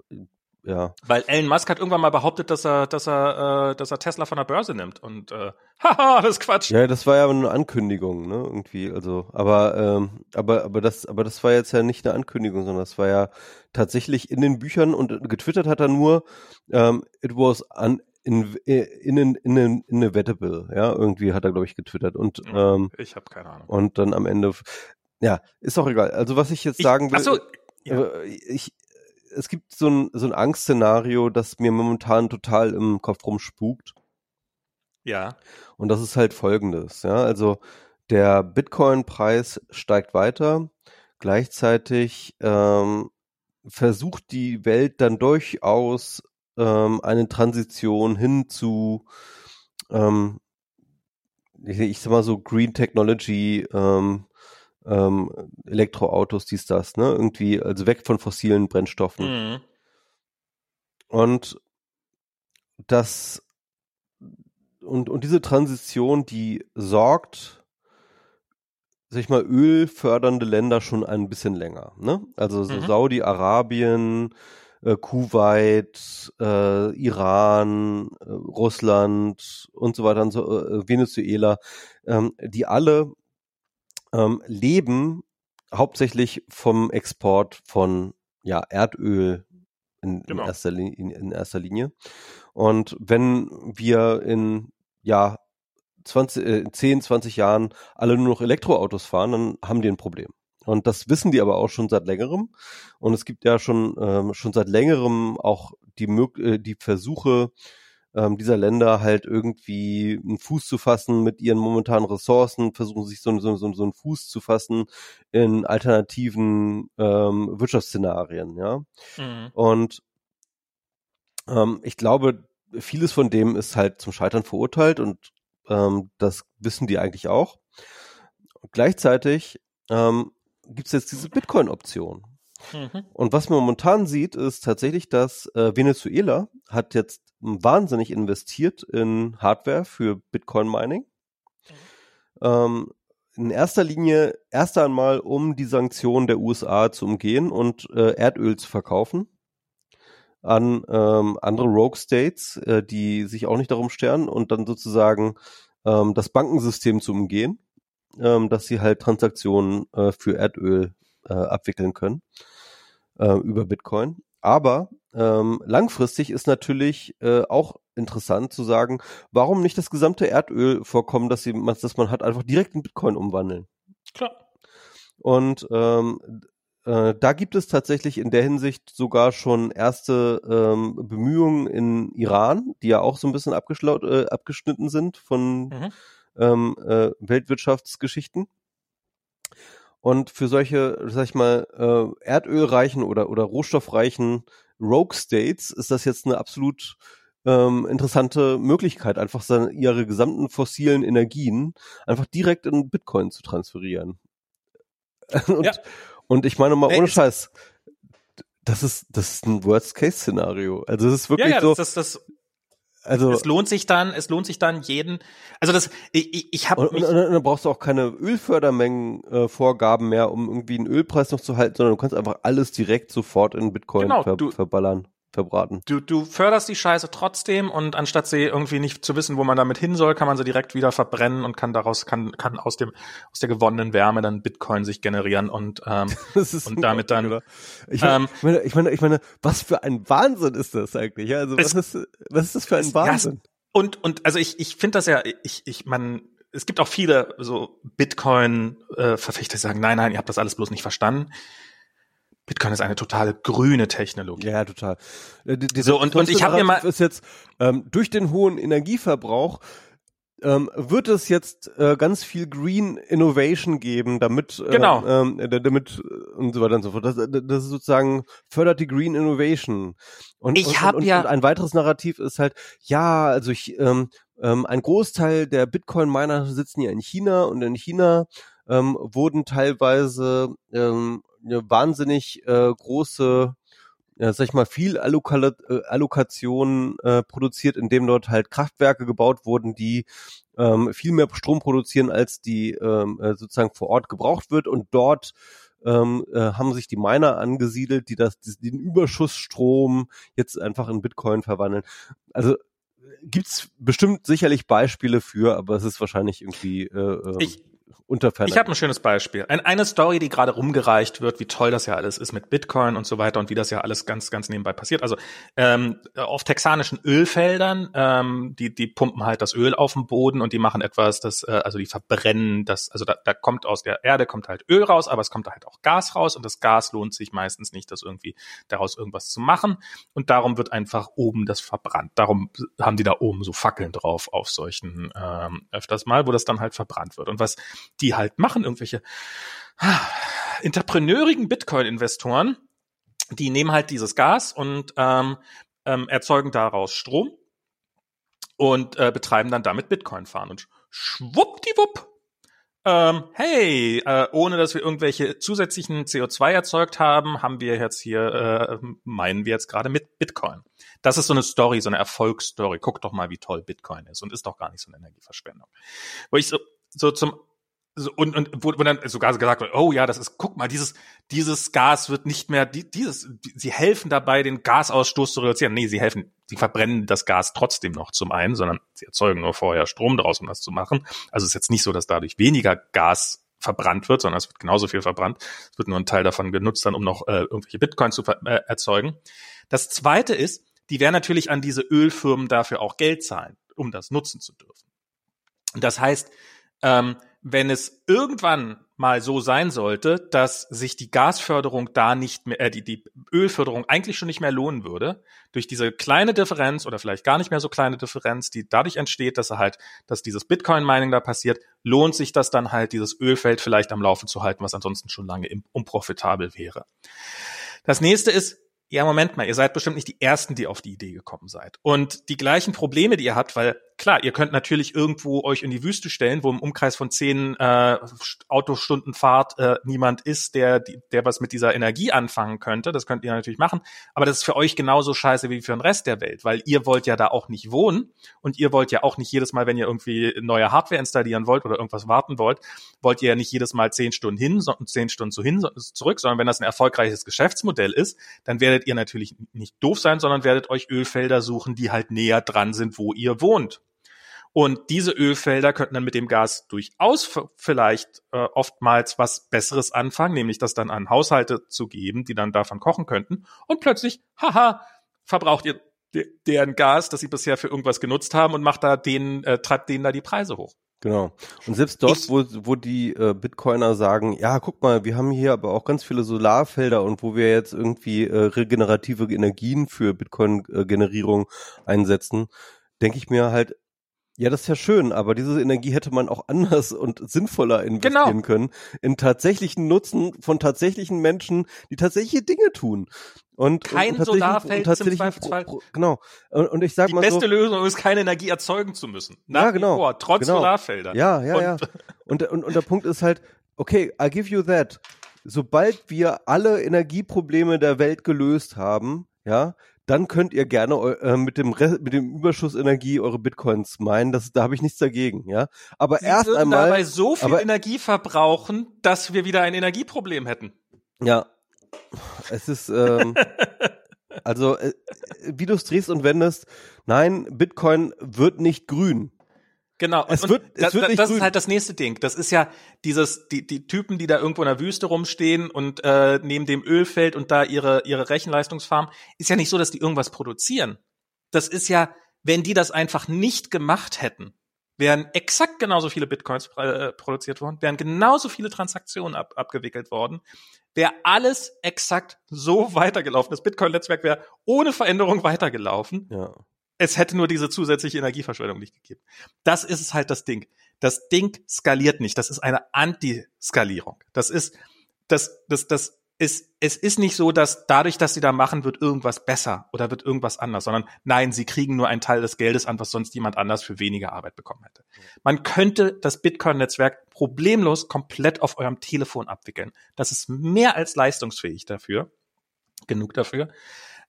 Ja. Weil Elon Musk hat irgendwann mal behauptet, dass er, dass er, äh, dass er Tesla von der Börse nimmt und äh, haha, das ist Quatsch. Ja, das war ja eine Ankündigung, ne, irgendwie, also, aber, ähm, aber, aber das, aber das war jetzt ja nicht eine Ankündigung, sondern das war ja tatsächlich in den Büchern und getwittert hat er nur, ähm, it was un, in, in, in, in, inevitable, ja, irgendwie hat er, glaube ich, getwittert und, ähm, Ich habe keine Ahnung. und dann am Ende, ja, ist auch egal. Also was ich jetzt sagen will, ach so, ja. äh, ich, es gibt so ein, so ein Angstszenario, das mir momentan total im Kopf rumspukt. ja, Und das ist halt folgendes, ja. Also der Bitcoin-Preis steigt weiter. Gleichzeitig ähm, versucht die Welt dann durchaus ähm, eine Transition hin zu, ähm, ich, ich sag mal so Green Technology, ähm, ähm, Elektroautos, dies, das, ne? Irgendwie, also weg von fossilen Brennstoffen. Mhm. Und das und, und diese Transition, die sorgt, sag ich mal, ölfördernde Länder schon ein bisschen länger. Ne? Also so Mhm. Saudi-Arabien, äh, Kuwait, äh, Iran, äh, Russland und so weiter und so, äh, Venezuela, ähm, die alle ähm, leben hauptsächlich vom Export von ja, Erdöl in, Genau. in, erster Linie, in, in erster Linie. Und wenn wir in ja 20, äh, 10, 20 Jahren alle nur noch Elektroautos fahren, dann haben die ein Problem. Und das wissen die aber auch schon seit längerem. Und es gibt ja schon, ähm, schon seit längerem auch die, äh, die Versuche ähm, dieser Länder halt irgendwie einen Fuß zu fassen mit ihren momentanen Ressourcen, versuchen sich so, so, so, so einen Fuß zu fassen in alternativen ähm, Wirtschaftsszenarien, ja. Mhm. Und ähm, ich glaube, vieles von dem ist halt zum Scheitern verurteilt und ähm, das wissen die eigentlich auch. Gleichzeitig ähm, gibt es jetzt diese Bitcoin-Option. Mhm. Und was man momentan sieht, ist tatsächlich, dass äh, Venezuela hat jetzt wahnsinnig investiert in Hardware für Bitcoin-Mining. Ähm, in erster Linie erst einmal, um die Sanktionen der USA zu umgehen und äh, Erdöl zu verkaufen an ähm, andere Rogue States, äh, die sich auch nicht darum stellen und dann sozusagen ähm, das Bankensystem zu umgehen, ähm, dass sie halt Transaktionen äh, für Erdöl äh, abwickeln können äh, über Bitcoin. Aber ähm, langfristig ist natürlich äh, auch interessant zu sagen, warum nicht das gesamte Erdölvorkommen, das, sie, das man hat, einfach direkt in Bitcoin umwandeln. Klar. Und ähm, äh, da gibt es tatsächlich in der Hinsicht sogar schon erste ähm, Bemühungen in Iran, die ja auch so ein bisschen äh, abgeschnitten sind von Mhm. ähm, äh, Weltwirtschaftsgeschichten. Und für solche, sag ich mal, äh, erdölreichen oder, oder rohstoffreichen Rogue States ist das jetzt eine absolut ähm, interessante Möglichkeit, einfach seine, ihre gesamten fossilen Energien einfach direkt in Bitcoin zu transferieren. und, Ja. und ich meine mal, ohne es- Scheiß, das ist, das ist ein Worst-Case-Szenario. Also es ist Ja, wirklich ja, so, das, das, das, also es lohnt sich dann, es lohnt sich dann jeden, also das, ich, ich, habe Und, und, und dann brauchst du auch keine Ölfördermengen-Vorgaben äh, Vorgaben mehr, um irgendwie einen Ölpreis noch zu halten, sondern du kannst einfach alles direkt sofort in Bitcoin Genau, ver du- verballern, verbraten. Du, du förderst die Scheiße trotzdem und anstatt sie irgendwie nicht zu wissen, wo man damit hin soll, kann man sie direkt wieder verbrennen und kann daraus, kann, kann aus dem, aus der gewonnenen Wärme dann Bitcoin sich generieren und, ähm, Das Und damit dann, oder? Ich meine, ähm, ich meine, ich meine, ich meine, was für ein Wahnsinn ist das eigentlich? Also was Es- ist, was ist das für ein es- Wahnsinn? und, und, also ich, ich finde das ja, ich, ich, man, es gibt auch viele so Bitcoin-Verfechter, die sagen, nein, nein, ihr habt das alles bloß nicht verstanden. Bitcoin ist eine totale grüne Technologie. Ja, total. Äh, die- So, und- und ich hab mir mal- ist jetzt ähm, durch den hohen Energieverbrauch ähm, wird es jetzt äh, ganz viel Green Innovation geben, damit äh, Genau. ähm, äh, damit äh, und so weiter und so fort. Das, das ist sozusagen fördert die Green Innovation. Und, Ich und, hab und, ja- und ein weiteres Narrativ ist halt, ja, also ich ähm, ähm, ein Großteil der Bitcoin-Miner sitzen ja in China und in China ähm, wurden teilweise ähm, ja, wahnsinnig äh, große ja, sag ich mal, viel Allokal äh, Allokation äh, produziert, indem dort halt Kraftwerke gebaut wurden, die ähm, viel mehr Strom produzieren, als die ähm, äh, sozusagen vor Ort gebraucht wird. Und dort ähm, äh, haben sich die Miner angesiedelt, die das, die, den Überschussstrom jetzt einfach in Bitcoin verwandeln. Also gibt's bestimmt sicherlich Beispiele für, aber es ist wahrscheinlich irgendwie äh, ähm, Ich, unter Ich habe ein schönes Beispiel. Ein, eine Story, die gerade rumgereicht wird, wie toll das ja alles ist mit Bitcoin und so weiter und wie das ja alles ganz, ganz nebenbei passiert. Also ähm, auf texanischen Ölfeldern, ähm, die, die pumpen halt das Öl auf den Boden und die machen etwas, das, äh, also die verbrennen das, also da, da kommt aus der Erde kommt halt Öl raus, aber es kommt halt auch Gas raus und das Gas lohnt sich meistens nicht, das irgendwie daraus irgendwas zu machen und darum wird einfach oben das verbrannt. Darum haben die da oben so Fackeln drauf auf solchen ähm, öfters mal, wo das dann halt verbrannt wird. Und was die halt machen, irgendwelche ah, entrepreneurigen Bitcoin-Investoren, die nehmen halt dieses Gas und ähm, ähm, erzeugen daraus Strom und äh, betreiben dann damit Bitcoin-Fahren. Und schwuppdiwupp ähm, hey, äh, ohne dass wir irgendwelche zusätzlichen CO2 erzeugt haben, haben wir jetzt hier, äh, meinen wir jetzt gerade mit Bitcoin. Das ist so eine Story, so eine Erfolgsstory. Guck doch mal, wie toll Bitcoin ist und ist doch gar nicht so eine Energieverschwendung. Wo ich so, so zum und, und wo, wo dann sogar gesagt wird, oh ja, das ist, guck mal, dieses, dieses Gas wird nicht mehr, die, dieses, die, sie helfen dabei, den Gasausstoß zu reduzieren. Nee, sie helfen, sie verbrennen das Gas trotzdem noch zum einen, sondern sie erzeugen nur vorher Strom daraus, um das zu machen. Also es ist jetzt nicht so, dass dadurch weniger Gas verbrannt wird, sondern es wird genauso viel verbrannt. Es wird nur ein Teil davon genutzt, dann um noch äh, irgendwelche Bitcoins zu äh, erzeugen. Das zweite ist, die werden natürlich an diese Ölfirmen dafür auch Geld zahlen, um das nutzen zu dürfen. Das heißt, ähm, wenn es irgendwann mal so sein sollte, dass sich die Gasförderung da nicht mehr, äh, die, die Ölförderung eigentlich schon nicht mehr lohnen würde, durch diese kleine Differenz oder vielleicht gar nicht mehr so kleine Differenz, die dadurch entsteht, dass er halt, dass dieses Bitcoin-Mining da passiert, lohnt sich das dann halt, dieses Ölfeld vielleicht am Laufen zu halten, was ansonsten schon lange unprofitabel wäre. Das nächste ist, ja, Moment mal, ihr seid bestimmt nicht die Ersten, die auf die Idee gekommen seid. Und die gleichen Probleme, die ihr habt, weil klar, ihr könnt natürlich irgendwo euch in die Wüste stellen, wo im Umkreis von zehn äh, Autostunden Fahrt äh, niemand ist, der, der was mit dieser Energie anfangen könnte. Das könnt ihr natürlich machen. Aber das ist für euch genauso scheiße wie für den Rest der Welt, weil ihr wollt ja da auch nicht wohnen und ihr wollt ja auch nicht jedes Mal, wenn ihr irgendwie neue Hardware installieren wollt oder irgendwas warten wollt, wollt ihr ja nicht jedes Mal zehn Stunden hin, zehn Stunden zu hin, zurück, sondern wenn das ein erfolgreiches Geschäftsmodell ist, dann werdet ihr natürlich nicht doof sein, sondern werdet euch Ölfelder suchen, die halt näher dran sind, wo ihr wohnt. Und diese Ölfelder könnten dann mit dem Gas durchaus vielleicht äh, oftmals was Besseres anfangen, nämlich das dann an Haushalte zu geben, die dann davon kochen könnten. Und plötzlich, haha, verbraucht ihr deren Gas, das sie bisher für irgendwas genutzt haben und macht da denen, äh, treibt denen da die Preise hoch. Genau. Und selbst dort, wo, wo die äh, Bitcoiner sagen, ja, guck mal, wir haben hier aber auch ganz viele Solarfelder und wo wir jetzt irgendwie äh, regenerative Energien für Bitcoin-Generierung einsetzen, denke ich mir halt, ja, das ist ja schön, aber diese Energie hätte man auch anders und sinnvoller investieren genau. können in tatsächlichen Nutzen von tatsächlichen Menschen, die tatsächliche Dinge tun. Und, Kein und Solarfeld zum Zweifelsfall. Genau. Und, und ich sage mal Die beste so, Lösung ist, keine Energie erzeugen zu müssen. Nach ja, genau. Vor, trotz genau. Solarfelder. Ja, ja, und, ja. Und, und, und der Punkt ist halt, okay, I give you that. Sobald wir alle Energieprobleme der Welt gelöst haben, ja, dann könnt ihr gerne äh, mit dem Re mit dem Überschuss Energie eure Bitcoins meinen. Das, da habe ich nichts dagegen, ja. Aber Sie erst einmal dabei so viel aber, Energie verbrauchen, dass wir wieder ein Energieproblem hätten. Ja, es ist ähm, also äh, wie du es drehst und wendest. Nein, Bitcoin wird nicht grün. Genau. Es und wird, es wird nicht das grün. ist halt das nächste Ding. Das ist ja dieses, die, die Typen, die da irgendwo in der Wüste rumstehen und äh, neben dem Ölfeld und da ihre, ihre Rechenleistungsfarm, ist ja nicht so, dass die irgendwas produzieren. Das ist ja, wenn die das einfach nicht gemacht hätten, wären exakt genauso viele Bitcoins äh, produziert worden, wären genauso viele Transaktionen ab, abgewickelt worden, wäre alles exakt so weitergelaufen. Das Bitcoin-Netzwerk wäre ohne Veränderung weitergelaufen. Ja. Es hätte nur diese zusätzliche Energieverschwendung nicht gegeben. Das ist es halt das Ding. Das Ding skaliert nicht. Das ist eine Anti-Skalierung. Das ist, das, das, das ist, es ist nicht so, dass dadurch, dass sie da machen, wird irgendwas besser oder wird irgendwas anders, sondern nein, sie kriegen nur einen Teil des Geldes an, was sonst jemand anders für weniger Arbeit bekommen hätte. Man könnte das Bitcoin-Netzwerk problemlos komplett auf eurem Telefon abwickeln. Das ist mehr als leistungsfähig dafür. Genug dafür.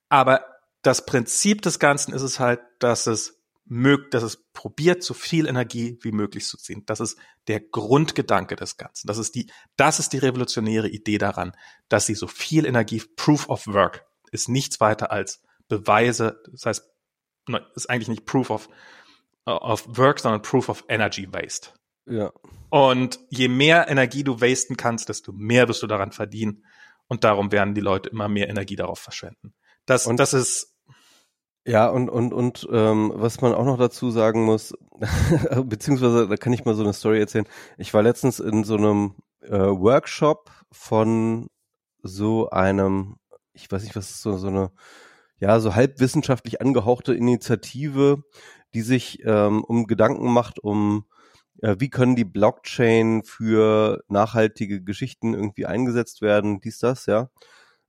Aber das Prinzip des Ganzen ist es halt, dass es mögt, dass es probiert, so viel Energie wie möglich zu ziehen. Das ist der Grundgedanke des Ganzen. Das ist die, das ist die revolutionäre Idee daran, dass sie so viel Energie, Proof of Work, ist nichts weiter als Beweise, das heißt, ist eigentlich nicht Proof of, of Work, sondern Proof of Energy Waste. Ja. Und je mehr Energie du wasten kannst, desto mehr wirst du daran verdienen. Und darum werden die Leute immer mehr Energie darauf verschwenden. Das, und das ist ja, und, und, und ähm, was man auch noch dazu sagen muss, beziehungsweise da kann ich mal so eine Story erzählen. Ich war letztens in so einem äh, Workshop von so einem, ich weiß nicht, was ist so, so eine, ja, so halbwissenschaftlich angehauchte Initiative, die sich ähm, um Gedanken macht, um äh, wie können die Blockchain für nachhaltige Geschichten irgendwie eingesetzt werden, dies, das, ja.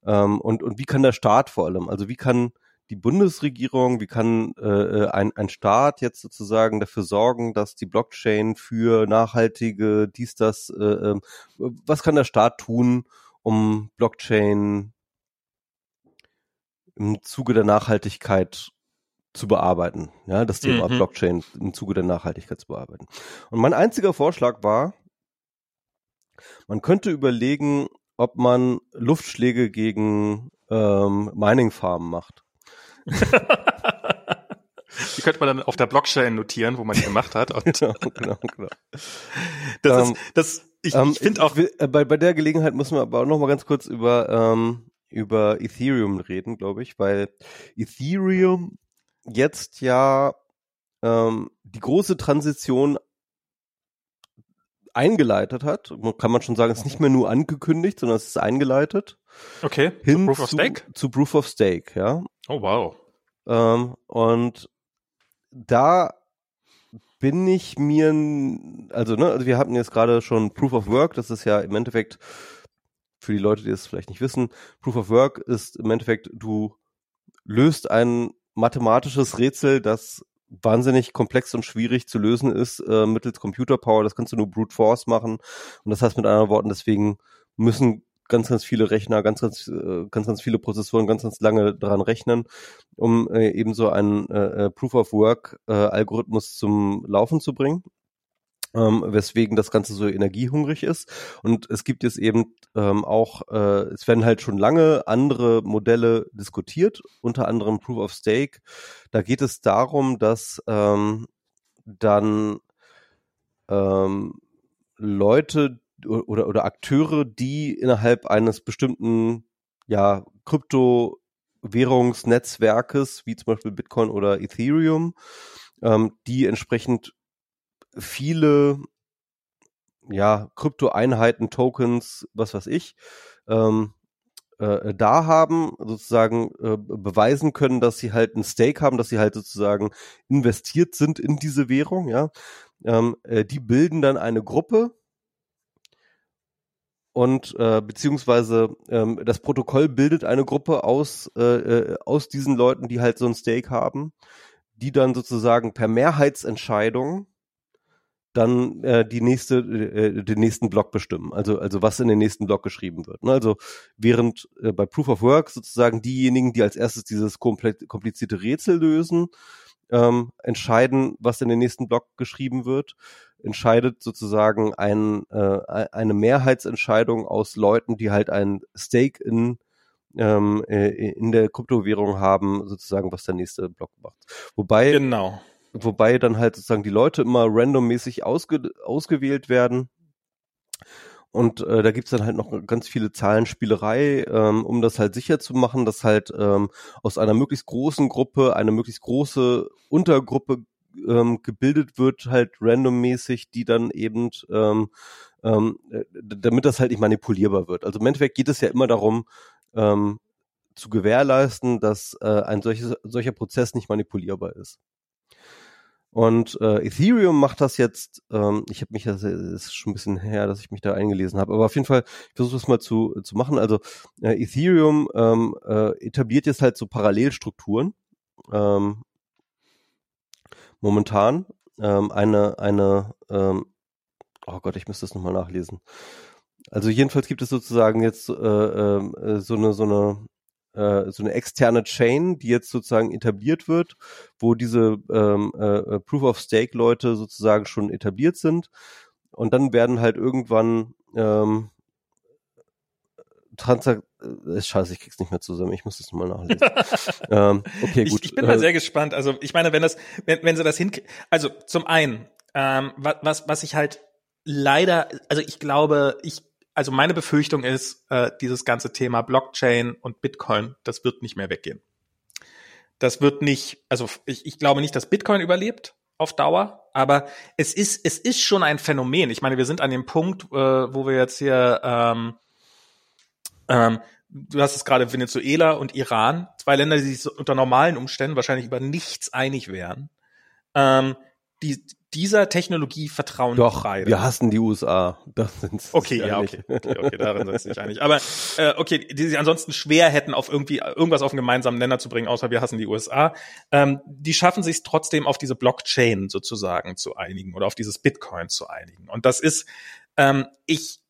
Ähm, und, und wie kann der Staat vor allem, also wie kann die Bundesregierung, wie kann äh, ein, ein Staat jetzt sozusagen dafür sorgen, dass die Blockchain für nachhaltige dies, das, äh, äh, was kann der Staat tun, um Blockchain im Zuge der Nachhaltigkeit zu bearbeiten, ja, das Thema mhm. Blockchain im Zuge der Nachhaltigkeit zu bearbeiten. Und mein einziger Vorschlag war, man könnte überlegen, ob man Luftschläge gegen ähm, Mining-Farmen macht. Die könnte man dann auf der Blockchain notieren, wo man die gemacht hat. Genau, genau, genau. Das ähm, ist, das, ich, ähm, ich finde auch. Will, äh, bei, bei der Gelegenheit muss man aber auch noch mal ganz kurz über, ähm, über Ethereum reden, glaube ich, weil Ethereum jetzt ja ähm, die große Transition eingeleitet hat. Kann man schon sagen, es ist nicht mehr nur angekündigt, sondern es ist eingeleitet. Okay. Hin zu Proof of Stake? Zu Proof of Stake, ja. Oh, wow. Ähm, und da bin ich mir, also, ne, also wir hatten jetzt gerade schon Proof of Work, das ist ja im Endeffekt, für die Leute, die es vielleicht nicht wissen, Proof of Work ist im Endeffekt, du löst ein mathematisches Rätsel, das wahnsinnig komplex und schwierig zu lösen ist äh, mittels Computerpower. Das kannst du nur Brute Force machen. Und das heißt mit anderen Worten, deswegen müssen ganz, ganz viele Rechner, ganz, ganz, äh, ganz, ganz viele Prozessoren ganz, ganz lange daran rechnen, um äh, eben so einen äh, äh Proof of Work äh, Algorithmus zum Laufen zu bringen ähm, weswegen das Ganze so energiehungrig ist. Und es gibt jetzt eben ähm, auch, äh, es werden halt schon lange andere Modelle diskutiert, unter anderem Proof of Stake. Da geht es darum, dass ähm, dann ähm, Leute oder, oder Akteure, die innerhalb eines bestimmten ja, Kryptowährungsnetzwerkes, wie zum Beispiel Bitcoin oder Ethereum, ähm, die entsprechend viele ja, Krypto-Einheiten, Tokens, was weiß ich, ähm, äh, da haben, sozusagen äh, beweisen können, dass sie halt ein Stake haben, dass sie halt sozusagen investiert sind in diese Währung, ja. Ähm, äh, die bilden dann eine Gruppe und äh, beziehungsweise ähm, das Protokoll bildet eine Gruppe aus äh, äh aus diesen Leuten, die halt so ein Stake haben, die dann sozusagen per Mehrheitsentscheidung dann äh, die nächste, äh, den nächsten Block bestimmen. Also, also was in den nächsten Block geschrieben wird. Ne? Also während äh, bei Proof of Work sozusagen diejenigen, die als erstes dieses komplizierte Rätsel lösen, ähm, entscheiden, was in den nächsten Block geschrieben wird, entscheidet sozusagen ein, äh, eine Mehrheitsentscheidung aus Leuten, die halt ein Stake in ähm, äh, in der Kryptowährung haben, sozusagen, was der nächste Block macht. Wobei genau wobei dann halt sozusagen die Leute immer randommäßig ausge, ausgewählt werden. Und äh, da gibt's dann halt noch ganz viele Zahlenspielerei, ähm, um das halt sicher zu machen, dass halt ähm, aus einer möglichst großen Gruppe eine möglichst große Untergruppe ähm, gebildet wird, halt randommäßig, die dann eben, ähm, ähm, damit das halt nicht manipulierbar wird. Also im Endeffekt geht es ja immer darum, ähm, zu gewährleisten, dass äh, ein solches, solcher Prozess nicht manipulierbar ist. Und äh, Ethereum macht das jetzt, ähm, ich habe mich, das ist schon ein bisschen her, dass ich mich da eingelesen habe, aber auf jeden Fall, ich versuche das mal zu, zu machen. Also äh, Ethereum ähm, äh, etabliert jetzt halt so Parallelstrukturen ähm, momentan. Ähm, eine, eine, ähm, oh Gott, ich müsste das nochmal nachlesen. Also jedenfalls gibt es sozusagen jetzt äh, äh, so eine so eine äh, so eine externe Chain, die jetzt sozusagen etabliert wird, wo diese ähm, äh, Proof of Stake Leute sozusagen schon etabliert sind. Und dann werden halt irgendwann ähm, Transak äh, scheiße, ich krieg's nicht mehr zusammen. Ich muss das mal nachlesen. ähm, okay, gut. Ich, ich bin mal äh, sehr gespannt. Also ich meine, wenn das, wenn, wenn sie das hin, also zum einen, ähm, was was ich halt leider, also ich glaube, ich also meine Befürchtung ist, äh, dieses ganze Thema Blockchain und Bitcoin, das wird nicht mehr weggehen. Das wird nicht, also ich, ich glaube nicht, dass Bitcoin überlebt auf Dauer, aber es ist, es ist schon ein Phänomen. Ich meine, wir sind an dem Punkt, äh, wo wir jetzt hier, ähm, ähm, du hast es gerade Venezuela und Iran, zwei Länder, die sich unter normalen Umständen wahrscheinlich über nichts einig wären. Ähm, die, dieser Technologie vertrauen Doch, beide. wir hassen die USA. Das sind Okay, ja, okay. okay, okay, darin sind uns nicht einig. Aber äh, okay, die sie ansonsten schwer hätten, auf irgendwie irgendwas auf einen gemeinsamen Nenner zu bringen, außer wir hassen die USA. Ähm, die schaffen sich trotzdem auf diese Blockchain sozusagen zu einigen oder auf dieses Bitcoin zu einigen. Und das ist, ähm, ich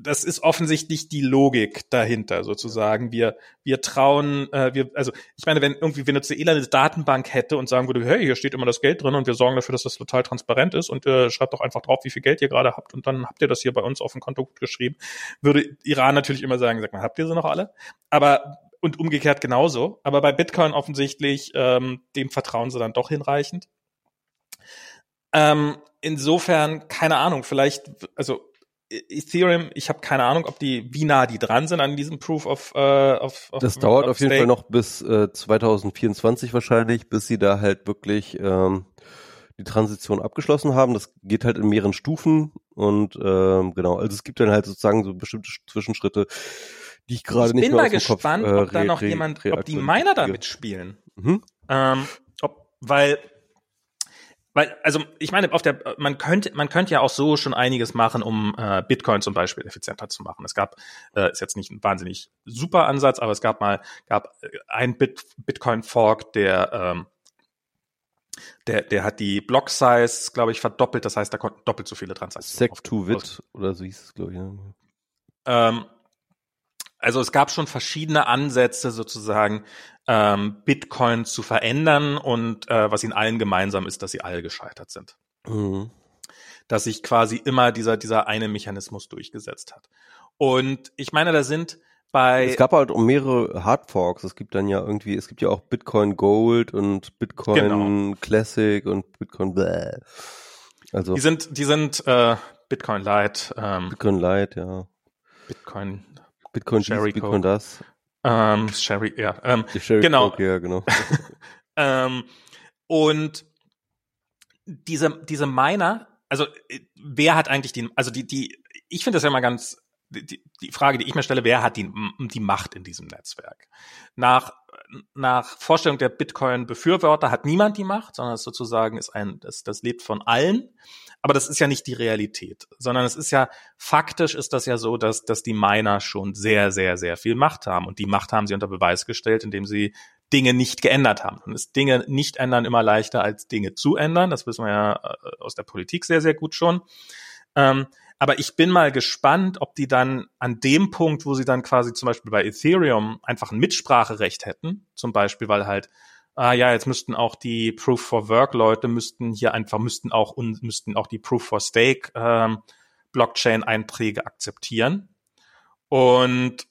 das ist offensichtlich die Logik dahinter sozusagen. Wir wir trauen, äh, wir also ich meine, wenn irgendwie Venezuela eine Datenbank hätte und sagen würde, hey, hier steht immer das Geld drin und wir sorgen dafür, dass das total transparent ist und äh, schreibt doch einfach drauf, wie viel Geld ihr gerade habt und dann habt ihr das hier bei uns auf dem Konto gut geschrieben, würde Iran natürlich immer sagen, sag mal, habt ihr sie noch alle? Aber und umgekehrt genauso. Aber bei Bitcoin offensichtlich ähm, dem vertrauen sie dann doch hinreichend. Ähm, insofern keine Ahnung, vielleicht also Ethereum, ich habe keine Ahnung, ob die, wie nah die dran sind an diesem Proof of, äh, of, of Das dauert of auf jeden. Fall noch bis äh, 2024 wahrscheinlich, bis sie da halt wirklich ähm, die Transition abgeschlossen haben. Das geht halt in mehreren Stufen und ähm, genau, also es gibt dann halt sozusagen so bestimmte Zwischenschritte, die ich gerade Ich nicht bin mal dem Kopf, gespannt, äh, ob da noch jemand, ob die. Miner da mitspielen. Mhm. Ähm, ob, weil, weil, also ich meine, auf der, man könnte, man könnte ja auch so schon einiges machen, um äh, Bitcoin zum Beispiel effizienter zu machen. Es gab, äh, ist jetzt nicht ein wahnsinnig super Ansatz, aber es gab mal, gab äh, ein Bit, Bitcoin Fork, der ähm, der, der hat die Block Size, glaube ich, verdoppelt. Das heißt, da konnten doppelt so viele Transaktionen. auf- Sec2Vit oder so hieß es, glaube ich. Ja. ähm, also es gab schon verschiedene Ansätze sozusagen, ähm, Bitcoin zu verändern und äh, was ihnen allen gemeinsam ist, dass sie alle gescheitert sind. Mhm. Dass sich quasi immer dieser, dieser eine Mechanismus durchgesetzt hat. Und ich meine, da sind bei Es gab halt auch mehrere Hardforks. Es gibt dann ja irgendwie, es gibt ja auch Bitcoin Gold und Bitcoin Genau. Classic und Bitcoin bläh. Also die sind, die sind äh, Bitcoin Lite, ähm, Bitcoin Lite, ja. Bitcoin Bitcoin dies, Sherry Bitcoin Coke. das. ähm, Sherry, ja, ähm, Sherry Genau. Coke, ja, genau. Ähm, und diese, diese Miner, also äh, wer hat eigentlich die, also die, die, ich finde das ja immer ganz, die, Frage, die ich mir stelle, wer hat die, die Macht in diesem Netzwerk? Nach, nach Vorstellung der Bitcoin-Befürworter hat niemand die Macht, sondern es sozusagen ist ein, das, das lebt von allen. Aber das ist ja nicht die Realität, sondern es ist ja, faktisch ist das ja so, dass, dass die Miner schon sehr, sehr, sehr viel Macht haben. Und die Macht haben sie unter Beweis gestellt, indem sie Dinge nicht geändert haben. Und ist Dinge nicht ändern immer leichter als Dinge zu ändern. Das wissen wir ja äh, aus der Politik sehr, sehr gut schon. Ähm, aber ich bin mal gespannt, ob die dann an dem Punkt, wo sie dann quasi zum Beispiel bei Ethereum einfach ein Mitspracherecht hätten, zum Beispiel, weil halt, ah ja, jetzt müssten auch die Proof for Work Leute müssten hier einfach, müssten auch, und müssten auch die Proof for Stake ähm, Blockchain Einträge akzeptieren. Und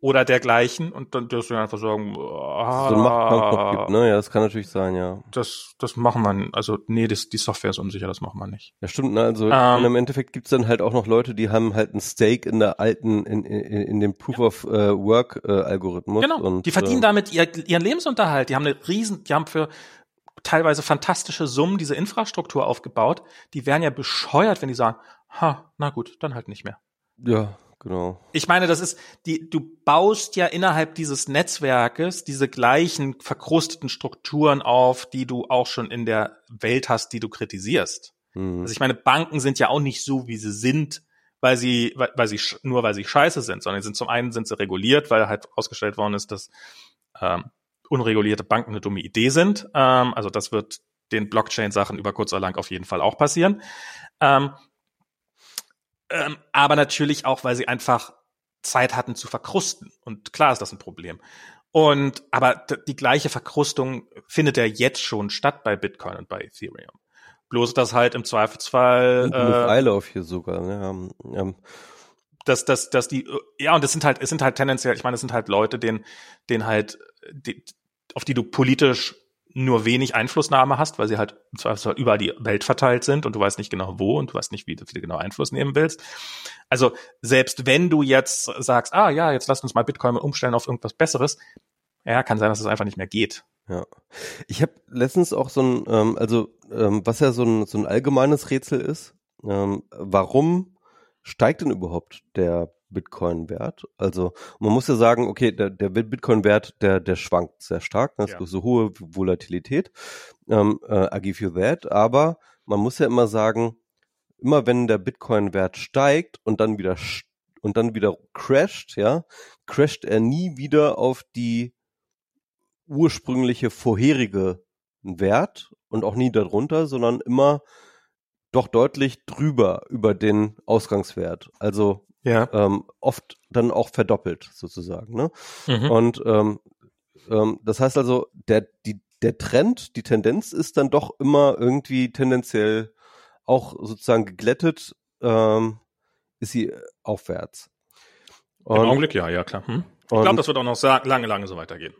oder dergleichen und dann dürfen wir einfach sagen, ah, So ein Machtkampf noch gibt, ne? Ja, das kann natürlich sein, ja. das, das machen wir, also nee, das, die Software ist unsicher, das machen wir nicht. Ja, stimmt, ne? Also Ähm. und im Endeffekt gibt's dann halt auch noch Leute, die haben halt ein Stake in der alten, in, in, in dem Proof of äh, Work äh, Algorithmus. Genau. Und, die verdienen äh, damit ihr, ihren Lebensunterhalt. Die haben eine riesen, die haben für teilweise fantastische Summen diese Infrastruktur aufgebaut. Die wären ja bescheuert, wenn die sagen, ha, na gut, dann halt nicht mehr. Ja, genau. Ich meine, das ist, die, du baust ja innerhalb dieses Netzwerkes diese gleichen verkrusteten Strukturen auf, die du auch schon in der Welt hast, die du kritisierst. Hm. Also ich meine, Banken sind ja auch nicht so, wie sie sind, weil sie, weil, weil sie nur weil sie scheiße sind, sondern sind zum einen sind sie reguliert, weil halt ausgestellt worden ist, dass ähm, unregulierte Banken eine dumme Idee sind. Ähm, also das wird den Blockchain-Sachen über kurz oder lang auf jeden Fall auch passieren. Ähm, ähm, aber natürlich auch, weil sie einfach Zeit hatten zu verkrusten. Und klar ist das ein Problem. Und aber die gleiche Verkrustung findet ja jetzt schon statt bei Bitcoin und bei Ethereum. Bloß dass halt im Zweifelsfall äh, Eilauf hier sogar, ne? Ähm, ähm, dass, dass, dass die, ja, und es sind halt, es sind halt tendenziell, ich meine, es sind halt Leute, denen, denen halt, die, auf die du politisch nur wenig Einflussnahme hast, weil sie halt über die Welt verteilt sind und du weißt nicht genau wo und du weißt nicht, wie du, wie du genau Einfluss nehmen willst. Also selbst wenn du jetzt sagst, ah ja, jetzt lass uns mal Bitcoin umstellen auf irgendwas Besseres, ja, kann sein, dass es einfach nicht mehr geht. Ja. Ich habe letztens auch so ein, ähm, also ähm, was ja so ein, so ein allgemeines Rätsel ist, ähm, warum steigt denn überhaupt der Bitcoin-Wert? Also man muss ja sagen, okay, der, der Bitcoin-Wert, der, der schwankt sehr stark, ne? es Ja. so hohe Volatilität, ähm, äh, I give you that, aber man muss ja immer sagen, immer wenn der Bitcoin-Wert steigt und dann wieder und dann wieder crasht, ja, crasht er nie wieder auf die ursprüngliche vorherige Wert und auch nie darunter, sondern immer doch deutlich drüber über den Ausgangswert. Also ja. ähm, oft dann auch verdoppelt sozusagen. Ne? Mhm. Und ähm, ähm, das heißt also, der, die, der Trend, die Tendenz ist dann doch immer irgendwie tendenziell auch sozusagen geglättet, ähm, ist sie aufwärts. Und, Im Augenblick ja, ja klar. Hm. Ich glaube, das wird auch noch lange, lange so weitergehen.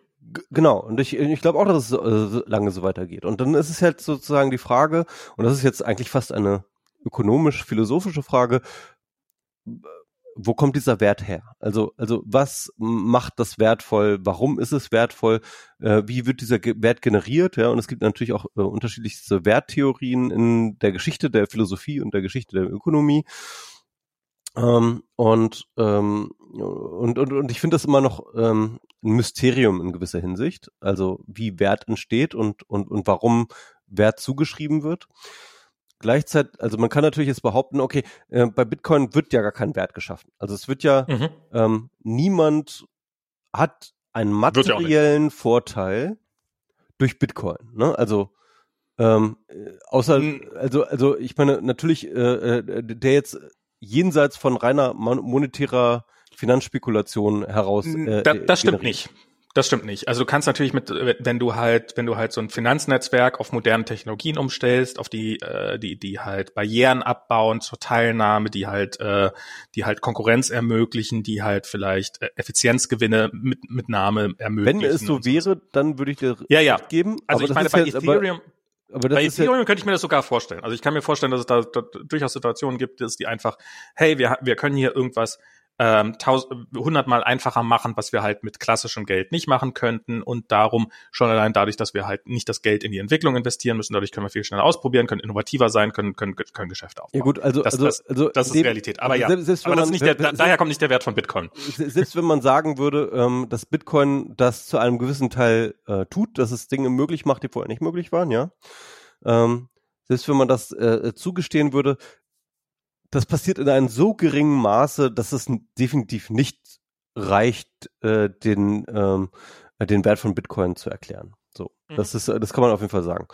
Genau, und ich, ich glaube auch, dass es äh, lange so weitergeht. Und dann ist es halt sozusagen die Frage, und das ist jetzt eigentlich fast eine ökonomisch-philosophische Frage, wo kommt dieser Wert her? Also, also was macht das wertvoll? Warum ist es wertvoll? Äh, wie wird dieser Ge Wert generiert? Ja, und es gibt natürlich auch äh, unterschiedlichste Werttheorien in der Geschichte der Philosophie und der Geschichte der Ökonomie. Ähm, und, ähm, und, und, und ich finde das immer noch ähm, ein Mysterium in gewisser Hinsicht. Also wie Wert entsteht und, und, und warum Wert zugeschrieben wird. Gleichzeitig, also man kann natürlich jetzt behaupten, okay, äh, bei Bitcoin wird ja gar kein Wert geschaffen. Also es wird ja, mhm. ähm, niemand hat einen materiellen Vorteil durch Bitcoin. Ne? Also ähm, äh, außer, mhm. also, also ich meine, natürlich, äh, äh, der jetzt jenseits von reiner monetärer Finanzspekulation heraus. Äh, das, das stimmt nicht. Das stimmt nicht. Also du kannst natürlich mit, wenn du halt, wenn du halt so ein Finanznetzwerk auf moderne Technologien umstellst, auf die, äh, die, die halt Barrieren abbauen zur Teilnahme, die halt, äh, die halt Konkurrenz ermöglichen, die halt vielleicht äh, Effizienzgewinne mit Mitnahme ermöglichen. Wenn es so wäre, dann würde ich dir ja, ja. geben. Also ich meine, bei Ethereum, aber das Bei Ethereum ja könnte ich mir das sogar vorstellen. Also ich kann mir vorstellen, dass es da, da durchaus Situationen gibt, dass die einfach, hey, wir, wir können hier irgendwas ähm, hundertmal einfacher machen, was wir halt mit klassischem Geld nicht machen könnten und darum schon allein dadurch, dass wir halt nicht das Geld in die Entwicklung investieren müssen, dadurch können wir viel schneller ausprobieren, können innovativer sein, können können, können Geschäfte aufbauen. Ja gut, also das, also, das, also das ist Realität. Aber ja, selbst, selbst aber das man, ist nicht der, da, daher kommt nicht der Wert von Bitcoin. Selbst wenn man sagen würde, ähm, dass Bitcoin das zu einem gewissen Teil äh, tut, dass es Dinge möglich macht, die vorher nicht möglich waren, ja. Ähm, selbst wenn man das äh, zugestehen würde, das passiert in einem so geringen Maße, dass es definitiv nicht reicht, äh, den, ähm, den Wert von Bitcoin zu erklären. So, mhm. das ist, das kann man auf jeden Fall sagen.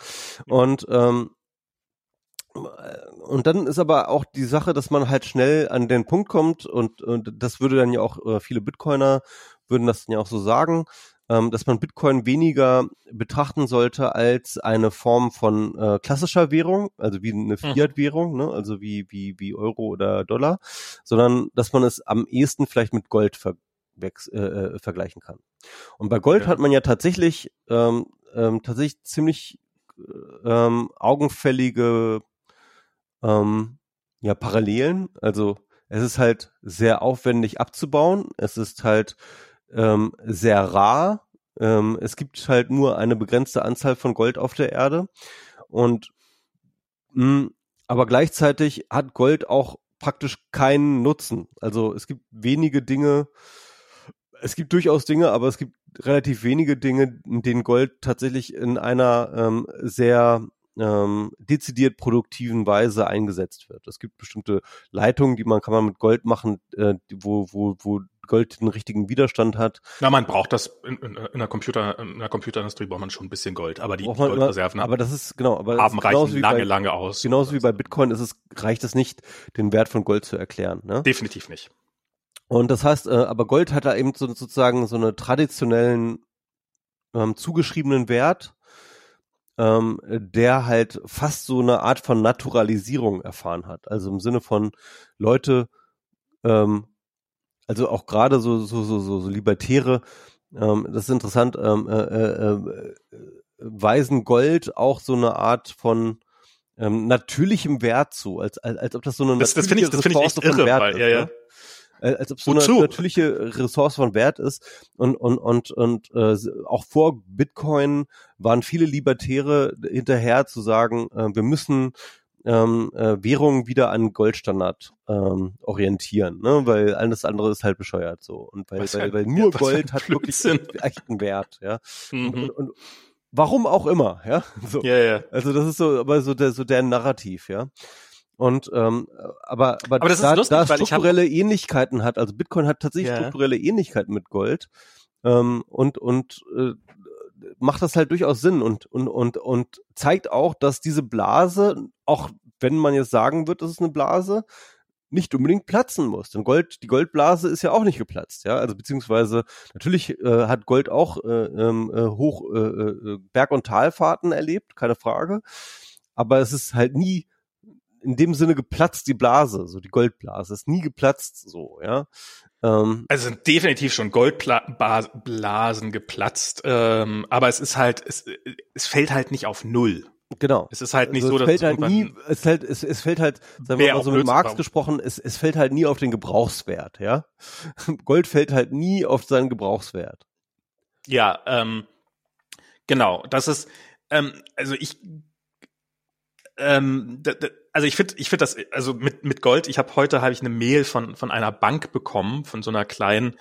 Und ähm, und dann ist aber auch die Sache, dass man halt schnell an den Punkt kommt und, und das würde dann ja auch äh, viele Bitcoiner würden das dann ja auch so sagen, ähm, dass man Bitcoin weniger betrachten sollte als eine Form von äh, klassischer Währung, also wie eine mhm. Fiat-Währung, ne? also wie, wie, wie Euro oder Dollar, sondern dass man es am ehesten vielleicht mit Gold ver äh, äh, vergleichen kann. Und bei Gold ja. hat man ja tatsächlich ähm, ähm, tatsächlich ziemlich ähm, augenfällige ähm, ja, Parallelen. Also es ist halt sehr aufwendig abzubauen. Es ist halt ähm, sehr rar. Ähm, es gibt halt nur eine begrenzte Anzahl von Gold auf der Erde. Und mh, hm, aber gleichzeitig hat Gold auch praktisch keinen Nutzen. Also es gibt wenige Dinge, es gibt durchaus Dinge, aber es gibt relativ wenige Dinge, in denen Gold tatsächlich in einer ähm, sehr ähm, dezidiert produktiven Weise eingesetzt wird. Es gibt bestimmte Leitungen, die man kann man mit Gold machen, äh, wo, wo, wo Gold den richtigen Widerstand hat. Na, man braucht das in, in, in der Computer, in der Computerindustrie braucht man schon ein bisschen Gold, aber die, Goldreserven aber das ist genau, aber haben reichen lange, bei, lange aus. Genauso wie bei Bitcoin ist es reicht es nicht, den Wert von Gold zu erklären. Ne? Definitiv nicht. Und das heißt, äh, aber Gold hat da eben so, sozusagen so eine traditionellen ähm, zugeschriebenen Wert, ähm, der halt fast so eine Art von Naturalisierung erfahren hat. Also im Sinne von Leute ähm, also auch gerade so, so, so, so, so Libertäre, ähm, das ist interessant, ähm, äh, äh, äh, weisen Gold auch so eine Art von ähm, natürlichem Wert zu, als, als, als ob das so eine das, das finde ich, das finde ich irre, weil, ist, ja, ja. Ne? als ob so Wozu? eine natürliche Ressource von Wert ist und und und und äh, auch vor Bitcoin waren viele Libertäre hinterher zu sagen, äh, wir müssen ähm, äh, Währungen wieder an Goldstandard ähm, orientieren, ne? weil alles andere ist halt bescheuert so und weil, weil, weil nur Gold hat wirklich echt einen Wert, ja. Mhm. Und, und, warum auch immer, ja. So. Ja, ja. Also das ist so, aber so der, so der Narrativ, ja. Und ähm, aber, aber, Aber das da, lustig, da ich hab- strukturelle Ähnlichkeiten hat, also Bitcoin hat tatsächlich Ja. strukturelle Ähnlichkeiten mit Gold ähm, und und äh, macht das halt durchaus Sinn und und und und zeigt auch, dass diese Blase, auch wenn man jetzt sagen wird, das ist eine Blase, nicht unbedingt platzen muss. Denn Gold, die Goldblase ist ja auch nicht geplatzt, ja. Also beziehungsweise natürlich äh, hat Gold auch äh, ähm, äh, hoch äh, äh, Berg- und Talfahrten erlebt, keine Frage. Aber es ist halt nie in dem Sinne geplatzt, die Blase, so die Goldblase, ist nie geplatzt, so, ja. Ähm, Also sind definitiv schon Goldblasen geplatzt, ähm, aber es ist halt, es, es fällt halt nicht auf null. genau. Es ist halt nicht also so, es dass fällt es halt nie, es fällt, es, es fällt halt, sagen wir mal so mit Marx gesprochen, es, es fällt halt nie auf den Gebrauchswert, ja. Gold fällt halt nie auf seinen Gebrauchswert. Ja, ähm, genau. Das ist, ähm, also ich, ähm, also ich finde, ich finde das, also mit mit Gold. Ich habe heute habe ich eine Mail von von einer Bank bekommen, von so einer kleinen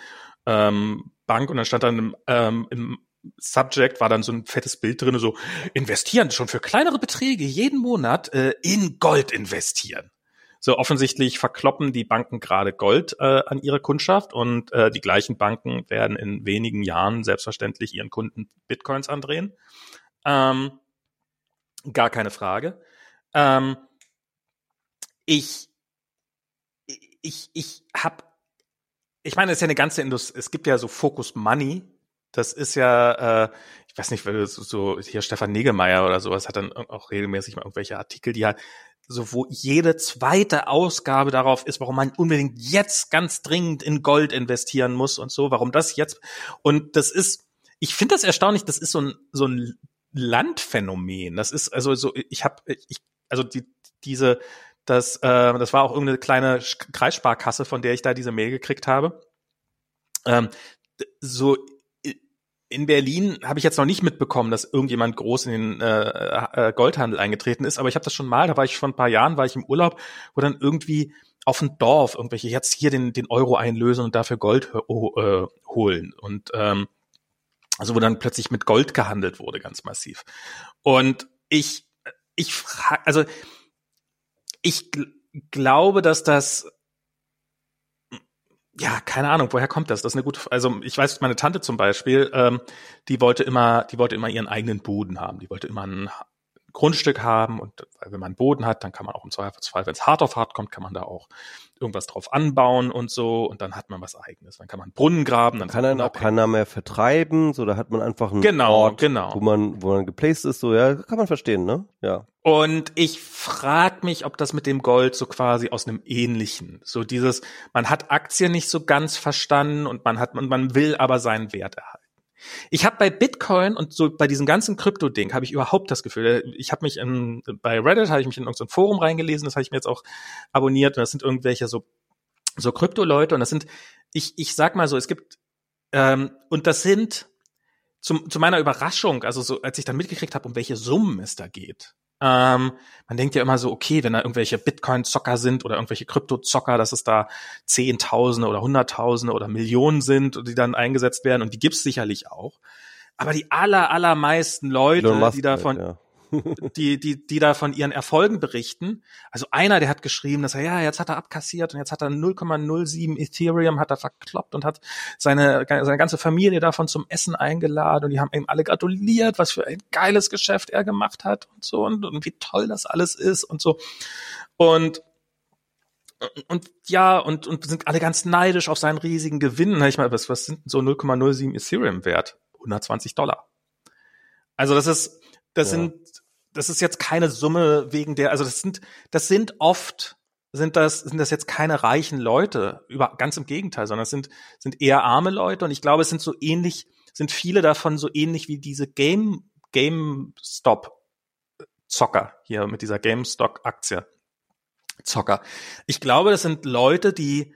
ähm, Bank, und dann stand dann im, ähm, im Subject war dann so ein fettes Bild drin, so investieren schon für kleinere Beträge jeden Monat äh, in Gold investieren. So offensichtlich verkloppen die Banken gerade Gold äh, an ihre Kundschaft und äh, die gleichen Banken werden in wenigen Jahren selbstverständlich ihren Kunden Bitcoins andrehen. Ähm, gar keine Frage. Ähm, ich ich ich habe ich meine, es ist ja eine ganze Industrie. Es gibt ja so Focus Money. Das ist ja, äh, ich weiß nicht, so hier Stefan Negemeyer oder sowas hat dann auch regelmäßig mal irgendwelche Artikel, die halt so wo jede zweite Ausgabe darauf ist, warum man unbedingt jetzt ganz dringend in Gold investieren muss und so, warum das jetzt und das ist, ich finde das erstaunlich, das ist so ein so ein Landphänomen. Das ist also so, ich habe, ich, also die diese, das, äh, das war auch irgendeine kleine Kreissparkasse, von der ich da diese Mail gekriegt habe. Ähm, so in Berlin habe ich jetzt noch nicht mitbekommen, dass irgendjemand groß in den äh, äh, Goldhandel eingetreten ist, aber ich habe das schon mal, da war ich vor ein paar Jahren, war ich im Urlaub, wo dann irgendwie auf dem Dorf irgendwelche jetzt hier den, den Euro einlösen und dafür Gold ho äh, holen. Und ähm, also wo dann plötzlich mit Gold gehandelt wurde, ganz massiv. Und ich, ich frage, also ich gl glaube, dass das ja, keine Ahnung, woher kommt das? Das ist eine gute, also ich weiß, meine Tante zum Beispiel, ähm, die wollte immer, die wollte immer ihren eigenen Boden haben. Die wollte immer ein Grundstück haben und wenn man einen Boden hat, dann kann man auch im Zweifelsfall, wenn es hart auf hart kommt, kann man da auch irgendwas drauf anbauen und so und dann hat man was eigenes. Dann kann man Brunnen graben, dann Kann man auch keiner mehr vertreiben, so da hat man einfach einen Genau, Ort, genau. wo man, wo man geplaced ist, so ja, kann man verstehen, ne? Ja. Und ich frage mich, ob das mit dem Gold so quasi aus einem ähnlichen, so dieses, man hat Aktien nicht so ganz verstanden und man hat, man, man will aber seinen Wert erhalten. Ich habe bei Bitcoin und so bei diesem ganzen Krypto-Ding habe ich überhaupt das Gefühl, ich habe mich in, bei Reddit habe ich mich in irgendein Forum reingelesen, das habe ich mir jetzt auch abonniert und das sind irgendwelche so so Krypto-Leute und das sind, ich ich sag mal so, es gibt ähm, und das sind zum, zu meiner Überraschung, also so als ich dann mitgekriegt habe, um welche Summen es da geht. Ähm, man denkt ja immer so, okay, wenn da irgendwelche Bitcoin-Zocker sind oder irgendwelche Krypto-Zocker, dass es da Zehntausende oder Hunderttausende oder Millionen sind, die dann eingesetzt werden und die gibt's sicherlich auch. Aber die aller, allermeisten Leute, Musk die davon, halt, ja. Die, die, die da von ihren Erfolgen berichten. Also einer, der hat geschrieben, dass er, ja, jetzt hat er abkassiert und jetzt hat er 0,07 Ethereum hat er verkloppt und hat seine, seine ganze Familie davon zum Essen eingeladen und die haben ihm alle gratuliert, was für ein geiles Geschäft er gemacht hat und so und, und wie toll das alles ist und so. Und und ja, und, und sind alle ganz neidisch auf seinen riesigen Gewinn. Ich meine, was, was sind so 0,07 Ethereum wert? 120 Dollar. Also das ist, das Ja. sind, das ist jetzt keine Summe wegen der, also das sind, das sind oft, sind das, sind das jetzt keine reichen Leute, über, ganz im Gegenteil, sondern es sind, sind eher arme Leute und ich glaube, es sind so ähnlich, sind viele davon so ähnlich wie diese Game, GameStop Zocker hier mit dieser GameStop Aktie. Zocker. Ich glaube, das sind Leute, die,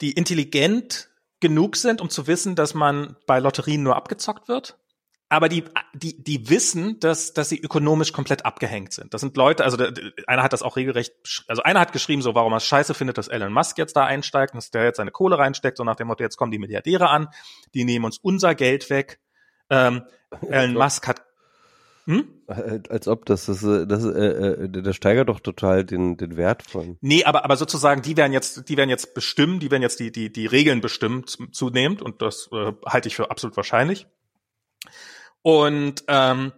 die intelligent genug sind, um zu wissen, dass man bei Lotterien nur abgezockt wird. Aber die, die, die wissen, dass, dass sie ökonomisch komplett abgehängt sind. Das sind Leute, also der, einer hat das auch regelrecht, also einer hat geschrieben, so warum er es scheiße findet, dass Elon Musk jetzt da einsteigt, dass der jetzt seine Kohle reinsteckt, so nach dem Motto, jetzt kommen die Milliardäre an, die nehmen uns unser Geld weg, Ähm, Elon Musk hat hm? Als ob das, das, das, äh, äh, das steigert doch total den, den Wert von. Nee, aber, aber sozusagen, die werden jetzt, die werden jetzt bestimmen, die werden jetzt die, die, die Regeln bestimmen zunehmend und das äh, halte ich für absolut wahrscheinlich. Und, ähm,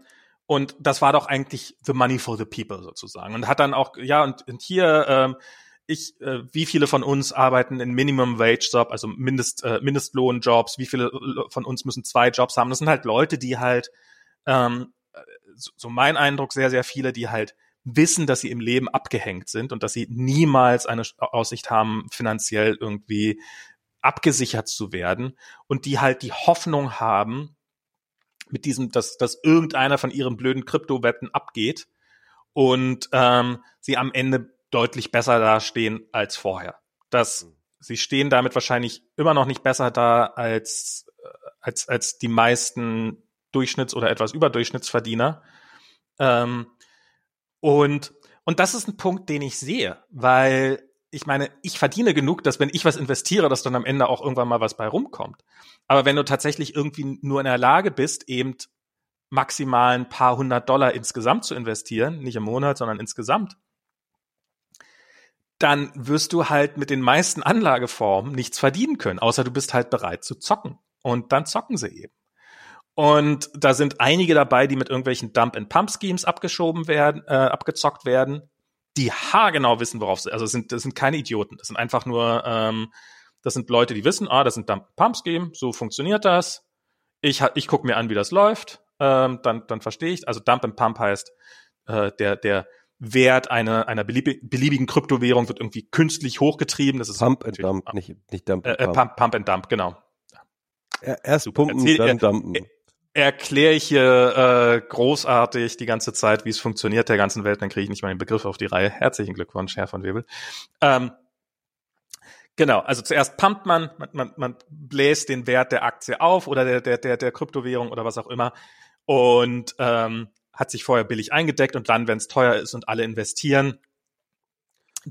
und das war doch eigentlich the money for the people sozusagen. Und hat dann auch, ja, und, und hier, ähm, ich, äh, wie viele von uns arbeiten in Minimum Wage Job, also Mindest, äh, Mindestlohnjobs, wie viele von uns müssen zwei Jobs haben? Das sind halt Leute, die halt ähm, so mein Eindruck, sehr, sehr viele, die halt wissen, dass sie im Leben abgehängt sind und dass sie niemals eine Aussicht haben, finanziell irgendwie abgesichert zu werden und die halt die Hoffnung haben, mit diesem, dass, dass irgendeiner von ihren blöden Kryptowetten abgeht und ähm, sie am Ende deutlich besser dastehen als vorher. Das, mhm. sie stehen damit wahrscheinlich immer noch nicht besser da als, äh, als, als die meisten Durchschnitts- oder etwas Überdurchschnittsverdiener. Ähm, und, und das ist ein Punkt, den ich sehe, weil ich meine, ich verdiene genug, dass wenn ich was investiere, dass dann am Ende auch irgendwann mal was bei rumkommt. Aber wenn du tatsächlich irgendwie nur in der Lage bist, eben maximal ein paar hundert Dollar insgesamt zu investieren, nicht im Monat, sondern insgesamt, dann wirst du halt mit den meisten Anlageformen nichts verdienen können, außer du bist halt bereit zu zocken. Und dann zocken sie eben. Und da sind einige dabei, die mit irgendwelchen Dump-and-Pump-Schemes abgeschoben werden, äh, abgezockt werden, die haargenau wissen, worauf sie, also das sind, das sind keine Idioten. Das sind einfach nur, ähm, das sind Leute, die wissen, ah, das sind Dump-and-Pump-Scheme, so funktioniert das. Ich, ich gucke mir an, wie das läuft, ähm, dann, dann verstehe ich. Also Dump-and-Pump heißt, äh, der, der Wert einer, einer beliebigen Kryptowährung wird irgendwie künstlich hochgetrieben. Das ist Pump and Dump, nicht, nicht Dump and äh, Pump. Pump, Pump and Dump, genau. Erst Super. pumpen, Erzähl, dann dumpen erkläre ich hier äh, großartig die ganze Zeit, wie es funktioniert der ganzen Welt, dann kriege ich nicht mal den Begriff auf die Reihe. Herzlichen Glückwunsch, Herr von Webel. Ähm, genau, also zuerst pumpt man, man, man, man bläst den Wert der Aktie auf oder der, der, der, der Kryptowährung oder was auch immer und ähm, hat sich vorher billig eingedeckt und dann, wenn es teuer ist und alle investieren,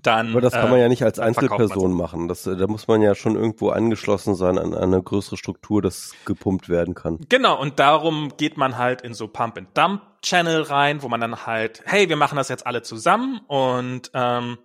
dann. Aber das kann man ja nicht als äh, Einzelperson machen. Das, da muss man ja schon irgendwo angeschlossen sein an eine größere Struktur, das gepumpt werden kann. Genau, und darum geht man halt in so Pump-and-Dump-Channel rein, wo man dann halt, hey, wir machen das jetzt alle zusammen und ähm,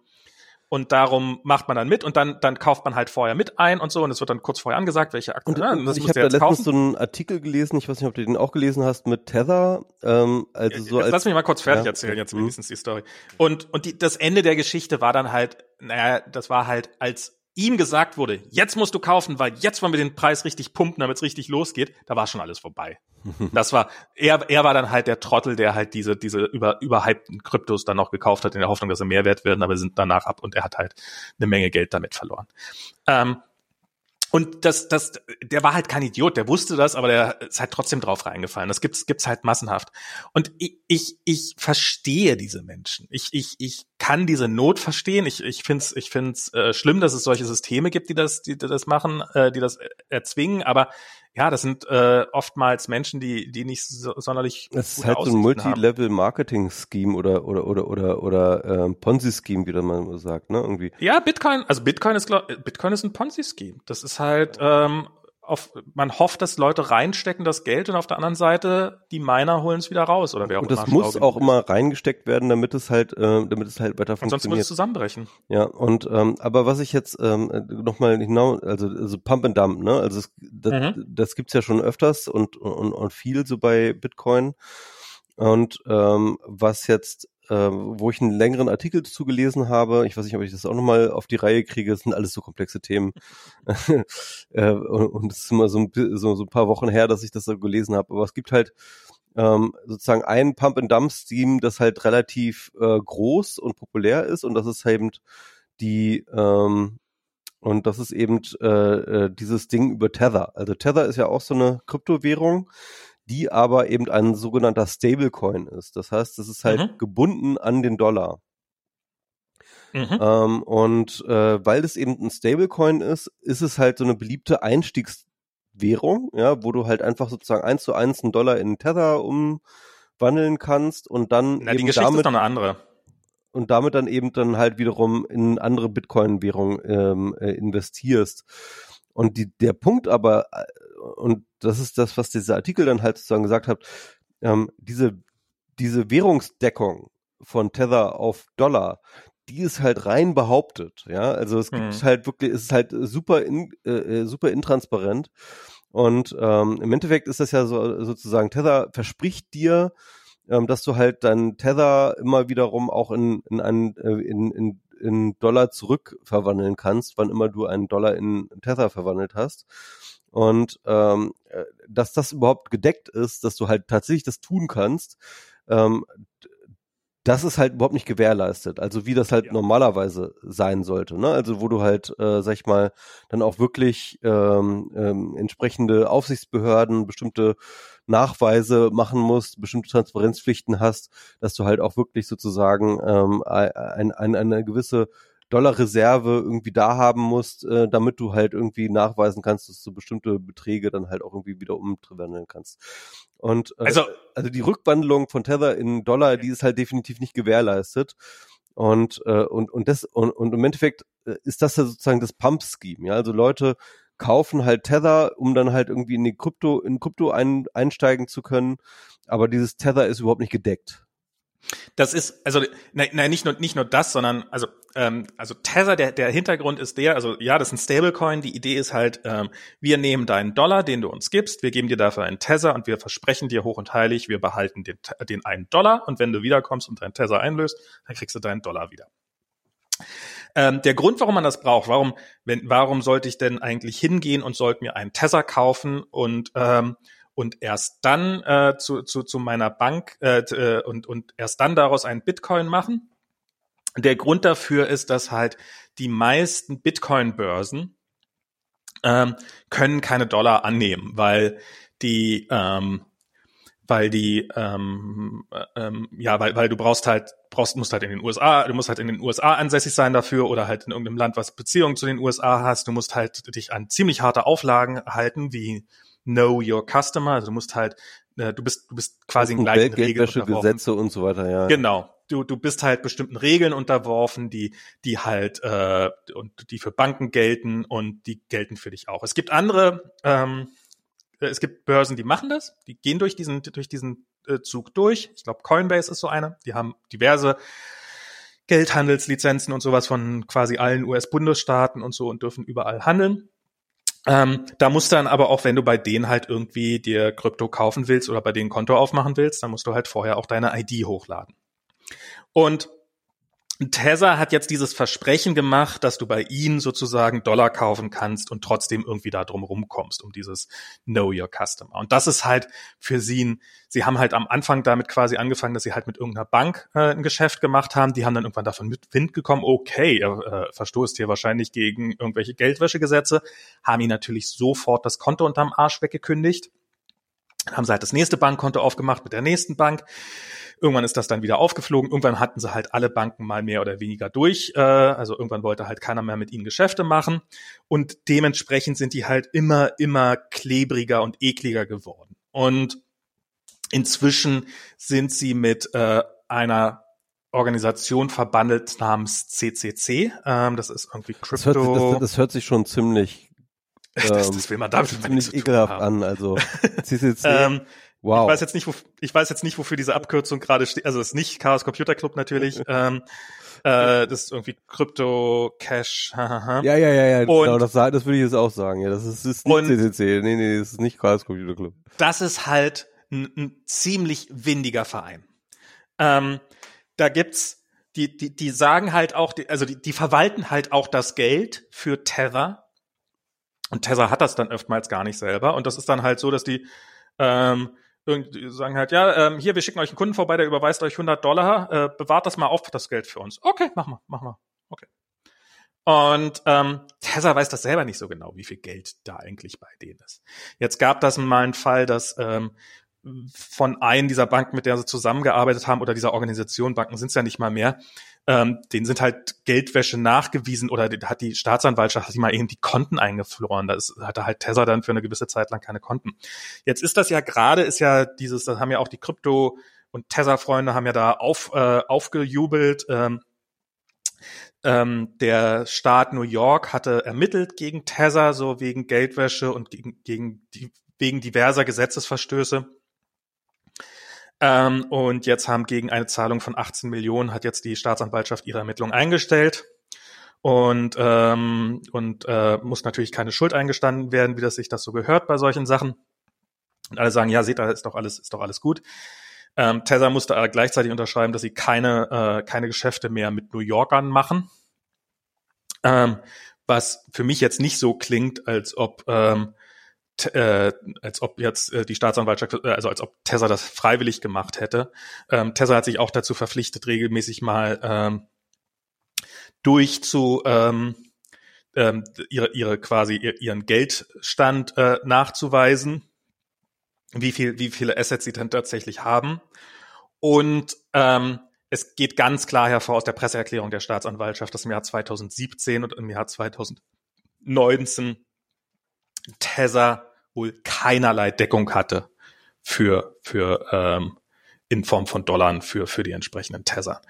und darum macht man dann mit und dann, dann kauft man halt vorher mit ein und so und es wird dann kurz vorher angesagt, welche Aktien. Und, und das ich habe da letztens kaufen. so einen Artikel gelesen, ich weiß nicht, ob du den auch gelesen hast, mit Tether. Ähm, also so jetzt als, lass mich mal kurz fertig ja. erzählen, jetzt mhm. wenigstens die Story. Und, und die, das Ende der Geschichte war dann halt, naja, das war halt, als ihm gesagt wurde, jetzt musst du kaufen, weil jetzt wollen wir den Preis richtig pumpen, damit es richtig losgeht, da war schon alles vorbei. Das war, er, er war dann halt der Trottel, der halt diese, diese über, überhypten Kryptos dann noch gekauft hat, in der Hoffnung, dass sie mehr wert werden, aber sind danach ab und er hat halt eine Menge Geld damit verloren. Ähm, und das, das, der war halt kein Idiot, der wusste das, aber der ist halt trotzdem drauf reingefallen. Das gibt's, gibt's halt massenhaft. Und ich, ich, ich verstehe diese Menschen. Ich, ich, ich kann diese Not verstehen. Ich, ich finde es ich find's, äh, schlimm, dass es solche Systeme gibt, die das, die, die das machen, äh, die das erzwingen. Aber ja, das sind äh, oftmals Menschen, die, die nicht so, sonderlich. Es ist halt so ein Multi-Level-Marketing-Scheme oder oder oder oder oder ähm, Ponzi-Scheme, wie man sagt, ne? Irgendwie. Ja, Bitcoin, also Bitcoin ist Bitcoin ist ein Ponzi-Scheme. Das ist halt ähm, auf, man hofft, dass Leute reinstecken das Geld und auf der anderen Seite die Miner holen es wieder raus oder wer auch und das muss auch immer reingesteckt werden, damit es halt, äh, damit es halt weiter funktioniert. Sonst muss es zusammenbrechen. Ja und ähm, aber was ich jetzt ähm, nochmal genau, also, also Pump and Dump, ne, also das, das, mhm. das gibt's ja schon öfters und und, und viel so bei Bitcoin und ähm, was jetzt äh, wo ich einen längeren Artikel dazu gelesen habe. Ich weiß nicht, ob ich das auch nochmal auf die Reihe kriege. Das sind alles so komplexe Themen. äh, und es ist immer so ein, so, so ein paar Wochen her, dass ich das so gelesen habe. Aber es gibt halt ähm, sozusagen ein Pump-and-Dump-Steam, das halt relativ äh, groß und populär ist. Und das ist eben die ähm, und das ist eben äh, äh, dieses Ding über Tether. Also Tether ist ja auch so eine Kryptowährung, die aber eben ein sogenannter Stablecoin ist. Das heißt, es ist halt mhm. gebunden an den Dollar. Mhm. Ähm, und äh, weil es eben ein Stablecoin ist, ist es halt so eine beliebte Einstiegswährung, ja, wo du halt einfach sozusagen eins zu eins einen Dollar in Tether umwandeln kannst und dann Na, eben die Geschichte damit, ist noch eine andere. Und damit dann eben dann halt wiederum in andere Bitcoin-Währung ähm, äh, investierst. Und die, der Punkt aber, äh, und das ist das, was dieser Artikel dann halt sozusagen gesagt hat, ähm, diese, diese Währungsdeckung von Tether auf Dollar, die ist halt rein behauptet, ja. Also es gibt hm. halt wirklich, es ist halt super, in, äh, äh, super intransparent. Und ähm, im Endeffekt ist das ja so sozusagen, Tether verspricht dir, ähm, dass du halt dein Tether immer wiederum auch in, in, einen, äh, in, in, in Dollar zurückverwandeln kannst, wann immer du einen Dollar in Tether verwandelt hast. Und ähm, äh, dass das überhaupt gedeckt ist, dass du halt tatsächlich das tun kannst, ähm, das ist halt überhaupt nicht gewährleistet. Also wie das halt ja. normalerweise sein sollte. Ne? Also wo du halt, äh, sag ich mal, dann auch wirklich ähm, ähm, entsprechende Aufsichtsbehörden, bestimmte Nachweise machen musst, bestimmte Transparenzpflichten hast, dass du halt auch wirklich sozusagen ähm, ein, ein, eine gewisse Dollarreserve irgendwie da haben musst, äh, damit du halt irgendwie nachweisen kannst, dass du bestimmte Beträge dann halt auch irgendwie wieder umwandeln kannst. Und äh, also, also die Rückwandlung von Tether in Dollar, die ist halt definitiv nicht gewährleistet. Und, äh, und, und, das, und, und im Endeffekt äh, ist das ja sozusagen das Pump-Scheme. Ja? Also Leute kaufen halt Tether, um dann halt irgendwie in die Krypto, in Krypto ein, einsteigen zu können. Aber dieses Tether ist überhaupt nicht gedeckt. Das ist, also, nein, nein, nicht nur, nicht nur das, sondern, also, ähm, also Tether, der, der Hintergrund ist der, also, ja, das ist ein Stablecoin. Die Idee ist halt, ähm, wir nehmen deinen Dollar, den du uns gibst, wir geben dir dafür einen Tether und wir versprechen dir hoch und heilig, wir behalten den, den einen Dollar und wenn du wiederkommst und deinen Tether einlöst, dann kriegst du deinen Dollar wieder. Ähm, der Grund, warum man das braucht, warum, wenn, warum sollte ich denn eigentlich hingehen und sollte mir einen Tether kaufen und, ähm, und erst dann äh, zu, zu, zu meiner Bank äh, äh, und, und erst dann daraus einen Bitcoin machen. Der Grund dafür ist, dass halt die meisten Bitcoin-Börsen ähm, können keine Dollar annehmen, weil die ähm, weil die ähm, äh, ähm, ja weil weil du brauchst halt brauchst musst halt in den USA du musst halt in den USA ansässig sein dafür oder halt in irgendeinem Land was Beziehungen zu den USA hast du musst halt dich an ziemlich harte Auflagen halten wie Know Your Customer. Also du musst halt, äh, du bist, du bist quasi in gleichen Regeln Gesetze und so weiter, ja. Genau. Du, du bist halt bestimmten Regeln unterworfen, die, die halt äh, und die für Banken gelten und die gelten für dich auch. Es gibt andere, ähm, äh, es gibt Börsen, die machen das, die gehen durch diesen, durch diesen äh, Zug durch. Ich glaube, Coinbase ist so eine. Die haben diverse Geldhandelslizenzen und sowas von quasi allen US-Bundesstaaten und so und dürfen überall handeln. Ähm, da musst du dann aber auch, wenn du bei denen halt irgendwie dir Krypto kaufen willst oder bei denen Konto aufmachen willst, dann musst du halt vorher auch deine ID hochladen. Und Tether hat jetzt dieses Versprechen gemacht, dass du bei ihnen sozusagen Dollar kaufen kannst und trotzdem irgendwie da drum rumkommst, um dieses Know Your Customer. Und das ist halt für sie ein, sie haben halt am Anfang damit quasi angefangen, dass sie halt mit irgendeiner Bank äh, ein Geschäft gemacht haben. Die haben dann irgendwann davon mit Wind gekommen, okay, er äh, verstoßt hier wahrscheinlich gegen irgendwelche Geldwäschegesetze, haben ihn natürlich sofort das Konto unterm Arsch weggekündigt. Dann haben sie halt das nächste Bankkonto aufgemacht mit der nächsten Bank. Irgendwann ist das dann wieder aufgeflogen. Irgendwann hatten sie halt alle Banken mal mehr oder weniger durch. Äh, also irgendwann wollte halt keiner mehr mit ihnen Geschäfte machen. Und dementsprechend sind die halt immer, immer klebriger und ekliger geworden. Und inzwischen sind sie mit äh, einer Organisation verbandelt namens CCC. Ähm, das ist irgendwie Crypto. Das hört, das, das hört sich schon ziemlich das, das will man damit ziemlich ekelhaft an. Also CCC. ähm, Wow. Ich weiß jetzt nicht, wo, ich weiß jetzt nicht, wofür diese Abkürzung gerade steht. Also es ist nicht Chaos Computer Club natürlich. ähm, äh, das ist irgendwie Crypto Cash. ja, ja, ja, ja. Und, genau, das, das würde ich jetzt auch sagen. Ja, das ist, ist nicht und, CCC. Nee, nee, das ist nicht Chaos Computer Club. Das ist halt ein, ein ziemlich windiger Verein. Ähm, da gibt's die, die, die sagen halt auch, die, also die, die verwalten halt auch das Geld für Tether. Und Tether hat das dann oftmals gar nicht selber. Und das ist dann halt so, dass die ähm, irgendwie sagen halt, ja, ähm, hier, wir schicken euch einen Kunden vorbei, der überweist euch 100 Dollar, äh, bewahrt das mal auf, das Geld für uns. Okay, mach mal, mach mal. Okay. Und ähm, Tesla weiß das selber nicht so genau, wie viel Geld da eigentlich bei denen ist. Jetzt gab das mal einen Fall, dass ähm, von einem dieser Banken, mit der sie zusammengearbeitet haben, oder dieser Organisation, Banken sind es ja nicht mal mehr, ähm, denen sind halt Geldwäsche nachgewiesen oder hat die Staatsanwaltschaft hat die mal eben die Konten eingefloren. Da hatte halt Tesla dann für eine gewisse Zeit lang keine Konten. Jetzt ist das ja gerade, ist ja dieses, das haben ja auch die Krypto- und Tesla-Freunde haben ja da auf, äh, aufgejubelt, ähm, Ähm, der Staat New York hatte ermittelt gegen Tether, so wegen Geldwäsche und gegen, gegen die, wegen diverser Gesetzesverstöße. Ähm, und jetzt haben gegen eine Zahlung von 18 Millionen hat jetzt die Staatsanwaltschaft ihre Ermittlungen eingestellt und und und äh, muss natürlich keine Schuld eingestanden werden, wie das sich das so gehört bei solchen Sachen. Und alle sagen, ja, seht da ist doch alles, ist doch alles gut. Ähm, Tether musste aber gleichzeitig unterschreiben, dass sie keine, äh, keine Geschäfte mehr mit New Yorkern machen. Ähm, was für mich jetzt nicht so klingt, als ob ähm, äh, als ob jetzt äh, die Staatsanwaltschaft, äh, also als ob Tesla das freiwillig gemacht hätte. Ähm, Tesla hat sich auch dazu verpflichtet, regelmäßig mal ähm, durch zu ähm, ähm, ihre, ihre quasi ihren Geldstand äh, nachzuweisen wie viel, wie viele Assets sie dann tatsächlich haben. Und ähm, es geht ganz klar hervor aus der Presseerklärung der Staatsanwaltschaft, dass im Jahr 2017 und im Jahr 2019 Tether wohl keinerlei Deckung hatte für, für ähm, in Form von Dollar für, für die entsprechenden Tether.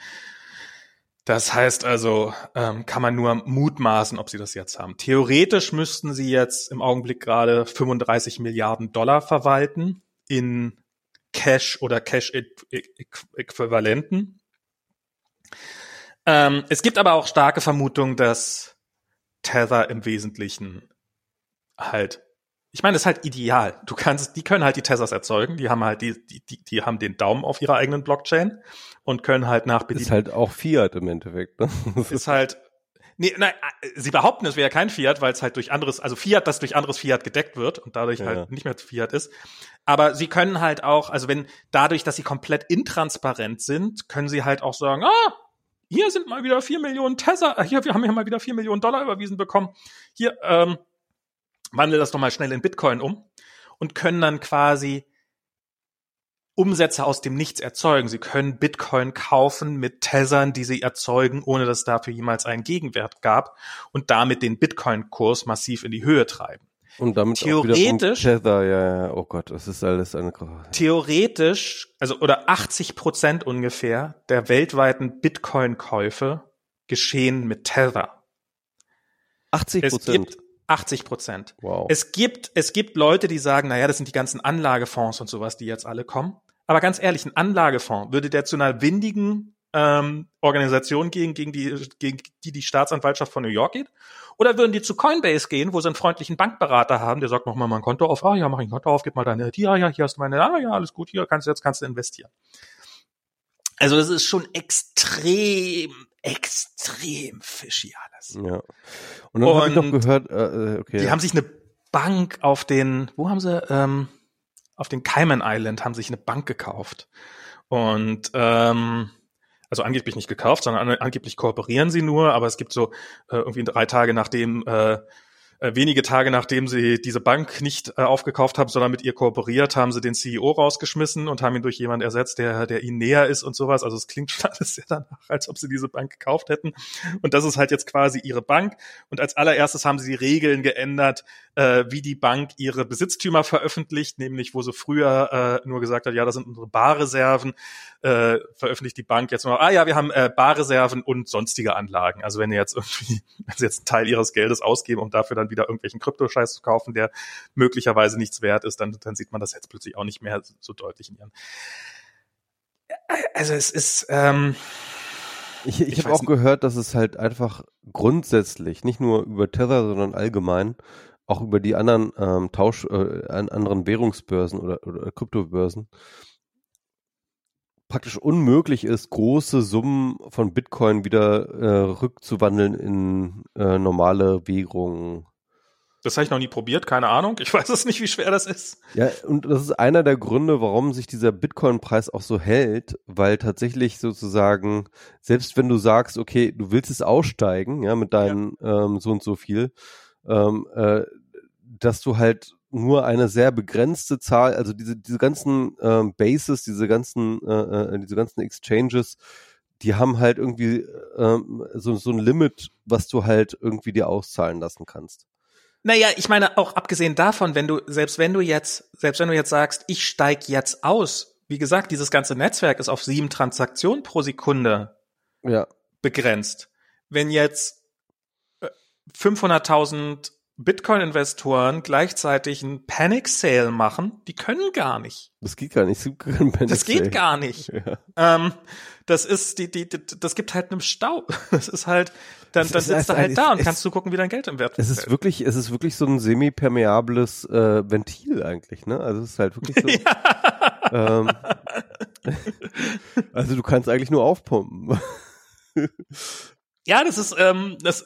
Das heißt also, ähm, kann man nur mutmaßen, ob sie das jetzt haben. Theoretisch müssten sie jetzt im Augenblick gerade 35 Milliarden Dollar verwalten in Cash oder Cash-Äquivalenten. Ähm, es gibt aber auch starke Vermutungen, dass Tether im Wesentlichen halt ich meine, das ist halt ideal. Du kannst, die können halt die Tethers erzeugen, die haben halt die, die, die, die haben den Daumen auf ihrer eigenen Blockchain und können halt nach Ist halt auch Fiat im Endeffekt, ne? ist halt, nee, nein, sie behaupten, es wäre kein Fiat, weil es halt durch anderes, also Fiat, das durch anderes Fiat gedeckt wird und dadurch ja. halt nicht mehr Fiat ist. Aber sie können halt auch, also wenn, dadurch, dass sie komplett intransparent sind, können sie halt auch sagen, ah, hier sind mal wieder vier Millionen Tesla, hier, wir haben hier mal wieder vier Millionen Dollar überwiesen bekommen. Hier, ähm, wandel das doch mal schnell in Bitcoin um und können dann quasi Umsätze aus dem Nichts erzeugen. Sie können Bitcoin kaufen mit Tethern, die sie erzeugen, ohne dass es dafür jemals einen Gegenwert gab und damit den Bitcoin-Kurs massiv in die Höhe treiben. Und damit theoretisch, Tether, ja, ja, oh Gott, das ist alles eine Theoretisch, also oder 80 Prozent ungefähr der weltweiten Bitcoin-Käufe geschehen mit Tether. 80 Prozent. 80 Prozent. Wow. Es gibt, es gibt Leute, die sagen, naja, das sind die ganzen Anlagefonds und sowas, die jetzt alle kommen. Aber ganz ehrlich, ein Anlagefonds, würde der zu einer windigen ähm, Organisation gehen, gegen die, gegen die die Staatsanwaltschaft von New York geht? Oder würden die zu Coinbase gehen, wo sie einen freundlichen Bankberater haben, der sagt, mach mal mein Konto auf, ah ja, mach ich ein Konto auf, gib mal deine, ja, ja, hier hast du meine, ah ja, alles gut, hier kannst du jetzt kannst du investieren. Also das ist schon extrem, extrem fishy alles. Ja. Und dann habe ich noch gehört, äh, äh, okay. Die ja. haben sich eine Bank auf den, wo haben sie, ähm, auf den Cayman Island haben sich eine Bank gekauft. Und ähm, also angeblich nicht gekauft, sondern an, angeblich kooperieren sie nur, aber es gibt so äh, irgendwie drei Tage nachdem äh, äh, wenige Tage nachdem sie diese Bank nicht äh, aufgekauft haben, sondern mit ihr kooperiert, haben sie den CEO rausgeschmissen und haben ihn durch jemand ersetzt, der, der ihnen näher ist und sowas. Also es klingt schon alles sehr danach, als ob sie diese Bank gekauft hätten. Und das ist halt jetzt quasi ihre Bank. Und als allererstes haben sie die Regeln geändert, äh, wie die Bank ihre Besitztümer veröffentlicht, nämlich wo sie früher äh, nur gesagt hat, ja, das sind unsere Barreserven, äh, veröffentlicht die Bank jetzt nur, ah ja, wir haben äh, Barreserven und sonstige Anlagen. Also wenn ihr jetzt irgendwie, wenn sie jetzt einen Teil ihres Geldes ausgeben, um dafür dann wieder irgendwelchen Kryptoscheiß zu kaufen, der möglicherweise nichts wert ist, dann, dann sieht man das jetzt plötzlich auch nicht mehr so deutlich in ihren. Also es ist, ähm, ich, ich, ich habe auch nicht. gehört, dass es halt einfach grundsätzlich, nicht nur über Tether, sondern allgemein, auch über die anderen ähm, Tausch, äh, anderen Währungsbörsen oder, oder Kryptobörsen praktisch unmöglich ist, große Summen von Bitcoin wieder äh, rückzuwandeln in äh, normale Währungen. Das habe ich noch nie probiert, keine Ahnung. Ich weiß es nicht, wie schwer das ist. Ja, und das ist einer der Gründe, warum sich dieser Bitcoin-Preis auch so hält, weil tatsächlich sozusagen, selbst wenn du sagst, okay, du willst es aussteigen, ja, mit deinen ja. Ähm, so und so viel, ähm, äh, dass du halt nur eine sehr begrenzte Zahl, also diese, diese ganzen ähm, Bases, diese ganzen, äh, äh, diese ganzen Exchanges, die haben halt irgendwie ähm, so, so ein Limit, was du halt irgendwie dir auszahlen lassen kannst. Naja, ich meine, auch abgesehen davon, wenn du, selbst wenn du jetzt, selbst wenn du jetzt sagst, ich steig jetzt aus, wie gesagt, dieses ganze Netzwerk ist auf sieben Transaktionen pro Sekunde ja. begrenzt wenn jetzt äh, 500.000 Bitcoin-Investoren gleichzeitig einen Panic Sale machen, die können gar nicht. Das geht gar nicht. Das geht gar nicht. Ja. Ähm, das ist die, die, die, das gibt halt einen Stau. Das ist halt, dann, dann ist- sitzt du halt da und es- kannst du gucken, wie dein Geld im Wert Es ist wirklich, es ist wirklich so ein semi-permeables äh, Ventil eigentlich, ne? Also es ist halt wirklich so. ähm, also du kannst eigentlich nur aufpumpen. Ja, das ist, ähm, das,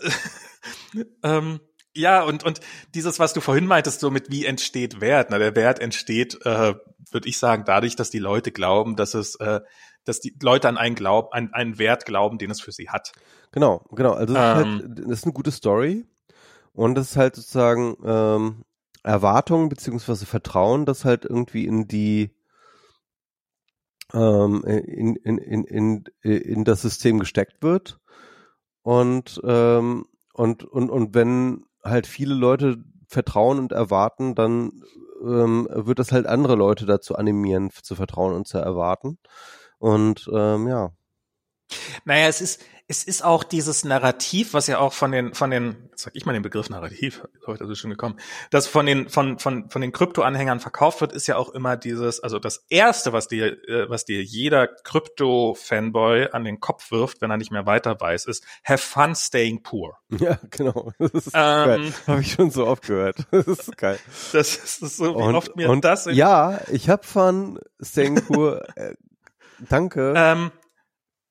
ähm, ja, und, und dieses, was du vorhin meintest, so mit wie entsteht Wert, na, der Wert entsteht, äh, würde ich sagen, dadurch, dass die Leute glauben, dass es, äh, dass die Leute an einen Glaub, an einen Wert glauben, den es für sie hat. Genau, genau. Also das, Ähm. ist halt, das ist eine gute Story und das ist halt sozusagen ähm, Erwartung beziehungsweise Vertrauen, das halt irgendwie in die ähm, in, in, in, in, in das System gesteckt wird und ähm, und und und wenn halt viele Leute vertrauen und erwarten, dann ähm, wird das halt andere Leute dazu animieren, zu vertrauen und zu erwarten. Und ähm, ja, Naja, es ist, es ist auch dieses Narrativ, was ja auch von den, von den, sag ich mal den Begriff Narrativ, heute ist schon gekommen, das von den, von, von, von den Krypto-Anhängern verkauft wird, ist ja auch immer dieses, also das erste, was dir, äh, was dir jeder Krypto-Fanboy an den Kopf wirft, wenn er nicht mehr weiter weiß, ist, have fun staying poor. Ja, genau. Das ist. Ähm, Habe ich schon so oft gehört. Das ist geil. das ist so, wie Und, oft mir und das ja, ich hab von Senkur, äh, danke. Ähm,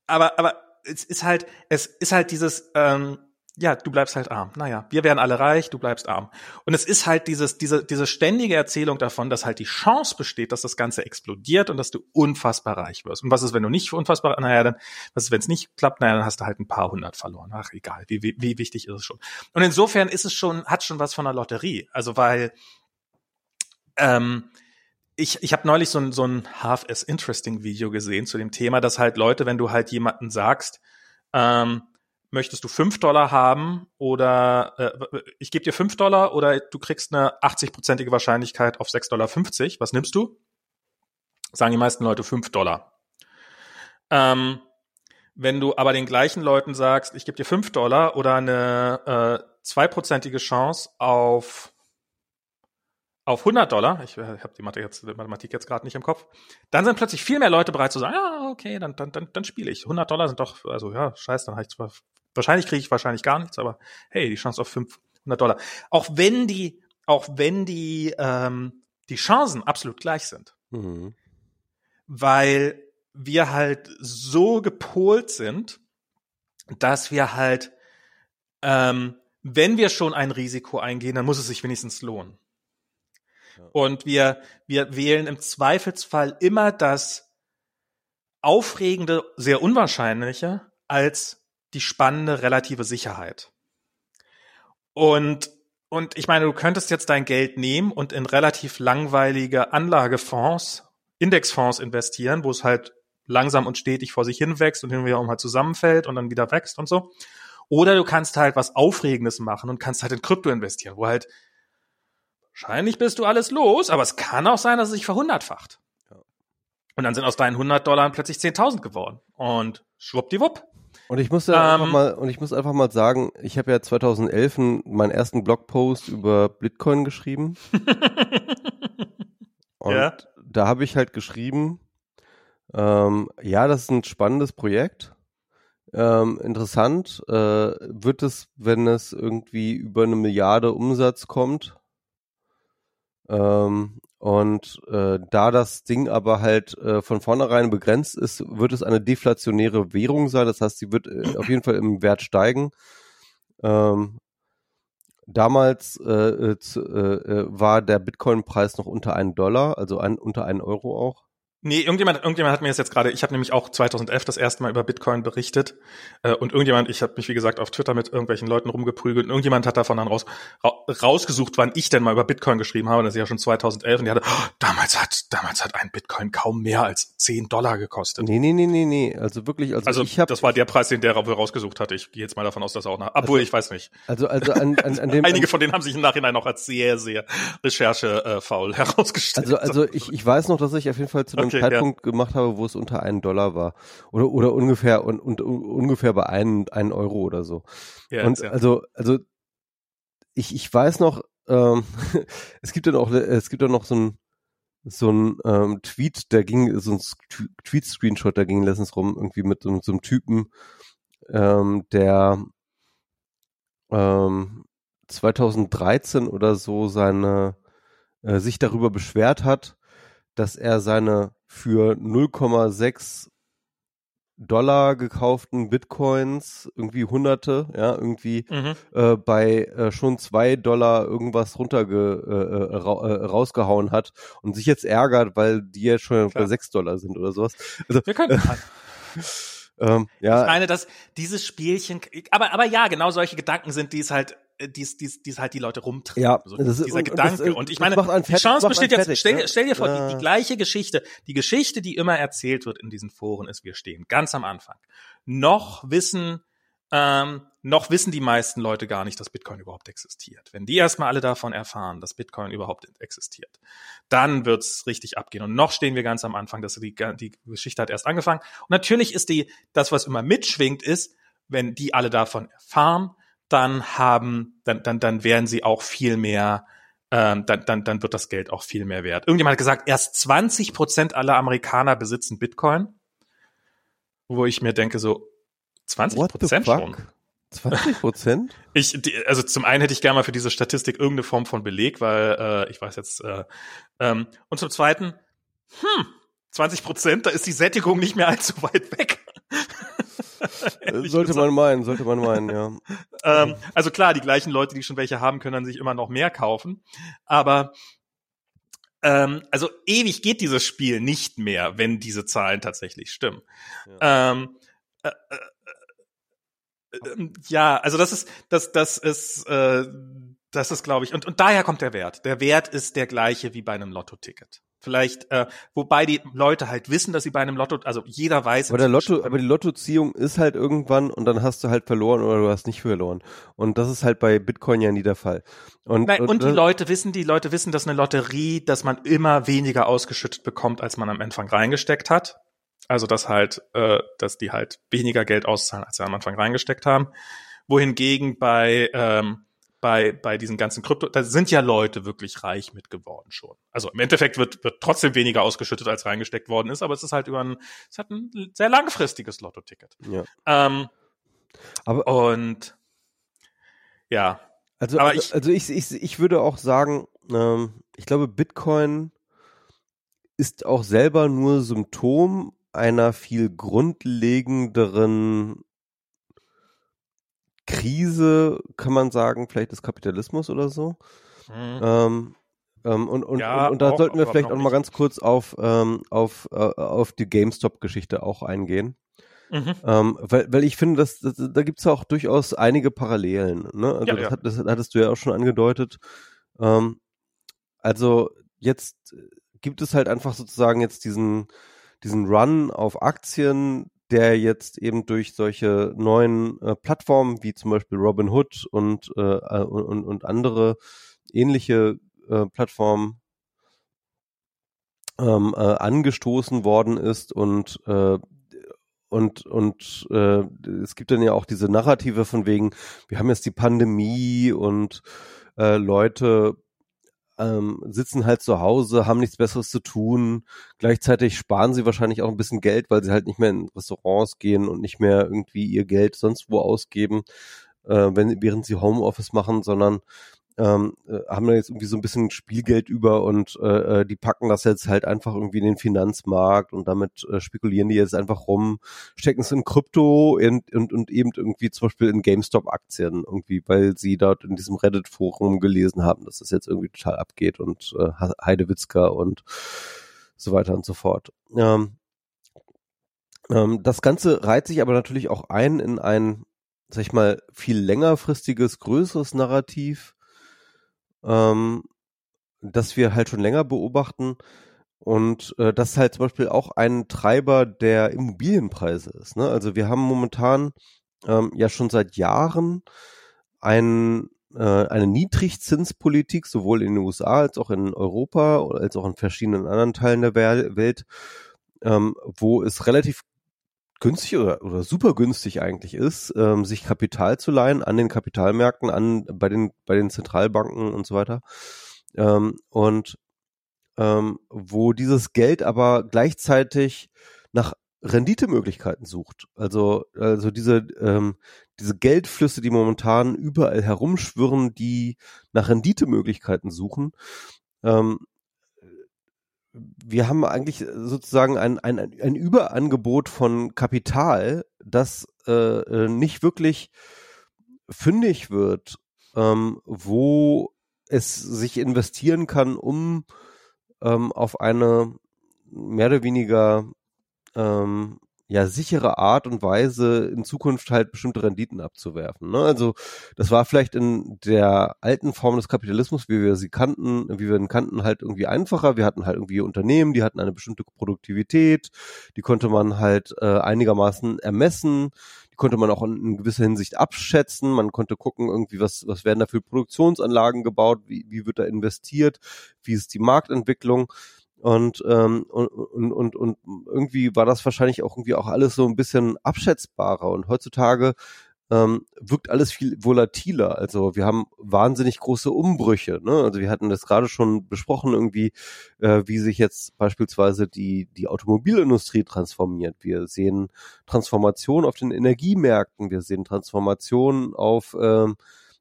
aber, aber es ist halt, es ist halt dieses, ähm, ja, du bleibst halt arm. Naja, wir werden alle reich, du bleibst arm. Und es ist halt dieses, diese, diese ständige Erzählung davon, dass halt die Chance besteht, dass das Ganze explodiert und dass du unfassbar reich wirst. Und was ist, wenn du nicht unfassbar, naja, dann, was ist, wenn es nicht klappt? Naja, dann hast du halt ein paar hundert verloren. Ach, egal, wie, wie, wie wichtig ist es schon. Und insofern ist es schon, hat schon was von einer Lotterie. Also, weil, ähm, ich, ich habe neulich so ein, so ein Half as Interesting Video gesehen zu dem Thema, dass halt Leute, wenn du halt jemanden sagst, ähm, möchtest du fünf Dollar haben oder äh, ich gebe dir fünf Dollar oder du kriegst eine 80-prozentige Wahrscheinlichkeit auf 6,50 Dollar. Was nimmst du? Sagen die meisten Leute fünf Dollar. Ähm, wenn du aber den gleichen Leuten sagst, ich gebe dir fünf Dollar oder eine äh, zweiprozentige Chance auf auf 100 Dollar, ich äh, habe die Mathe jetzt, die Mathematik jetzt gerade nicht im Kopf, dann sind plötzlich viel mehr Leute bereit zu sagen, ja, okay, dann, dann, dann, dann spiele ich. 100 Dollar sind doch, also ja, scheiße, dann habe ich zwar, wahrscheinlich kriege ich wahrscheinlich gar nichts, aber hey, die Chance auf 500 Dollar. Auch wenn die, auch wenn die, ähm, die Chancen absolut gleich sind, Mhm. weil wir halt so gepolt sind, dass wir halt, ähm, wenn wir schon ein Risiko eingehen, dann muss es sich wenigstens lohnen. Und wir, wir wählen im Zweifelsfall immer das aufregende, sehr unwahrscheinliche als die spannende relative Sicherheit. Und, und ich meine, du könntest jetzt dein Geld nehmen und in relativ langweilige Anlagefonds, Indexfonds investieren, wo es halt langsam und stetig vor sich hin wächst und hin und wieder auch mal zusammenfällt und dann wieder wächst und so. Oder du kannst halt was Aufregendes machen und kannst halt in Krypto investieren, wo halt wahrscheinlich bist du alles los, aber es kann auch sein, dass es sich verhundertfacht. Ja. Und dann sind aus deinen 100 Dollar plötzlich 10.000 geworden. Und schwuppdiwupp. Und ich muss ja Ähm, einfach mal, und ich muss einfach mal sagen, ich habe ja 2011 einen- meinen ersten Blogpost über Bitcoin geschrieben. Und Ja. da habe ich halt geschrieben, ähm, ja, das ist ein spannendes Projekt. Ähm, interessant äh, wird es, wenn es irgendwie über eine Milliarde Umsatz kommt. Ähm, und äh, da das Ding aber halt äh, von vornherein begrenzt ist, wird es eine deflationäre Währung sein. Das heißt, sie wird äh, auf jeden Fall im Wert steigen. Ähm, damals äh, äh, zu, äh, äh, war der Bitcoin-Preis noch unter einen Dollar, also ein, unter einen Euro auch. Nee, irgendjemand, irgendjemand hat mir das jetzt gerade, ich habe nämlich auch 2011 das erste Mal über Bitcoin berichtet äh, und irgendjemand, ich habe mich wie gesagt auf Twitter mit irgendwelchen Leuten rumgeprügelt und irgendjemand hat davon dann raus, ra rausgesucht, wann ich denn mal über Bitcoin geschrieben habe, das ist ja schon 2011 und die hatte, oh, damals hat, damals hat ein Bitcoin kaum mehr als 10 Dollar gekostet. Nee, nee, nee, nee, nee, also wirklich, also, Also ich habe das war der Preis, den der rausgesucht hatte. Ich gehe jetzt mal davon aus, dass er auch nach, obwohl ich weiß nicht. also also an, an, an dem Einige von denen haben sich im Nachhinein auch als sehr, sehr recherchefaul herausgestellt. Also, also ich, ich weiß noch, dass ich auf jeden Fall zu einem einem Zeitpunkt gemacht habe, wo es unter einen Dollar war. Oder, oder ungefähr, und, und ungefähr bei einen, einen Euro oder so. Ja, und ja. also, also, ich, ich weiß noch, ähm, es gibt dann auch, es gibt dann noch so ein, so ein ähm, Tweet, der ging, so ein Tweet-Screenshot, der ging letztens rum, irgendwie mit so, so einem Typen, ähm, der ähm, 2013 oder so seine äh, sich darüber beschwert hat, dass er seine für 0,6 Dollar gekauften Bitcoins, irgendwie Hunderte, ja, irgendwie Mhm. äh, bei äh, schon zwei Dollar irgendwas runterge äh, äh, ra äh, rausgehauen hat und sich jetzt ärgert, weil die jetzt schon bei Klar. sechs Dollar sind oder sowas. Also, Wir können ähm, Ich ja, meine, dass dieses Spielchen, aber, aber ja, genau solche Gedanken sind, die es halt, äh, die es, die es, die es halt die Leute rumtreiben. Ja, so, das ist- dieser und Gedanke. das, äh, Und ich meine, die Chance besteht jetzt, fertig, stell, ne? stell dir vor, die, Ja. die gleiche Geschichte, die Geschichte, die immer erzählt wird in diesen Foren, ist, wir stehen ganz am Anfang. Noch wissen, ähm, noch wissen die meisten Leute gar nicht, dass Bitcoin überhaupt existiert. Wenn die erstmal alle davon erfahren, dass Bitcoin überhaupt existiert, dann wird's richtig abgehen. Und noch stehen wir ganz am Anfang, dass die, die Geschichte hat erst angefangen. Und natürlich ist die, das, was immer mitschwingt, ist, wenn die alle davon erfahren, dann haben, dann, dann, dann werden sie auch viel mehr, ähm, dann, dann, dann wird das Geld auch viel mehr wert. Irgendjemand hat gesagt, erst 20 Prozent aller Amerikaner besitzen Bitcoin, wo ich mir denke, so 20 what the Prozent schon. fuck? 20 Prozent? Ich, die, also zum einen hätte ich gerne mal für diese Statistik irgendeine Form von Beleg, weil äh, ich weiß jetzt. Äh, ähm, und zum zweiten, hm, 20 Prozent, da ist die Sättigung nicht mehr allzu weit weg. Ehrlich sollte man meinen, sollte man meinen, ja. Ähm, also klar, die gleichen Leute, die schon welche haben, können dann sich immer noch mehr kaufen. Aber ähm, also ewig geht dieses Spiel nicht mehr, wenn diese Zahlen tatsächlich stimmen. Ähm, äh, äh, äh, ja, also das ist, das, das ist, äh, das ist, glaube ich, und, und daher kommt der Wert. Der Wert ist der gleiche wie bei einem Lotto-Ticket. Vielleicht, äh, wobei die Leute halt wissen, dass sie bei einem Lotto, also jeder weiß. Aber der Lotto, aber die Lottoziehung ist halt irgendwann und dann hast du halt verloren oder du hast nicht verloren. Und das ist halt bei Bitcoin ja nie der Fall. Und, Nein, und die das- Leute wissen, die Leute wissen, dass eine Lotterie, dass man immer weniger ausgeschüttet bekommt, als man am Anfang reingesteckt hat. Also dass halt, äh, dass die halt weniger Geld auszahlen, als sie am Anfang reingesteckt haben. Wohingegen bei ähm, bei bei diesen ganzen Krypto, da sind ja Leute wirklich reich mit geworden schon. Also im Endeffekt wird wird trotzdem weniger ausgeschüttet, als reingesteckt worden ist, aber es ist halt über ein, es hat ein sehr langfristiges Lotto-Ticket. ja. Ähm, Aber und ja, Also, Aber also, ich- also ich, ich, ich würde auch sagen, ähm, ich glaube, Bitcoin ist auch selber nur Symptom einer viel grundlegenderen Krise, kann man sagen, vielleicht des Kapitalismus oder so. mhm. Ähm, ähm, und, und, Ja, und, und da auch, sollten wir vielleicht auch mal nicht. ganz kurz auf, ähm, auf, äh, auf die GameStop-Geschichte auch eingehen. Mhm. Ähm, weil, weil ich finde, dass, dass da gibt's ja auch durchaus einige Parallelen. Ne? Also Ja, das, ja. Hat, das hattest du ja auch schon angedeutet. Ähm, also jetzt gibt es halt einfach sozusagen jetzt diesen, diesen Run auf Aktien, der jetzt eben durch solche neuen äh, Plattformen wie zum Beispiel Robinhood und, äh, äh, und, und andere ähnliche äh, Plattformen ähm, äh, angestoßen worden ist und äh, und und äh, es gibt dann ja auch diese Narrative von wegen, wir haben jetzt die Pandemie und äh, Leute ähm, sitzen halt zu Hause, haben nichts Besseres zu tun. Gleichzeitig sparen sie wahrscheinlich auch ein bisschen Geld, weil sie halt nicht mehr in Restaurants gehen und nicht mehr irgendwie ihr Geld sonst wo ausgeben, äh, wenn, während sie Homeoffice machen, sondern ähm, äh, haben da jetzt irgendwie so ein bisschen Spielgeld über und äh, äh, die packen das jetzt halt einfach irgendwie in den Finanzmarkt und damit äh, spekulieren die jetzt einfach rum, stecken es in Krypto und, und, und eben irgendwie zum Beispiel in GameStop-Aktien irgendwie, weil sie dort in diesem Reddit-Forum gelesen haben, dass das jetzt irgendwie total abgeht und äh, Heidewitzka und so weiter und so fort. Ähm, ähm, das Ganze reiht sich aber natürlich auch ein in ein, sag ich mal, viel längerfristiges, größeres Narrativ, ähm, das wir halt schon länger beobachten und äh, das halt zum Beispiel auch ein Treiber der Immobilienpreise ist. Ne? Also wir haben momentan ähm, ja schon seit Jahren einen äh, eine Niedrigzinspolitik, sowohl in den USA als auch in Europa als auch in verschiedenen anderen Teilen der Welt, ähm, wo es relativ günstig oder, oder super günstig eigentlich ist, ähm, sich Kapital zu leihen an den Kapitalmärkten, an bei den bei den Zentralbanken und so weiter. Ähm, und ähm, wo dieses Geld aber gleichzeitig nach Renditemöglichkeiten sucht. Also, also diese, ähm, diese Geldflüsse, die momentan überall herumschwirren, die nach Renditemöglichkeiten suchen. Ähm, wir haben eigentlich sozusagen ein, ein, ein Überangebot von Kapital, das äh, äh nicht wirklich fündig wird, ähm, wo es sich investieren kann, um ähm, auf eine mehr oder weniger ähm, ja sichere Art und Weise in Zukunft halt bestimmte Renditen abzuwerfen. Ne? Also das war vielleicht in der alten Form des Kapitalismus, wie wir sie kannten, wie wir ihn kannten, halt irgendwie einfacher. Wir hatten halt irgendwie Unternehmen, die hatten eine bestimmte Produktivität, die konnte man halt äh, einigermaßen ermessen, die konnte man auch in, in gewisser Hinsicht abschätzen. Man konnte gucken, irgendwie was was werden da für Produktionsanlagen gebaut, wie, wie wird da investiert, wie ist die Marktentwicklung. Und, ähm, und, und, und, und irgendwie war das wahrscheinlich auch irgendwie auch alles so ein bisschen abschätzbarer. Und heutzutage ähm, wirkt alles viel volatiler. Also wir haben wahnsinnig große Umbrüche. Ne? Also wir hatten das gerade schon besprochen, irgendwie, äh, wie sich jetzt beispielsweise die, die Automobilindustrie transformiert. Wir sehen Transformation auf den Energiemärkten, wir sehen Transformation auf ähm,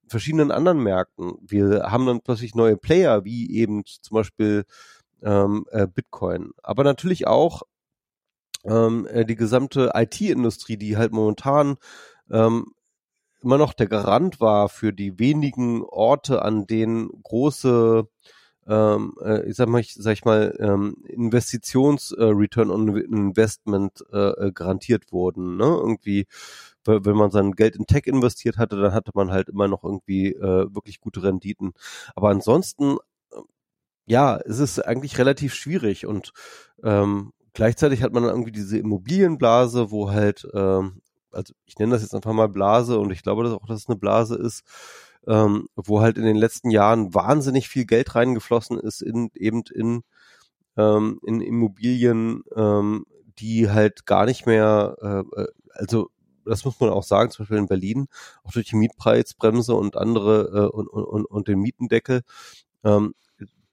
verschiedenen anderen Märkten. Wir haben dann plötzlich neue Player, wie eben zum Beispiel ähm, äh, Bitcoin. Aber natürlich auch ähm, äh, die gesamte IT-Industrie, die halt momentan ähm, immer noch der Garant war für die wenigen Orte, an denen große ähm, äh, ich sag mal, ich, sag ich mal, ähm, Investitions-Return äh, on Investment äh, äh, garantiert wurden. Ne? Irgendwie, wenn man sein Geld in Tech investiert hatte, dann hatte man halt immer noch irgendwie äh, wirklich gute Renditen. Aber ansonsten ja, es ist eigentlich relativ schwierig und ähm, gleichzeitig hat man dann irgendwie diese Immobilienblase, wo halt, ähm, also ich nenne das jetzt einfach mal Blase und ich glaube dass auch, dass es eine Blase ist, ähm, wo halt in den letzten Jahren wahnsinnig viel Geld reingeflossen ist in eben in ähm, in Immobilien, ähm, die halt gar nicht mehr, äh, äh also das muss man auch sagen, zum Beispiel in Berlin, auch durch die Mietpreisbremse und andere äh, und, und, und den Mietendeckel, ähm,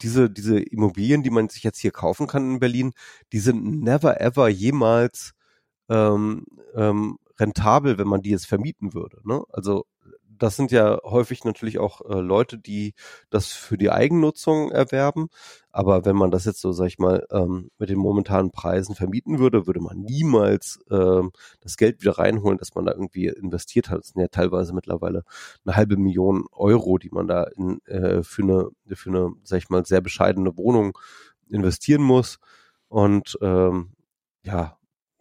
diese, diese Immobilien, die man sich jetzt hier kaufen kann in Berlin, die sind never ever jemals ähm, ähm, rentabel, wenn man die jetzt vermieten würde. Ne? Also das sind ja häufig natürlich auch äh, Leute, die das für die Eigennutzung erwerben. Aber wenn man das jetzt so, sag ich mal, ähm, mit den momentanen Preisen vermieten würde, würde man niemals ähm, das Geld wieder reinholen, das man da irgendwie investiert hat. Das sind ja teilweise mittlerweile eine halbe Million Euro, die man da in, äh, für eine, für eine, sag ich mal, sehr bescheidene Wohnung investieren muss. Und ähm, ja,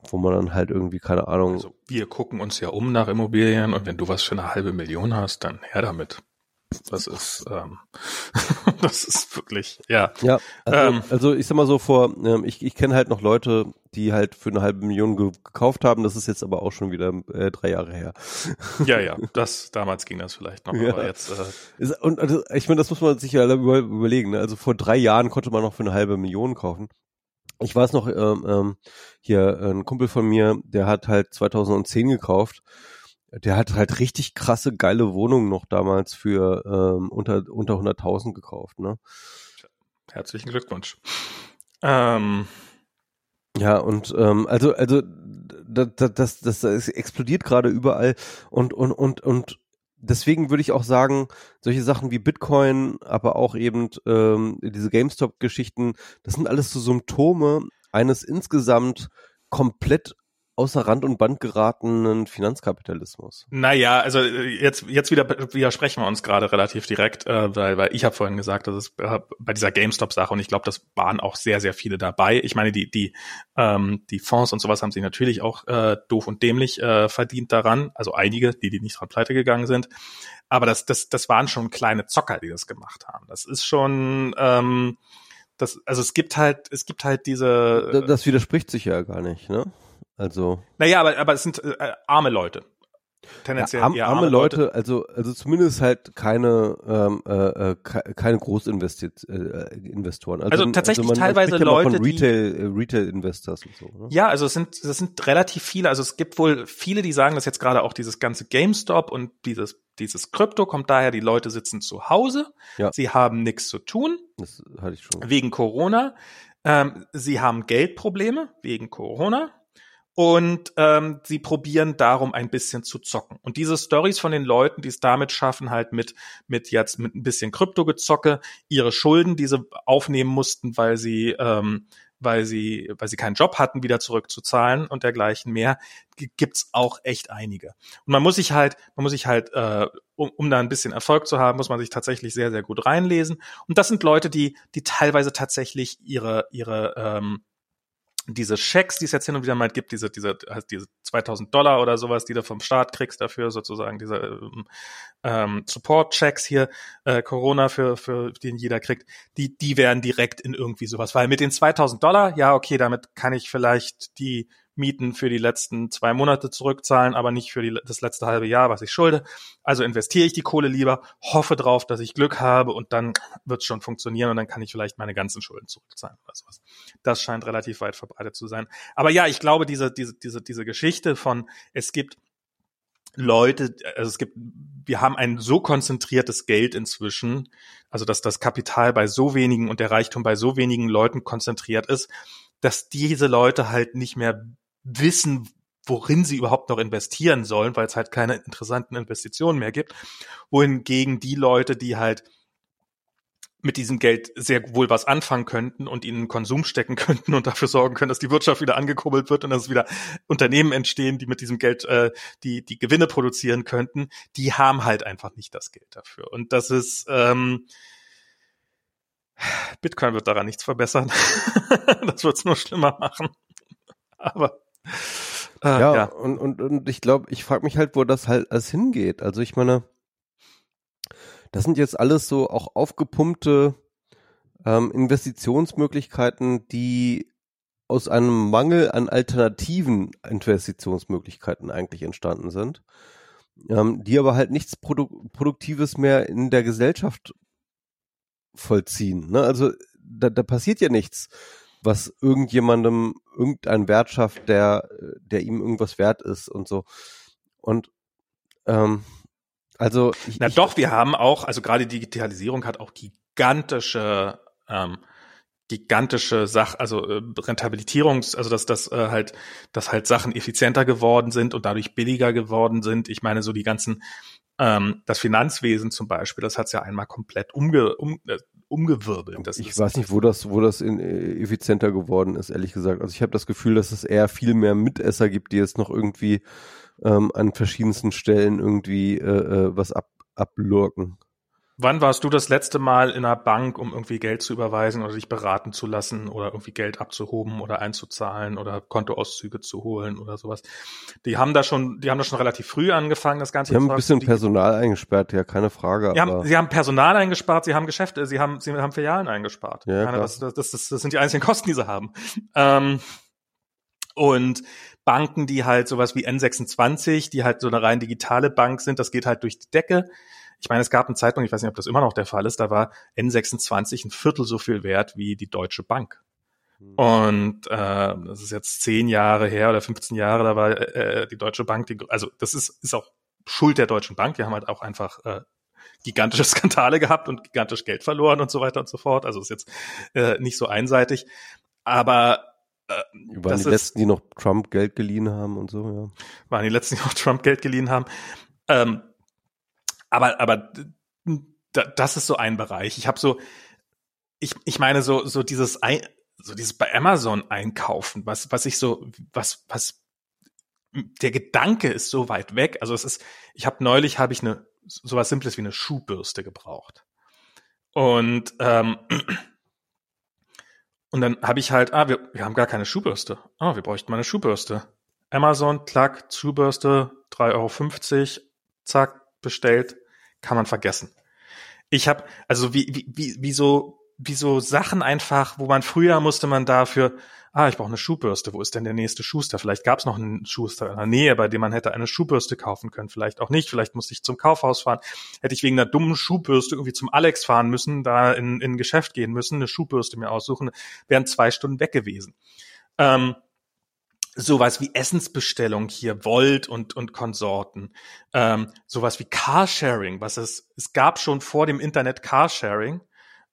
wo man dann halt irgendwie, keine Ahnung. Also wir gucken uns ja um nach Immobilien und wenn du was für eine halbe Million hast, dann her damit. Das ist, ähm, das ist wirklich, ja. Ja, also, ähm, also ich sag mal so vor, ähm, ich, ich kenne halt noch Leute, die halt für eine halbe Million ge gekauft haben. Das ist jetzt aber auch schon wieder äh, drei Jahre her. Ja, ja, das damals ging das vielleicht noch, ja. aber jetzt. Äh, und also, ich meine, das muss man sich ja überlegen. Ne? Also vor drei Jahren konnte man noch für eine halbe Million kaufen ich weiß noch, ähm, ähm, hier ein Kumpel von mir, der hat halt 2010 gekauft. Der hat halt richtig krasse, geile Wohnungen noch damals für ähm, unter, unter 100.000 gekauft. Ne? Herzlichen Glückwunsch. Ähm. Ja, und ähm, also, also das, das, das, das explodiert gerade überall und, und, und, und deswegen würde ich auch sagen, solche Sachen wie Bitcoin, aber auch eben ähm, diese GameStop-Geschichten, das sind alles so Symptome eines insgesamt komplett außer Rand und Band geratenen Finanzkapitalismus. Naja, also äh, jetzt jetzt wieder widersprechen wir uns gerade relativ direkt, äh, weil, weil ich habe vorhin gesagt, dass es äh, bei dieser GameStop-Sache und ich glaube, das waren auch sehr sehr viele dabei. Ich meine, die die ähm, die Fonds und sowas haben sich natürlich auch äh, doof und dämlich äh, verdient daran, also einige, die die nicht dran pleite gegangen sind, aber das das das waren schon kleine Zocker, die das gemacht haben. Das ist schon ähm, das, also es gibt halt, es gibt halt diese. Das widerspricht sich ja gar nicht, ne? Also. Naja, aber, aber es sind äh, arme Leute. tendenziell ja, arm, eher arme Leute, also also zumindest halt keine ähm, äh, äh keine Großinvestoren. Äh, also, also tatsächlich also teilweise ja Leute, von Retail äh, Retail Investors und so. Ne? Ja, also es sind es sind relativ viele. Also es gibt wohl viele, die sagen, dass jetzt gerade auch dieses ganze GameStop und dieses dieses Krypto kommt daher, die Leute sitzen zu Hause, ja. sie haben nichts zu tun. Das hatte ich schon. Wegen Corona. Ähm, sie haben Geldprobleme wegen Corona und ähm, sie probieren darum ein bisschen zu zocken. Und diese Stories von den Leuten, die es damit schaffen, halt mit mit jetzt mit ein bisschen Kryptogezocke ihre Schulden, die sie aufnehmen mussten, weil sie ähm, weil sie weil sie keinen Job hatten, wieder zurückzuzahlen und dergleichen mehr, gibt's auch echt einige. Und man muss sich halt man muss sich halt äh, um, um da ein bisschen Erfolg zu haben, muss man sich tatsächlich sehr sehr gut reinlesen. Und das sind Leute, die die teilweise tatsächlich ihre ihre ähm, diese Schecks, die es jetzt hin und wieder mal gibt, diese, diese, also diese 2000 Dollar oder sowas, die du vom Staat kriegst dafür, sozusagen diese ähm, ähm, Support-Checks hier, äh, Corona für, für den jeder kriegt, die, die werden direkt in irgendwie sowas, weil mit den 2000 Dollar, ja, okay, damit kann ich vielleicht die Mieten für die letzten zwei Monate zurückzahlen, aber nicht für die, das letzte halbe Jahr, was ich schulde. Also investiere ich die Kohle lieber, hoffe drauf, dass ich Glück habe und dann wird es schon funktionieren und dann kann ich vielleicht meine ganzen Schulden zurückzahlen oder sowas. Das scheint relativ weit verbreitet zu sein. Aber ja, ich glaube, diese, diese, diese, diese Geschichte von, es gibt Leute, also es gibt, wir haben ein so konzentriertes Geld inzwischen, also dass das Kapital bei so wenigen und der Reichtum bei so wenigen Leuten konzentriert ist, dass diese Leute halt nicht mehr wissen, worin sie überhaupt noch investieren sollen, weil es halt keine interessanten Investitionen mehr gibt. Wohingegen die Leute, die halt mit diesem Geld sehr wohl was anfangen könnten und ihnen Konsum stecken könnten und dafür sorgen können, dass die Wirtschaft wieder angekurbelt wird und dass wieder Unternehmen entstehen, die mit diesem Geld äh, die die Gewinne produzieren könnten, die haben halt einfach nicht das Geld dafür. Und das ist ähm, Bitcoin wird daran nichts verbessern. das wird es nur schlimmer machen. Aber äh, ja, ja, Und, und, und ich glaube, ich frage mich halt, wo das halt alles hingeht. Also ich meine, das sind jetzt alles so auch aufgepumpte ähm, Investitionsmöglichkeiten, die aus einem Mangel an alternativen Investitionsmöglichkeiten eigentlich entstanden sind, ähm, die aber halt nichts Produ Produktives mehr in der Gesellschaft vollziehen. Ne? Also da, da passiert ja nichts was irgendjemandem irgendeinen Wert schafft, der, der ihm irgendwas wert ist und so. Und ähm, also ich, Na doch, wir haben auch, also gerade Digitalisierung hat auch gigantische ähm, gigantische Sach, also äh, Rentabilitierungs, also dass das äh, halt, dass halt Sachen effizienter geworden sind und dadurch billiger geworden sind. Ich meine, so die ganzen, ähm, das Finanzwesen zum Beispiel, das hat's ja einmal komplett umge, um, äh, umgewirbelt. Das ich weiß nicht, wo das, wo das in, äh, effizienter geworden ist, ehrlich gesagt. Also ich habe das Gefühl, dass es eher viel mehr Mitesser gibt, die jetzt noch irgendwie ähm, an verschiedensten Stellen irgendwie äh, äh was ab, ablurken. Wann warst du das letzte Mal in einer Bank, um irgendwie Geld zu überweisen oder sich beraten zu lassen oder irgendwie Geld abzuhoben oder einzuzahlen oder Kontoauszüge zu holen oder sowas? Die haben da schon, die haben da schon relativ früh angefangen, das Ganze. Sie haben ein bisschen Personal eingesperrt, ja, keine Frage. Sie haben, sie haben Personal eingespart, sie haben Geschäfte, sie haben, sie haben Filialen eingespart. Ja, Keine, das, das, das, das, sind die einzigen Kosten, die sie haben. Ähm, und Banken, die halt sowas wie N26, die halt so eine rein digitale Bank sind, das geht halt durch die Decke. Ich meine, es gab einen Zeitpunkt, ich weiß nicht, ob das immer noch der Fall ist, da war N26 ein Viertel so viel wert wie die Deutsche Bank. Hm. Und äh, das ist jetzt zehn Jahre her oder 15 Jahre, da war äh, die Deutsche Bank, die, also das ist, ist auch Schuld der Deutschen Bank. Die haben halt auch einfach äh, gigantische Skandale gehabt und gigantisch Geld verloren und so weiter und so fort. Also ist jetzt äh, nicht so einseitig. Aber äh, waren die letzten, die noch Trump Geld geliehen haben und so, ja. Waren die letzten, die noch Trump Geld geliehen haben. Ähm, aber, aber das ist so ein Bereich. Ich habe so, ich, ich meine so, so dieses, so dieses bei Amazon einkaufen, was, was ich so, was, was, der Gedanke ist so weit weg. Also es ist, ich habe neulich habe ich eine sowas Simples wie eine Schuhbürste gebraucht und ähm, und dann habe ich halt, ah, wir, wir haben gar keine Schuhbürste. Ah, wir bräuchten mal eine Schuhbürste. Amazon, klack, Schuhbürste, 3,50 Euro, zack, bestellt kann man vergessen. Ich habe, also wie, wie, wie, wie so, wie so Sachen einfach, wo man früher musste man dafür ah, ich brauche eine Schuhbürste, wo ist denn der nächste Schuster? Vielleicht gab es noch einen Schuster in der Nähe, bei dem man hätte eine Schuhbürste kaufen können, vielleicht auch nicht, vielleicht musste ich zum Kaufhaus fahren, hätte ich wegen einer dummen Schuhbürste irgendwie zum Alex fahren müssen, da in, in ein Geschäft gehen müssen, eine Schuhbürste mir aussuchen, wären zwei Stunden weg gewesen. Ähm, sowas wie Essensbestellung hier, Volt und, und Konsorten, ähm, sowas wie Carsharing, was es, es gab schon vor dem Internet Carsharing.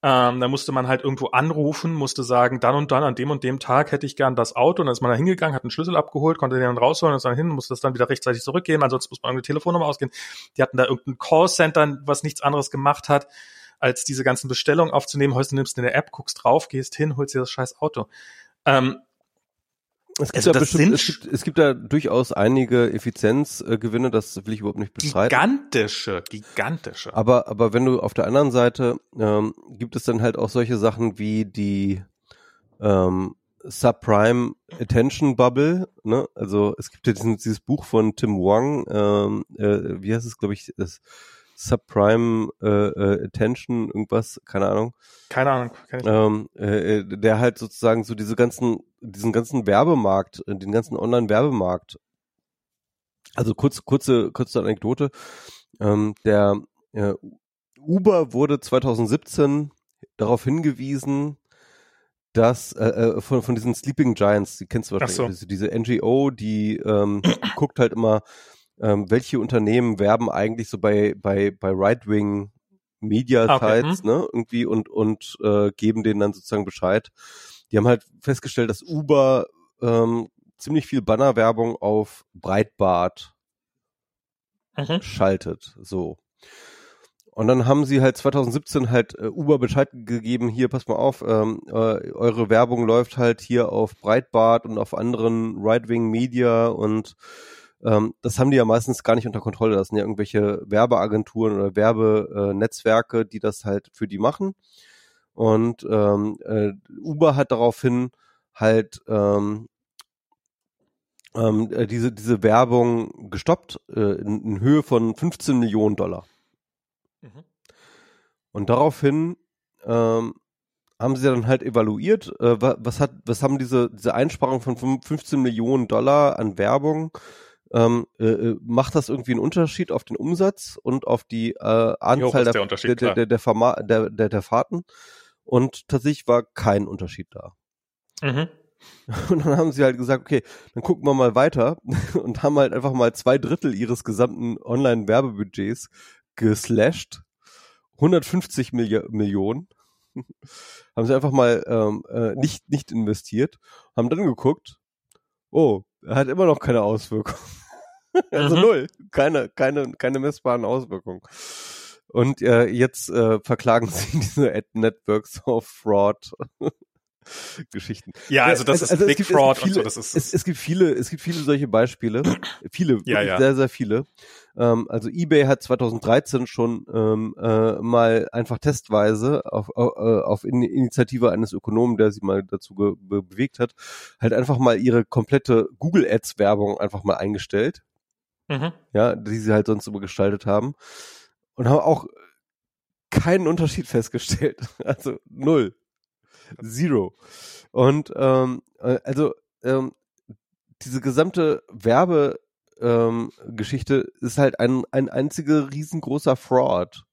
Ähm, da musste man halt irgendwo anrufen, musste sagen, dann und dann an dem und dem Tag hätte ich gern das Auto. Und dann ist man da hingegangen, hat einen Schlüssel abgeholt, konnte den dann rausholen und ist dann hin, musste das dann wieder rechtzeitig zurückgeben, ansonsten muss man irgendeine Telefonnummer ausgehen. Die hatten da irgendein Callcenter, was nichts anderes gemacht hat, als diese ganzen Bestellungen aufzunehmen. Heute nimmst du eine App, guckst drauf, gehst hin, holst dir das scheiß Auto. Ähm, es gibt, also da bestimmt, es, gibt, es gibt da durchaus einige Effizienzgewinne, das will ich überhaupt nicht bestreiten. Gigantische, gigantische. Aber, aber wenn du auf der anderen Seite ähm, gibt es dann halt auch solche Sachen wie die ähm, Subprime Attention Bubble, ne? Also es gibt ja diesen, dieses Buch von Tim Wong, ähm, äh, wie heißt es, glaube ich, das Subprime äh, äh, Attention, irgendwas, keine Ahnung. Keine Ahnung. Kenn ich ähm, äh, der halt sozusagen so diese ganzen, diesen ganzen Werbemarkt, äh, den ganzen Online-Werbemarkt. Also kurz, kurze, kurze Anekdote. Ähm, der äh, Uber wurde 2017 darauf hingewiesen, dass äh, äh, von, von diesen Sleeping Giants, die kennst du wahrscheinlich, so. diese, diese NGO, die ähm, guckt halt immer, ähm, welche Unternehmen werben eigentlich so bei, bei, bei Right-Wing Media Sites, okay. Hm. ne, irgendwie und, und äh, geben denen dann sozusagen Bescheid. Die haben halt festgestellt, dass Uber ähm, ziemlich viel Bannerwerbung auf Breitbart mhm. schaltet, so. Und dann haben sie halt 2017 halt äh, Uber Bescheid gegeben, hier, pass mal auf, ähm, äh, eure Werbung läuft halt hier auf Breitbart und auf anderen Right-Wing Media und ähm, das haben die ja meistens gar nicht unter Kontrolle. Das sind ja irgendwelche Werbeagenturen oder Werbenetzwerke, die das halt für die machen. Und ähm, äh, Uber hat daraufhin halt ähm, ähm, äh, diese, diese Werbung gestoppt äh, in, in Höhe von 15 Millionen Dollar. Mhm. Und daraufhin ähm, haben sie dann halt evaluiert, äh, was hat, was haben diese, diese Einsparung von 15 Millionen Dollar an Werbung ähm, äh, äh, macht das irgendwie einen Unterschied auf den Umsatz und auf die äh, Anzahl der, der, der, der, der, der, der, der Fahrten? Und tatsächlich war kein Unterschied da. Mhm. Und dann haben sie halt gesagt, okay, dann gucken wir mal weiter und haben halt einfach mal zwei Drittel ihres gesamten Online-Werbebudgets geslasht. 150 Milli Millionen. haben sie einfach mal ähm, äh, nicht, nicht investiert, haben dann geguckt, oh, hat immer noch keine Auswirkung. also mhm. null. Keine, keine, keine messbaren Auswirkungen. Und äh, jetzt äh, verklagen sie diese Ad Networks of Fraud. Geschichten. Ja, also das also, ist also Big gibt, Fraud viele, und so. Das ist es, es gibt viele, es gibt viele solche Beispiele, viele, ja, ja. sehr, sehr viele. Ähm, also eBay hat 2013 schon ähm, äh, mal einfach testweise auf, auf, äh, auf Initiative eines Ökonomen, der sie mal dazu be bewegt hat, halt einfach mal ihre komplette Google Ads Werbung einfach mal eingestellt mhm. ja, die sie halt sonst immer gestaltet haben. Und haben auch keinen Unterschied festgestellt. Also null. Zero. Und ähm, äh, also ähm, diese gesamte Werbegeschichte ähm, Geschichte ist halt ein, ein einziger riesengroßer Fraud.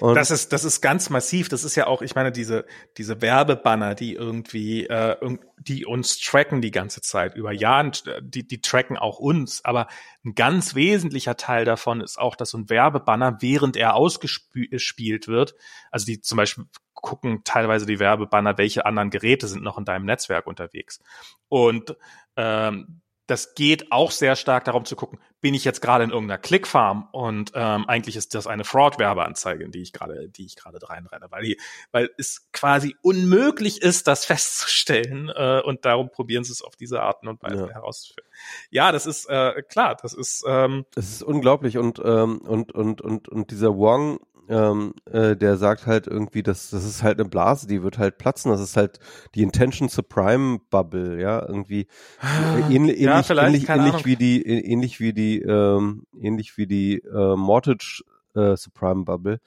Und das ist das ist ganz massiv. Das ist ja auch, ich meine, diese diese Werbebanner, die irgendwie äh, die uns tracken die ganze Zeit über Jahren, die die tracken auch uns. Aber ein ganz wesentlicher Teil davon ist auch, dass so ein Werbebanner, während er ausgespielt wird, also die zum Beispiel gucken teilweise die Werbebanner, welche anderen Geräte sind noch in deinem Netzwerk unterwegs. Und ähm, das geht auch sehr stark darum zu gucken, bin ich jetzt gerade in irgendeiner Clickfarm und ähm, eigentlich ist das eine Fraud-Werbeanzeige, in die ich gerade, die ich gerade reinrenne, weil die, weil es quasi unmöglich ist, das festzustellen äh, und darum probieren sie es auf diese Arten und Weise ja. herauszufinden. Ja, das ist äh, klar, das ist ähm, das ist unglaublich und ähm, und und und und dieser Wong ähm, äh, der sagt halt irgendwie, dass das ist halt eine Blase, die wird halt platzen. Das ist halt die Intention to Prime Bubble, ja, irgendwie äh, ähnlich, ja, ähnlich, ähnlich, ähnlich wie die, ähnlich wie die, ähm, ähnlich wie die äh, Mortgage äh, Supreme Bubble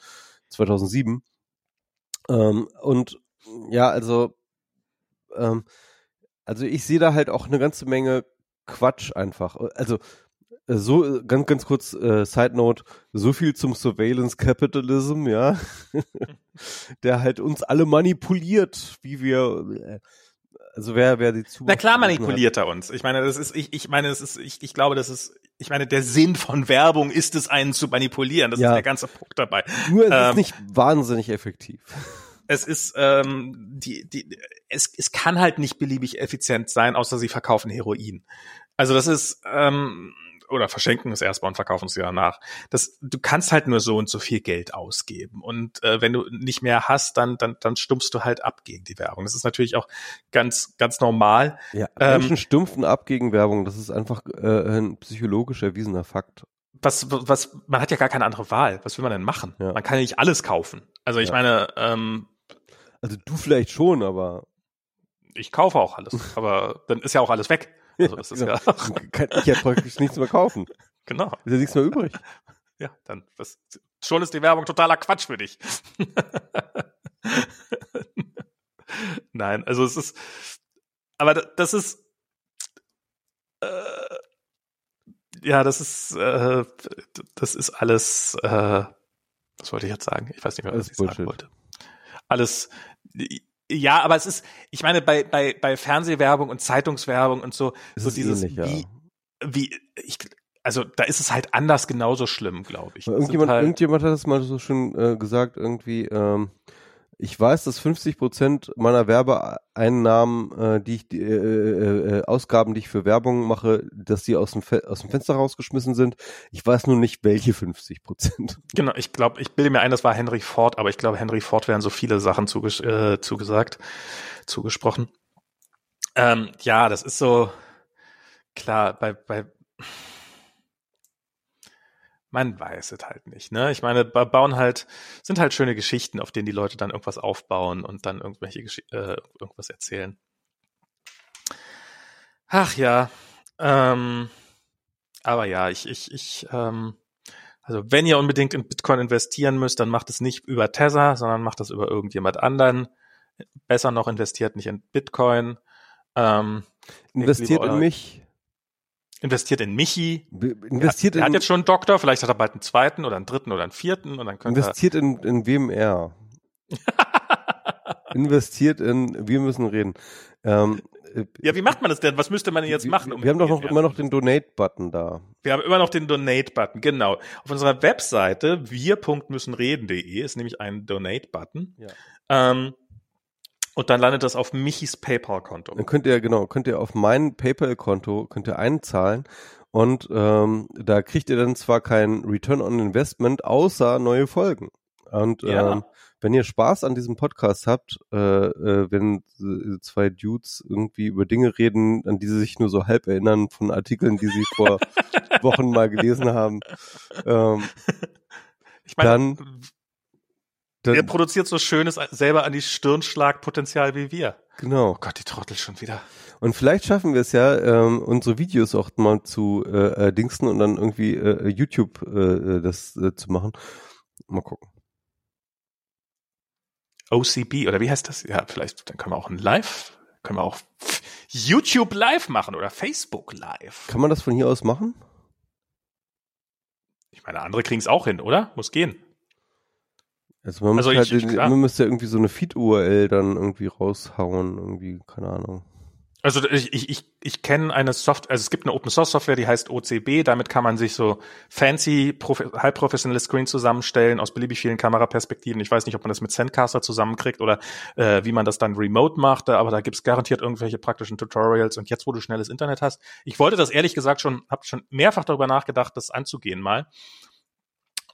2007. Ähm, und ja, also ähm, also ich sehe da halt auch eine ganze Menge Quatsch einfach. Also so ganz ganz kurz äh, Side Note, so viel zum Surveillance Capitalism, ja, der halt uns alle manipuliert, wie wir äh, also wer wer die zu Na klar manipuliert er uns. Ich meine, das ist ich ich meine, das ist ich ich glaube, das ist ich meine, der Sinn von Werbung ist es einen zu manipulieren. Das ja. ist der ganze Punkt dabei. Nur es ähm, ist nicht wahnsinnig effektiv es ist ähm, die die es es kann halt nicht beliebig effizient sein, außer sie verkaufen Heroin. Also das ist ähm, oder verschenken es erstmal und verkaufen es ja danach. Das, du kannst halt nur so und so viel Geld ausgeben. Und äh, wenn du nicht mehr hast, dann, dann, dann stumpfst du halt ab gegen die Werbung. Das ist natürlich auch ganz, ganz normal. Ja, Menschen ähm, stumpfen ab gegen Werbung. Das ist einfach äh, ein psychologisch erwiesener Fakt. Was, was, man hat ja gar keine andere Wahl. Was will man denn machen? Ja. Man kann ja nicht alles kaufen. Also ich ja. meine, ähm, also du vielleicht schon, aber. Ich kaufe auch alles, aber dann ist ja auch alles weg. Also ist ja. ja kann ich ja praktisch nichts mehr kaufen. Genau. Ist ja nichts mehr übrig. Ja, dann was, schon ist die Werbung totaler Quatsch für dich. Nein, also es ist, aber das ist, äh, ja, das ist, äh, das ist alles, äh, was wollte ich jetzt sagen? Ich weiß nicht mehr, was ich Bullshit. sagen wollte. Alles, ja, aber es ist, ich meine, bei, bei, bei Fernsehwerbung und Zeitungswerbung und so, so dieses, ähnlich, wie, ja. wie, ich, also da ist es halt anders genauso schlimm, glaube ich. Irgendjemand, halt, irgendjemand hat das mal so schön äh, gesagt, irgendwie, ähm, ich weiß, dass 50 Prozent meiner Werbeeinnahmen, äh, die ich, die, äh, äh, äh, Ausgaben, die ich für Werbung mache, dass die aus dem, Fe aus dem Fenster rausgeschmissen sind. Ich weiß nur nicht, welche 50 Prozent. Genau, ich glaube, ich bilde mir ein, das war Henry Ford, aber ich glaube, Henry Ford werden so viele Sachen zuges äh, zugesagt, zugesprochen. Ähm, ja, das ist so klar, bei, bei man weiß es halt nicht. Ne? Ich meine, bauen halt, sind halt schöne Geschichten, auf denen die Leute dann irgendwas aufbauen und dann irgendwelche Gesch äh, irgendwas erzählen. Ach ja. Ähm, aber ja, ich, ich, ich, ähm, also wenn ihr unbedingt in Bitcoin investieren müsst, dann macht es nicht über Tether, sondern macht das über irgendjemand anderen. Besser noch investiert nicht in Bitcoin. Ähm, investiert in mich investiert in Michi. Investiert er, hat, er hat jetzt schon einen Doktor, vielleicht hat er bald einen zweiten oder einen dritten oder einen vierten und dann könnte Investiert in, in WMR. investiert in, wir müssen reden. Ähm, ja, wie macht man das denn? Was müsste man denn jetzt machen? Um wir haben doch noch immer noch den Donate-Button da. Wir haben immer noch den Donate-Button, genau. Auf unserer Webseite wir.müssenreden.de ist nämlich ein Donate-Button. Ja. Ähm, und dann landet das auf Michis PayPal-Konto. Dann könnt ihr, genau, könnt ihr auf mein PayPal-Konto, könnt ihr einzahlen und ähm, da kriegt ihr dann zwar kein Return on Investment, außer neue Folgen. Und ja. ähm, wenn ihr Spaß an diesem Podcast habt, äh, äh, wenn zwei Dudes irgendwie über Dinge reden, an die sie sich nur so halb erinnern von Artikeln, die sie vor Wochen mal gelesen haben, ähm, ich meine, dann der produziert so schönes selber an die Stirnschlagpotenzial wie wir. Genau. Oh Gott, die Trottel schon wieder. Und vielleicht schaffen wir es ja, ähm, unsere Videos auch mal zu äh, äh, dingsten und dann irgendwie äh, YouTube äh, äh, das äh, zu machen. Mal gucken. OCB oder wie heißt das? Ja, vielleicht, dann können wir auch ein Live, können wir auch YouTube Live machen oder Facebook Live. Kann man das von hier aus machen? Ich meine, andere kriegen es auch hin, oder? Muss gehen. Also man, also muss halt man müsste ja irgendwie so eine Feed-URL dann irgendwie raushauen, irgendwie, keine Ahnung. Also ich, ich, ich, ich kenne eine Software, also es gibt eine Open Source Software, die heißt OCB, damit kann man sich so fancy, halbprofessionelle Screens zusammenstellen aus beliebig vielen Kameraperspektiven. Ich weiß nicht, ob man das mit Sendcaster zusammenkriegt oder äh, wie man das dann remote macht, aber da gibt's garantiert irgendwelche praktischen Tutorials und jetzt, wo du schnelles Internet hast. Ich wollte das ehrlich gesagt schon, habe schon mehrfach darüber nachgedacht, das anzugehen mal.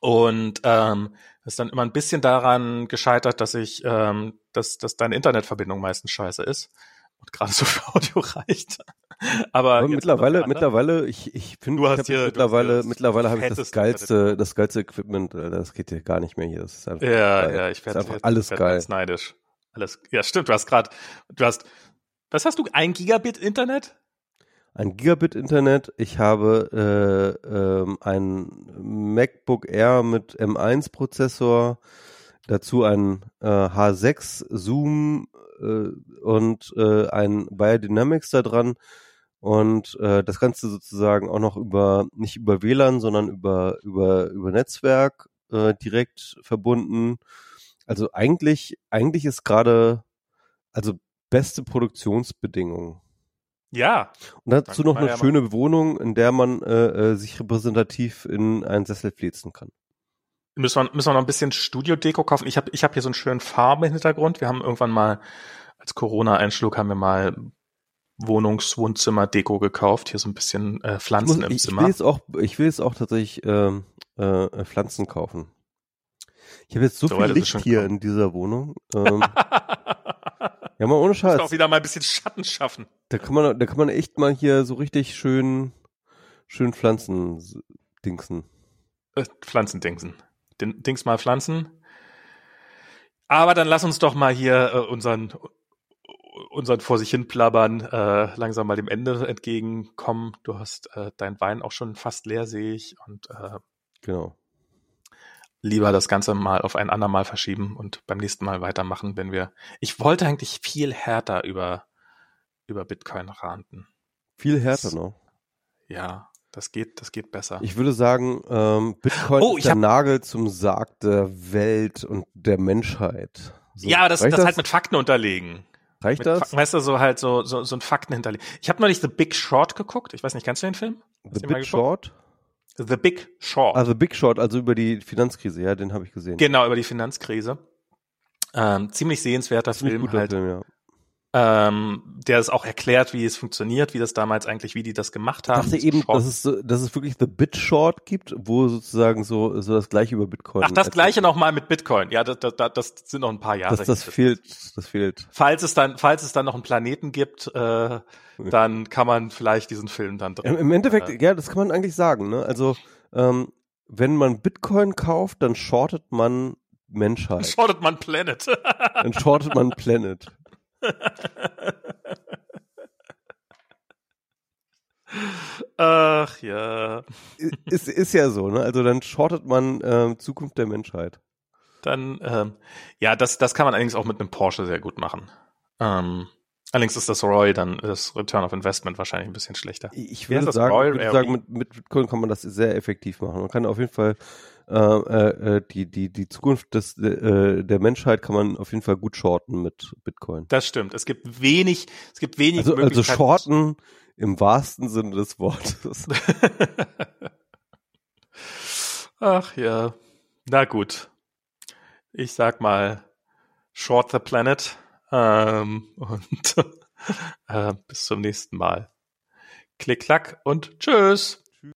Und ähm, ist dann immer ein bisschen daran gescheitert, dass ich, ähm, dass, dass deine Internetverbindung meistens scheiße ist und gerade so für Audio reicht. Aber, Aber mittlerweile, mittlerweile, ich, ich finde, ich hier, mittlerweile, mittlerweile habe ich das geilste, das geilste Equipment. Das geht hier gar nicht mehr hier. Das ist einfach ja, geil. ja, ich werde einfach alles werd geil. neidisch. Alles, ja, stimmt. Du hast gerade, du hast, was hast du? Ein Gigabit Internet? Ein Gigabit Internet, ich habe äh, ähm, ein MacBook Air mit M1 Prozessor, dazu ein äh, H6 Zoom äh, und äh, ein Biodynamics da dran und äh, das Ganze sozusagen auch noch über nicht über WLAN, sondern über über über Netzwerk äh, direkt verbunden. Also eigentlich eigentlich ist gerade also beste Produktionsbedingungen. Ja. Und dazu noch eine ja schöne Wohnung, in der man äh, äh, sich repräsentativ in einen Sessel flitzen kann. Müssen wir, müssen wir noch ein bisschen Studio-Deko kaufen? Ich habe ich hab hier so einen schönen Farbenhintergrund. Wir haben irgendwann mal, als Corona einschlug, haben wir mal Wohnungswohnzimmer-Deko gekauft. Hier so ein bisschen äh, Pflanzen muss, im ich Zimmer. Will jetzt auch, ich will jetzt auch tatsächlich ähm, äh, äh, Pflanzen kaufen. Ich habe jetzt so, so viel Licht hier in dieser Wohnung. Ähm, ja, mal ohne Scheiß. auch wieder mal ein bisschen Schatten schaffen. Da kann man, da kann man echt mal hier so richtig schön, schön Pflanzen dingsen. Äh, Pflanzendingsen. Dings mal Pflanzen. Aber dann lass uns doch mal hier äh, unseren unseren vor sich hin plappern äh, langsam mal dem Ende entgegenkommen. Du hast äh, dein Wein auch schon fast leer, sehe ich. Und äh, genau. Lieber das Ganze mal auf ein andermal verschieben und beim nächsten Mal weitermachen, wenn wir. Ich wollte eigentlich viel härter über, über Bitcoin ranten. Viel härter das, noch. Ja, das geht, das geht besser. Ich würde sagen, ähm, Bitcoin oh, ist der Nagel zum Sarg der Welt und der Menschheit. So, ja, das, das, das halt mit Fakten unterlegen. Reicht mit, das? Weißt du, so halt so, so, so ein Fakten hinterlegen. Ich habe neulich The Big Short geguckt. Ich weiß nicht, kennst du den Film? Hast The Big Short? The Big Short. Also Big Short, also über die Finanzkrise, ja, den habe ich gesehen. Genau, über die Finanzkrise. Ähm, ziemlich sehenswerter ziemlich Film halt. Film, ja ähm, der es auch erklärt, wie es funktioniert, wie das damals eigentlich, wie die das gemacht haben. Ich dachte eben, dass es, dass es wirklich The Bit Short gibt, wo sozusagen so, so das gleiche über Bitcoin. Ach, das gleiche nochmal mit Bitcoin. Ja, das, das, das sind noch ein paar Jahre. Das, das fehlt, das fehlt. Falls es dann, falls es dann noch einen Planeten gibt, äh, dann kann man vielleicht diesen Film dann drin. Im Endeffekt, äh, ja, das kann man eigentlich sagen. Ne? Also ähm, wenn man Bitcoin kauft, dann shortet man Menschheit. Dann shortet man Planet. dann shortet man Planet. Ach ja. Ist, ist ja so, ne? Also dann shortet man ähm, Zukunft der Menschheit. Dann, ähm, ja, das, das kann man allerdings auch mit einem Porsche sehr gut machen. Ähm, allerdings ist das Roy dann, das Return of Investment wahrscheinlich ein bisschen schlechter. Ich würde sagen, Roy, würde sagen mit, mit Bitcoin kann man das sehr effektiv machen. Man kann auf jeden Fall äh, äh, die, die, die Zukunft des, äh, der Menschheit kann man auf jeden Fall gut shorten mit Bitcoin. Das stimmt. Es gibt wenig, es gibt wenig also, Also shorten im wahrsten Sinne des Wortes. Ach ja. Na gut. Ich sag mal, short the planet. Ähm, und äh, bis zum nächsten Mal. Klick, klack und tschüss.